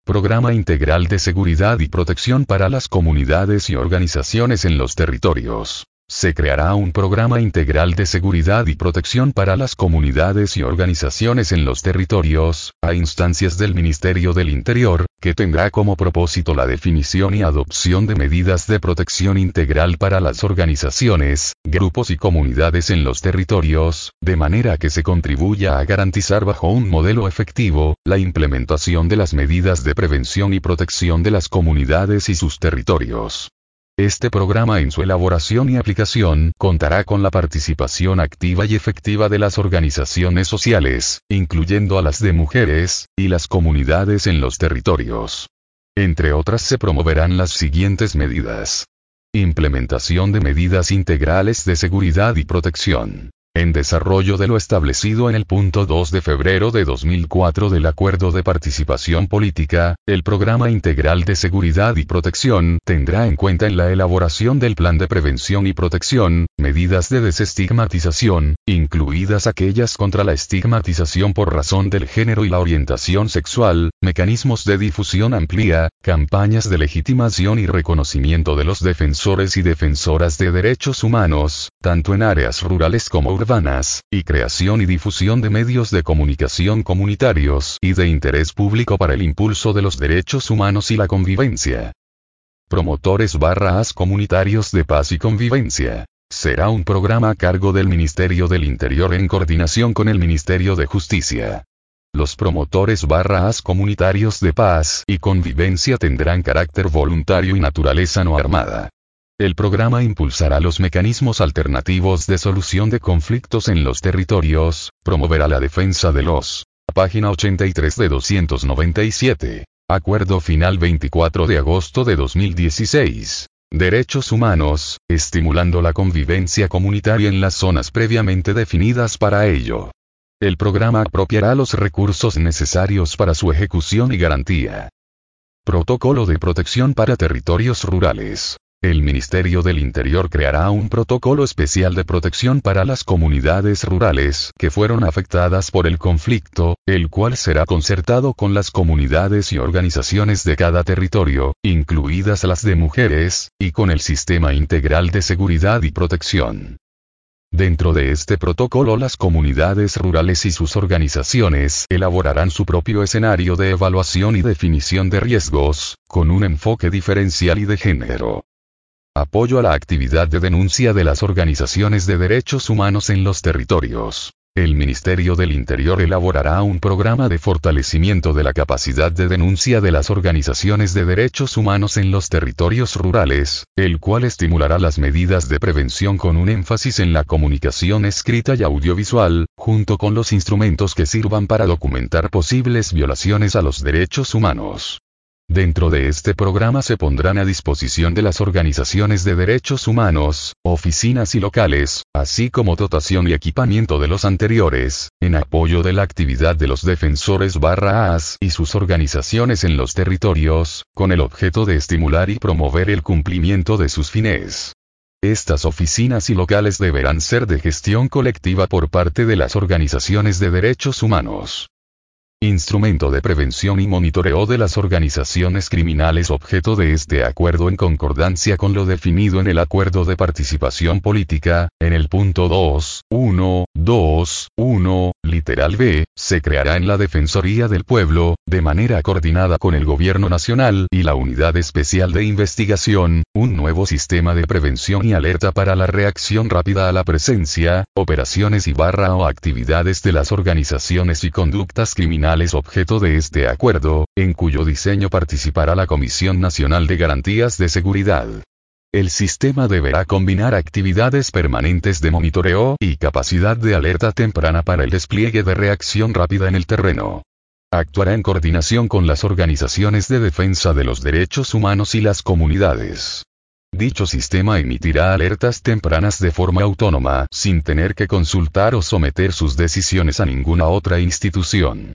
Programa Integral de Seguridad y Protección para las Comunidades y Organizaciones en los Territorios. Se creará un programa integral de seguridad y protección para las comunidades y organizaciones en los territorios, a instancias del Ministerio del Interior, que tendrá como propósito la definición y adopción de medidas de protección integral para las organizaciones, grupos y comunidades en los territorios, de manera que se contribuya a garantizar bajo un modelo efectivo, la implementación de las medidas de prevención y protección de las comunidades y sus territorios. Este programa en su elaboración y aplicación contará con la participación activa y efectiva de las organizaciones sociales, incluyendo a las de mujeres, y las comunidades en los territorios. Entre otras se promoverán las siguientes medidas. Implementación de medidas integrales de seguridad y protección en desarrollo de lo establecido en el punto 2 de febrero de 2004 del Acuerdo de Participación Política, el Programa Integral de Seguridad y Protección tendrá en cuenta en la elaboración del Plan de Prevención y Protección, medidas de desestigmatización, incluidas aquellas contra la estigmatización por razón del género y la orientación sexual, mecanismos de difusión amplia, campañas de legitimación y reconocimiento de los defensores y defensoras de derechos humanos, tanto en áreas rurales como urbanas y creación y difusión de medios de comunicación comunitarios y de interés público para el impulso de los derechos humanos y la convivencia. Promotores barras comunitarios de paz y convivencia. Será un programa a cargo del Ministerio del Interior en coordinación con el Ministerio de Justicia. Los promotores barras comunitarios de paz y convivencia tendrán carácter voluntario y naturaleza no armada. El programa impulsará los mecanismos alternativos de solución de conflictos en los territorios, promoverá la defensa de los. Página 83 de 297. Acuerdo final 24 de agosto de 2016. Derechos humanos, estimulando la convivencia comunitaria en las zonas previamente definidas para ello. El programa apropiará los recursos necesarios para su ejecución y garantía. Protocolo de protección para territorios rurales. El Ministerio del Interior creará un protocolo especial de protección para las comunidades rurales que fueron afectadas por el conflicto, el cual será concertado con las comunidades y organizaciones de cada territorio, incluidas las de mujeres, y con el Sistema Integral de Seguridad y Protección. Dentro de este protocolo las comunidades rurales y sus organizaciones elaborarán su propio escenario de evaluación y definición de riesgos, con un enfoque diferencial y de género. Apoyo a la actividad de denuncia de las organizaciones de derechos humanos en los territorios. El Ministerio del Interior elaborará un programa de fortalecimiento de la capacidad de denuncia de las organizaciones de derechos humanos en los territorios rurales, el cual estimulará las medidas de prevención con un énfasis en la comunicación escrita y audiovisual, junto con los instrumentos que sirvan para documentar posibles violaciones a los derechos humanos. Dentro de este programa se pondrán a disposición de las organizaciones de derechos humanos, oficinas y locales, así como dotación y equipamiento de los anteriores, en apoyo de la actividad de los defensores barra AS y sus organizaciones en los territorios, con el objeto de estimular y promover el cumplimiento de sus fines. Estas oficinas y locales deberán ser de gestión colectiva por parte de las organizaciones de derechos humanos. Instrumento de prevención y monitoreo de las organizaciones criminales objeto de este acuerdo en concordancia con lo definido en el Acuerdo de Participación Política, en el punto 2, 1, 2, 1, literal B, se creará en la Defensoría del Pueblo, de manera coordinada con el Gobierno Nacional y la Unidad Especial de Investigación, un nuevo sistema de prevención y alerta para la reacción rápida a la presencia, operaciones y barra o actividades de las organizaciones y conductas criminales objeto de este acuerdo, en cuyo diseño participará la Comisión Nacional de Garantías de Seguridad. El sistema deberá combinar actividades permanentes de monitoreo y capacidad de alerta temprana para el despliegue de reacción rápida en el terreno. Actuará en coordinación con las organizaciones de defensa de los derechos humanos y las comunidades. Dicho sistema emitirá alertas tempranas de forma autónoma, sin tener que consultar o someter sus decisiones a ninguna otra institución.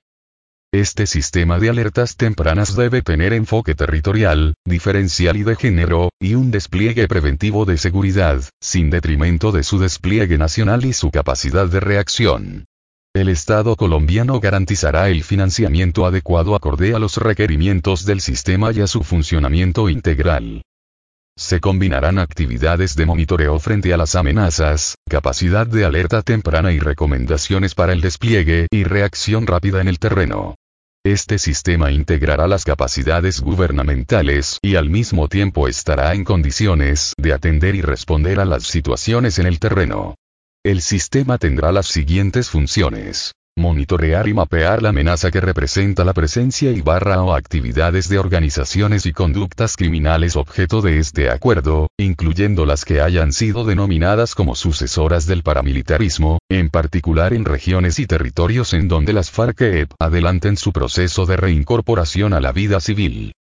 Este sistema de alertas tempranas debe tener enfoque territorial, diferencial y de género, y un despliegue preventivo de seguridad, sin detrimento de su despliegue nacional y su capacidad de reacción. El Estado colombiano garantizará el financiamiento adecuado acorde a los requerimientos del sistema y a su funcionamiento integral. Se combinarán actividades de monitoreo frente a las amenazas, capacidad de alerta temprana y recomendaciones para el despliegue y reacción rápida en el terreno. Este sistema integrará las capacidades gubernamentales y al mismo tiempo estará en condiciones de atender y responder a las situaciones en el terreno. El sistema tendrá las siguientes funciones. Monitorear y mapear la amenaza que representa la presencia y barra o actividades de organizaciones y conductas criminales objeto de este acuerdo, incluyendo las que hayan sido denominadas como sucesoras del paramilitarismo, en particular en regiones y territorios en donde las FARC-EP adelanten su proceso de reincorporación a la vida civil.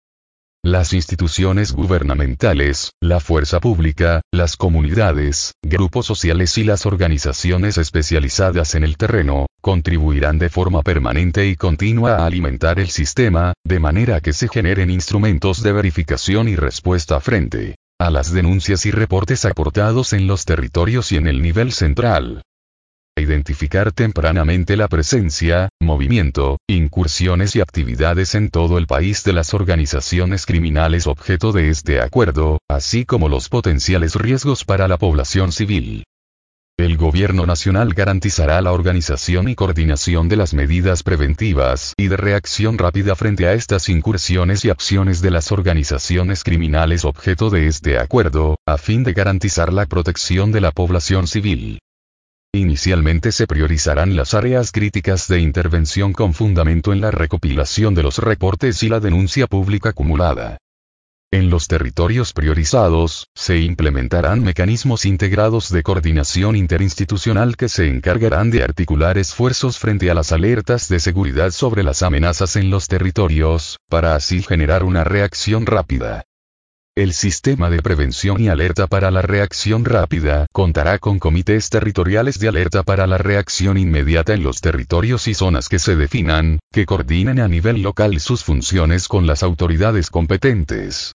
Las instituciones gubernamentales, la fuerza pública, las comunidades, grupos sociales y las organizaciones especializadas en el terreno, contribuirán de forma permanente y continua a alimentar el sistema, de manera que se generen instrumentos de verificación y respuesta frente a las denuncias y reportes aportados en los territorios y en el nivel central identificar tempranamente la presencia, movimiento, incursiones y actividades en todo el país de las organizaciones criminales objeto de este acuerdo, así como los potenciales riesgos para la población civil. El Gobierno Nacional garantizará la organización y coordinación de las medidas preventivas y de reacción rápida frente a estas incursiones y acciones de las organizaciones criminales objeto de este acuerdo, a fin de garantizar la protección de la población civil. Inicialmente se priorizarán las áreas críticas de intervención con fundamento en la recopilación de los reportes y la denuncia pública acumulada. En los territorios priorizados, se implementarán mecanismos integrados de coordinación interinstitucional que se encargarán de articular esfuerzos frente a las alertas de seguridad sobre las amenazas en los territorios, para así generar una reacción rápida. El sistema de prevención y alerta para la reacción rápida contará con comités territoriales de alerta para la reacción inmediata en los territorios y zonas que se definan, que coordinen a nivel local sus funciones con las autoridades competentes.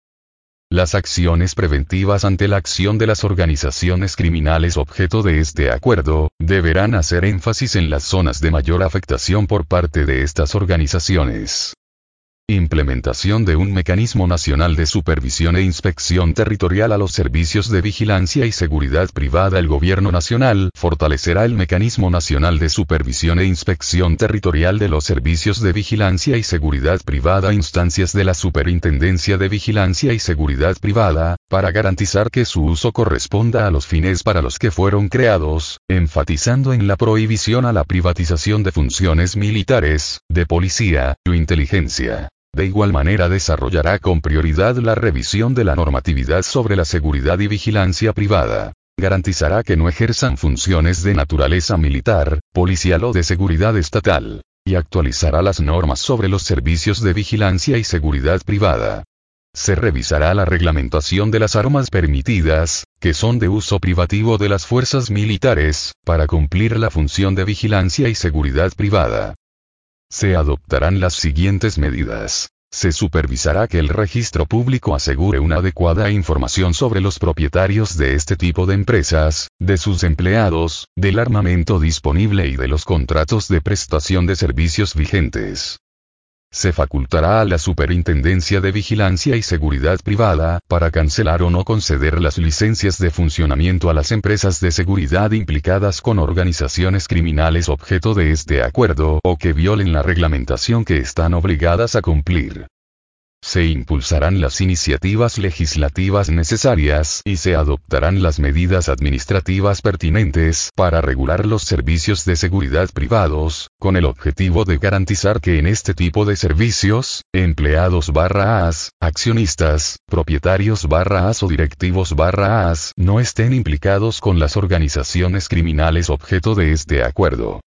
Las acciones preventivas ante la acción de las organizaciones criminales objeto de este acuerdo, deberán hacer énfasis en las zonas de mayor afectación por parte de estas organizaciones. Implementación de un mecanismo nacional de supervisión e inspección territorial a los servicios de vigilancia y seguridad privada. El Gobierno Nacional fortalecerá el mecanismo nacional de supervisión e inspección territorial de los servicios de vigilancia y seguridad privada instancias de la Superintendencia de Vigilancia y Seguridad Privada, para garantizar que su uso corresponda a los fines para los que fueron creados, enfatizando en la prohibición a la privatización de funciones militares, de policía, o inteligencia. De igual manera desarrollará con prioridad la revisión de la normatividad sobre la seguridad y vigilancia privada. Garantizará que no ejerzan funciones de naturaleza militar, policial o de seguridad estatal. Y actualizará las normas sobre los servicios de vigilancia y seguridad privada. Se revisará la reglamentación de las armas permitidas, que son de uso privativo de las fuerzas militares, para cumplir la función de vigilancia y seguridad privada. Se adoptarán las siguientes medidas. Se supervisará que el registro público asegure una adecuada información sobre los propietarios de este tipo de empresas, de sus empleados, del armamento disponible y de los contratos de prestación de servicios vigentes. Se facultará a la Superintendencia de Vigilancia y Seguridad Privada, para cancelar o no conceder las licencias de funcionamiento a las empresas de seguridad implicadas con organizaciones criminales objeto de este acuerdo o que violen la reglamentación que están obligadas a cumplir. Se impulsarán las iniciativas legislativas necesarias y se adoptarán las medidas administrativas pertinentes para regular los servicios de seguridad privados, con el objetivo de garantizar que en este tipo de servicios, empleados barra AS, accionistas, propietarios barra AS o directivos barra AS no estén implicados con las organizaciones criminales objeto de este acuerdo.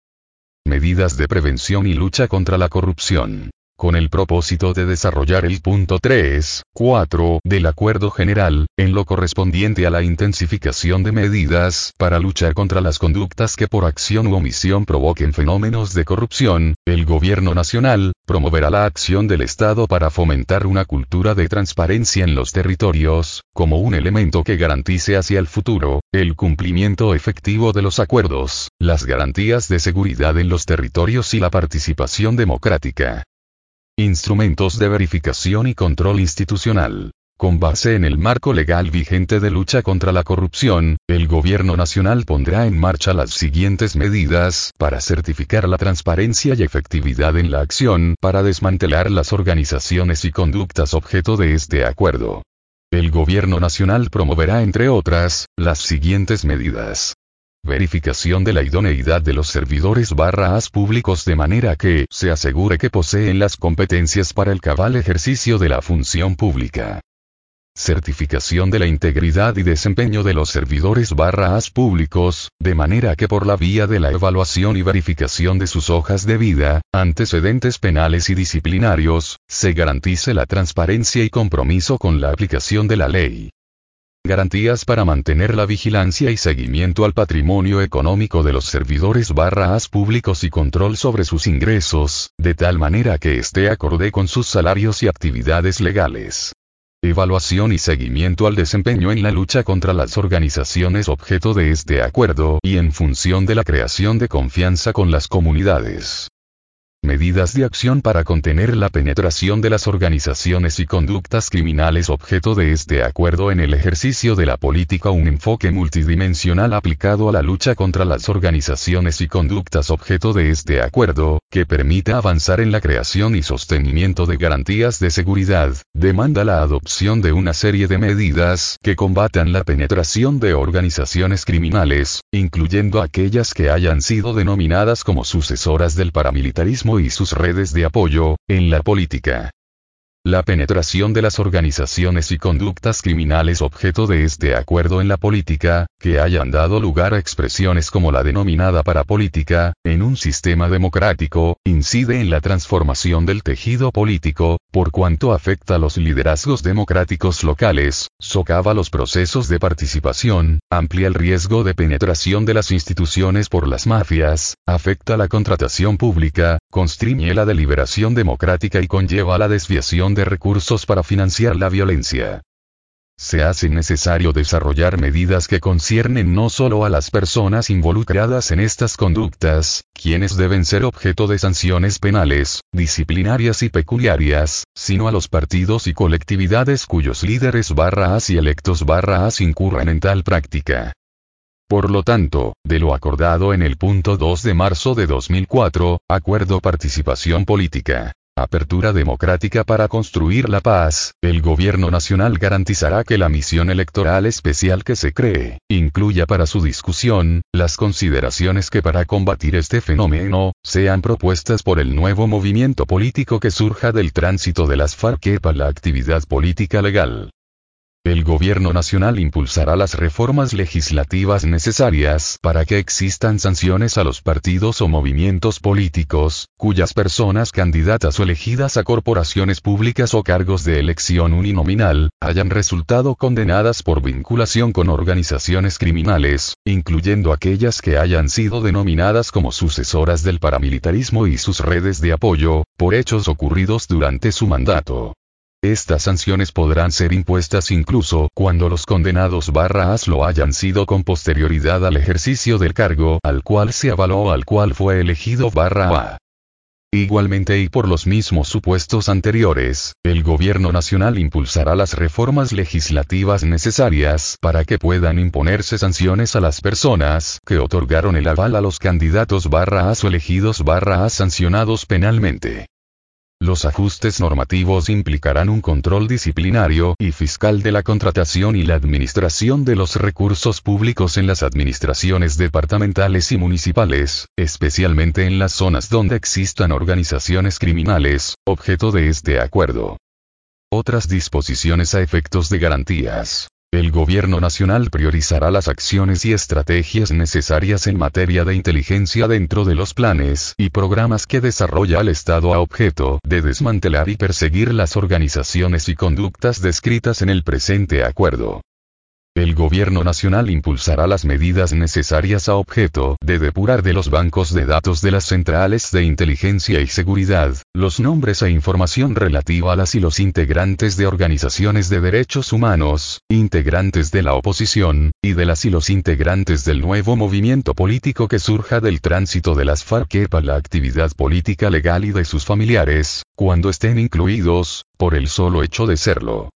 Medidas de prevención y lucha contra la corrupción. Con el propósito de desarrollar el punto 3, 4 del Acuerdo General, en lo correspondiente a la intensificación de medidas para luchar contra las conductas que por acción u omisión provoquen fenómenos de corrupción, el Gobierno Nacional promoverá la acción del Estado para fomentar una cultura de transparencia en los territorios, como un elemento que garantice hacia el futuro, el cumplimiento efectivo de los acuerdos, las garantías de seguridad en los territorios y la participación democrática. Instrumentos de verificación y control institucional. Con base en el marco legal vigente de lucha contra la corrupción, el Gobierno Nacional pondrá en marcha las siguientes medidas para certificar la transparencia y efectividad en la acción para desmantelar las organizaciones y conductas objeto de este acuerdo. El Gobierno Nacional promoverá, entre otras, las siguientes medidas. Verificación de la idoneidad de los servidores barra as públicos de manera que se asegure que poseen las competencias para el cabal ejercicio de la función pública. Certificación de la integridad y desempeño de los servidores barra as públicos, de manera que por la vía de la evaluación y verificación de sus hojas de vida, antecedentes penales y disciplinarios, se garantice la transparencia y compromiso con la aplicación de la ley. Garantías para mantener la vigilancia y seguimiento al patrimonio económico de los servidores barra as públicos y control sobre sus ingresos, de tal manera que esté acorde con sus salarios y actividades legales. Evaluación y seguimiento al desempeño en la lucha contra las organizaciones objeto de este acuerdo y en función de la creación de confianza con las comunidades. Medidas de acción para contener la penetración de las organizaciones y conductas criminales objeto de este acuerdo en el ejercicio de la política un enfoque multidimensional aplicado a la lucha contra las organizaciones y conductas objeto de este acuerdo, que permita avanzar en la creación y sostenimiento de garantías de seguridad, demanda la adopción de una serie de medidas que combatan la penetración de organizaciones criminales, incluyendo aquellas que hayan sido denominadas como sucesoras del paramilitarismo y sus redes de apoyo, en la política. La penetración de las organizaciones y conductas criminales objeto de este acuerdo en la política, que hayan dado lugar a expresiones como la denominada parapolítica, en un sistema democrático, incide en la transformación del tejido político, por cuanto afecta a los liderazgos democráticos locales, socava los procesos de participación, amplia el riesgo de penetración de las instituciones por las mafias, afecta la contratación pública, constriñe la deliberación democrática y conlleva la desviación de recursos para financiar la violencia. Se hace necesario desarrollar medidas que conciernen no solo a las personas involucradas en estas conductas, quienes deben ser objeto de sanciones penales, disciplinarias y peculiarias, sino a los partidos y colectividades cuyos líderes barra y electos barra incurran en tal práctica. Por lo tanto, de lo acordado en el punto 2 de marzo de 2004, Acuerdo Participación Política. Apertura democrática para construir la paz, el gobierno nacional garantizará que la misión electoral especial que se cree, incluya para su discusión, las consideraciones que para combatir este fenómeno, sean propuestas por el nuevo movimiento político que surja del tránsito de las FARC para la actividad política legal. El gobierno nacional impulsará las reformas legislativas necesarias para que existan sanciones a los partidos o movimientos políticos, cuyas personas candidatas o elegidas a corporaciones públicas o cargos de elección uninominal, hayan resultado condenadas por vinculación con organizaciones criminales, incluyendo aquellas que hayan sido denominadas como sucesoras del paramilitarismo y sus redes de apoyo, por hechos ocurridos durante su mandato. Estas sanciones podrán ser impuestas incluso cuando los condenados barras lo hayan sido con posterioridad al ejercicio del cargo al cual se avaló al cual fue elegido barra A. Igualmente y por los mismos supuestos anteriores, el gobierno nacional impulsará las reformas legislativas necesarias para que puedan imponerse sanciones a las personas que otorgaron el aval a los candidatos barra o elegidos barra sancionados penalmente. Los ajustes normativos implicarán un control disciplinario y fiscal de la contratación y la administración de los recursos públicos en las administraciones departamentales y municipales, especialmente en las zonas donde existan organizaciones criminales, objeto de este acuerdo. Otras disposiciones a efectos de garantías. El gobierno nacional priorizará las acciones y estrategias necesarias en materia de inteligencia dentro de los planes y programas que desarrolla el Estado a objeto de desmantelar y perseguir las organizaciones y conductas descritas en el presente acuerdo. El gobierno nacional impulsará las medidas necesarias a objeto de depurar de los bancos de datos de las centrales de inteligencia y seguridad, los nombres e información relativa a las y los integrantes de organizaciones de derechos humanos, integrantes de la oposición, y de las y los integrantes del nuevo movimiento político que surja del tránsito de las FARC para la actividad política legal y de sus familiares, cuando estén incluidos, por el solo hecho de serlo.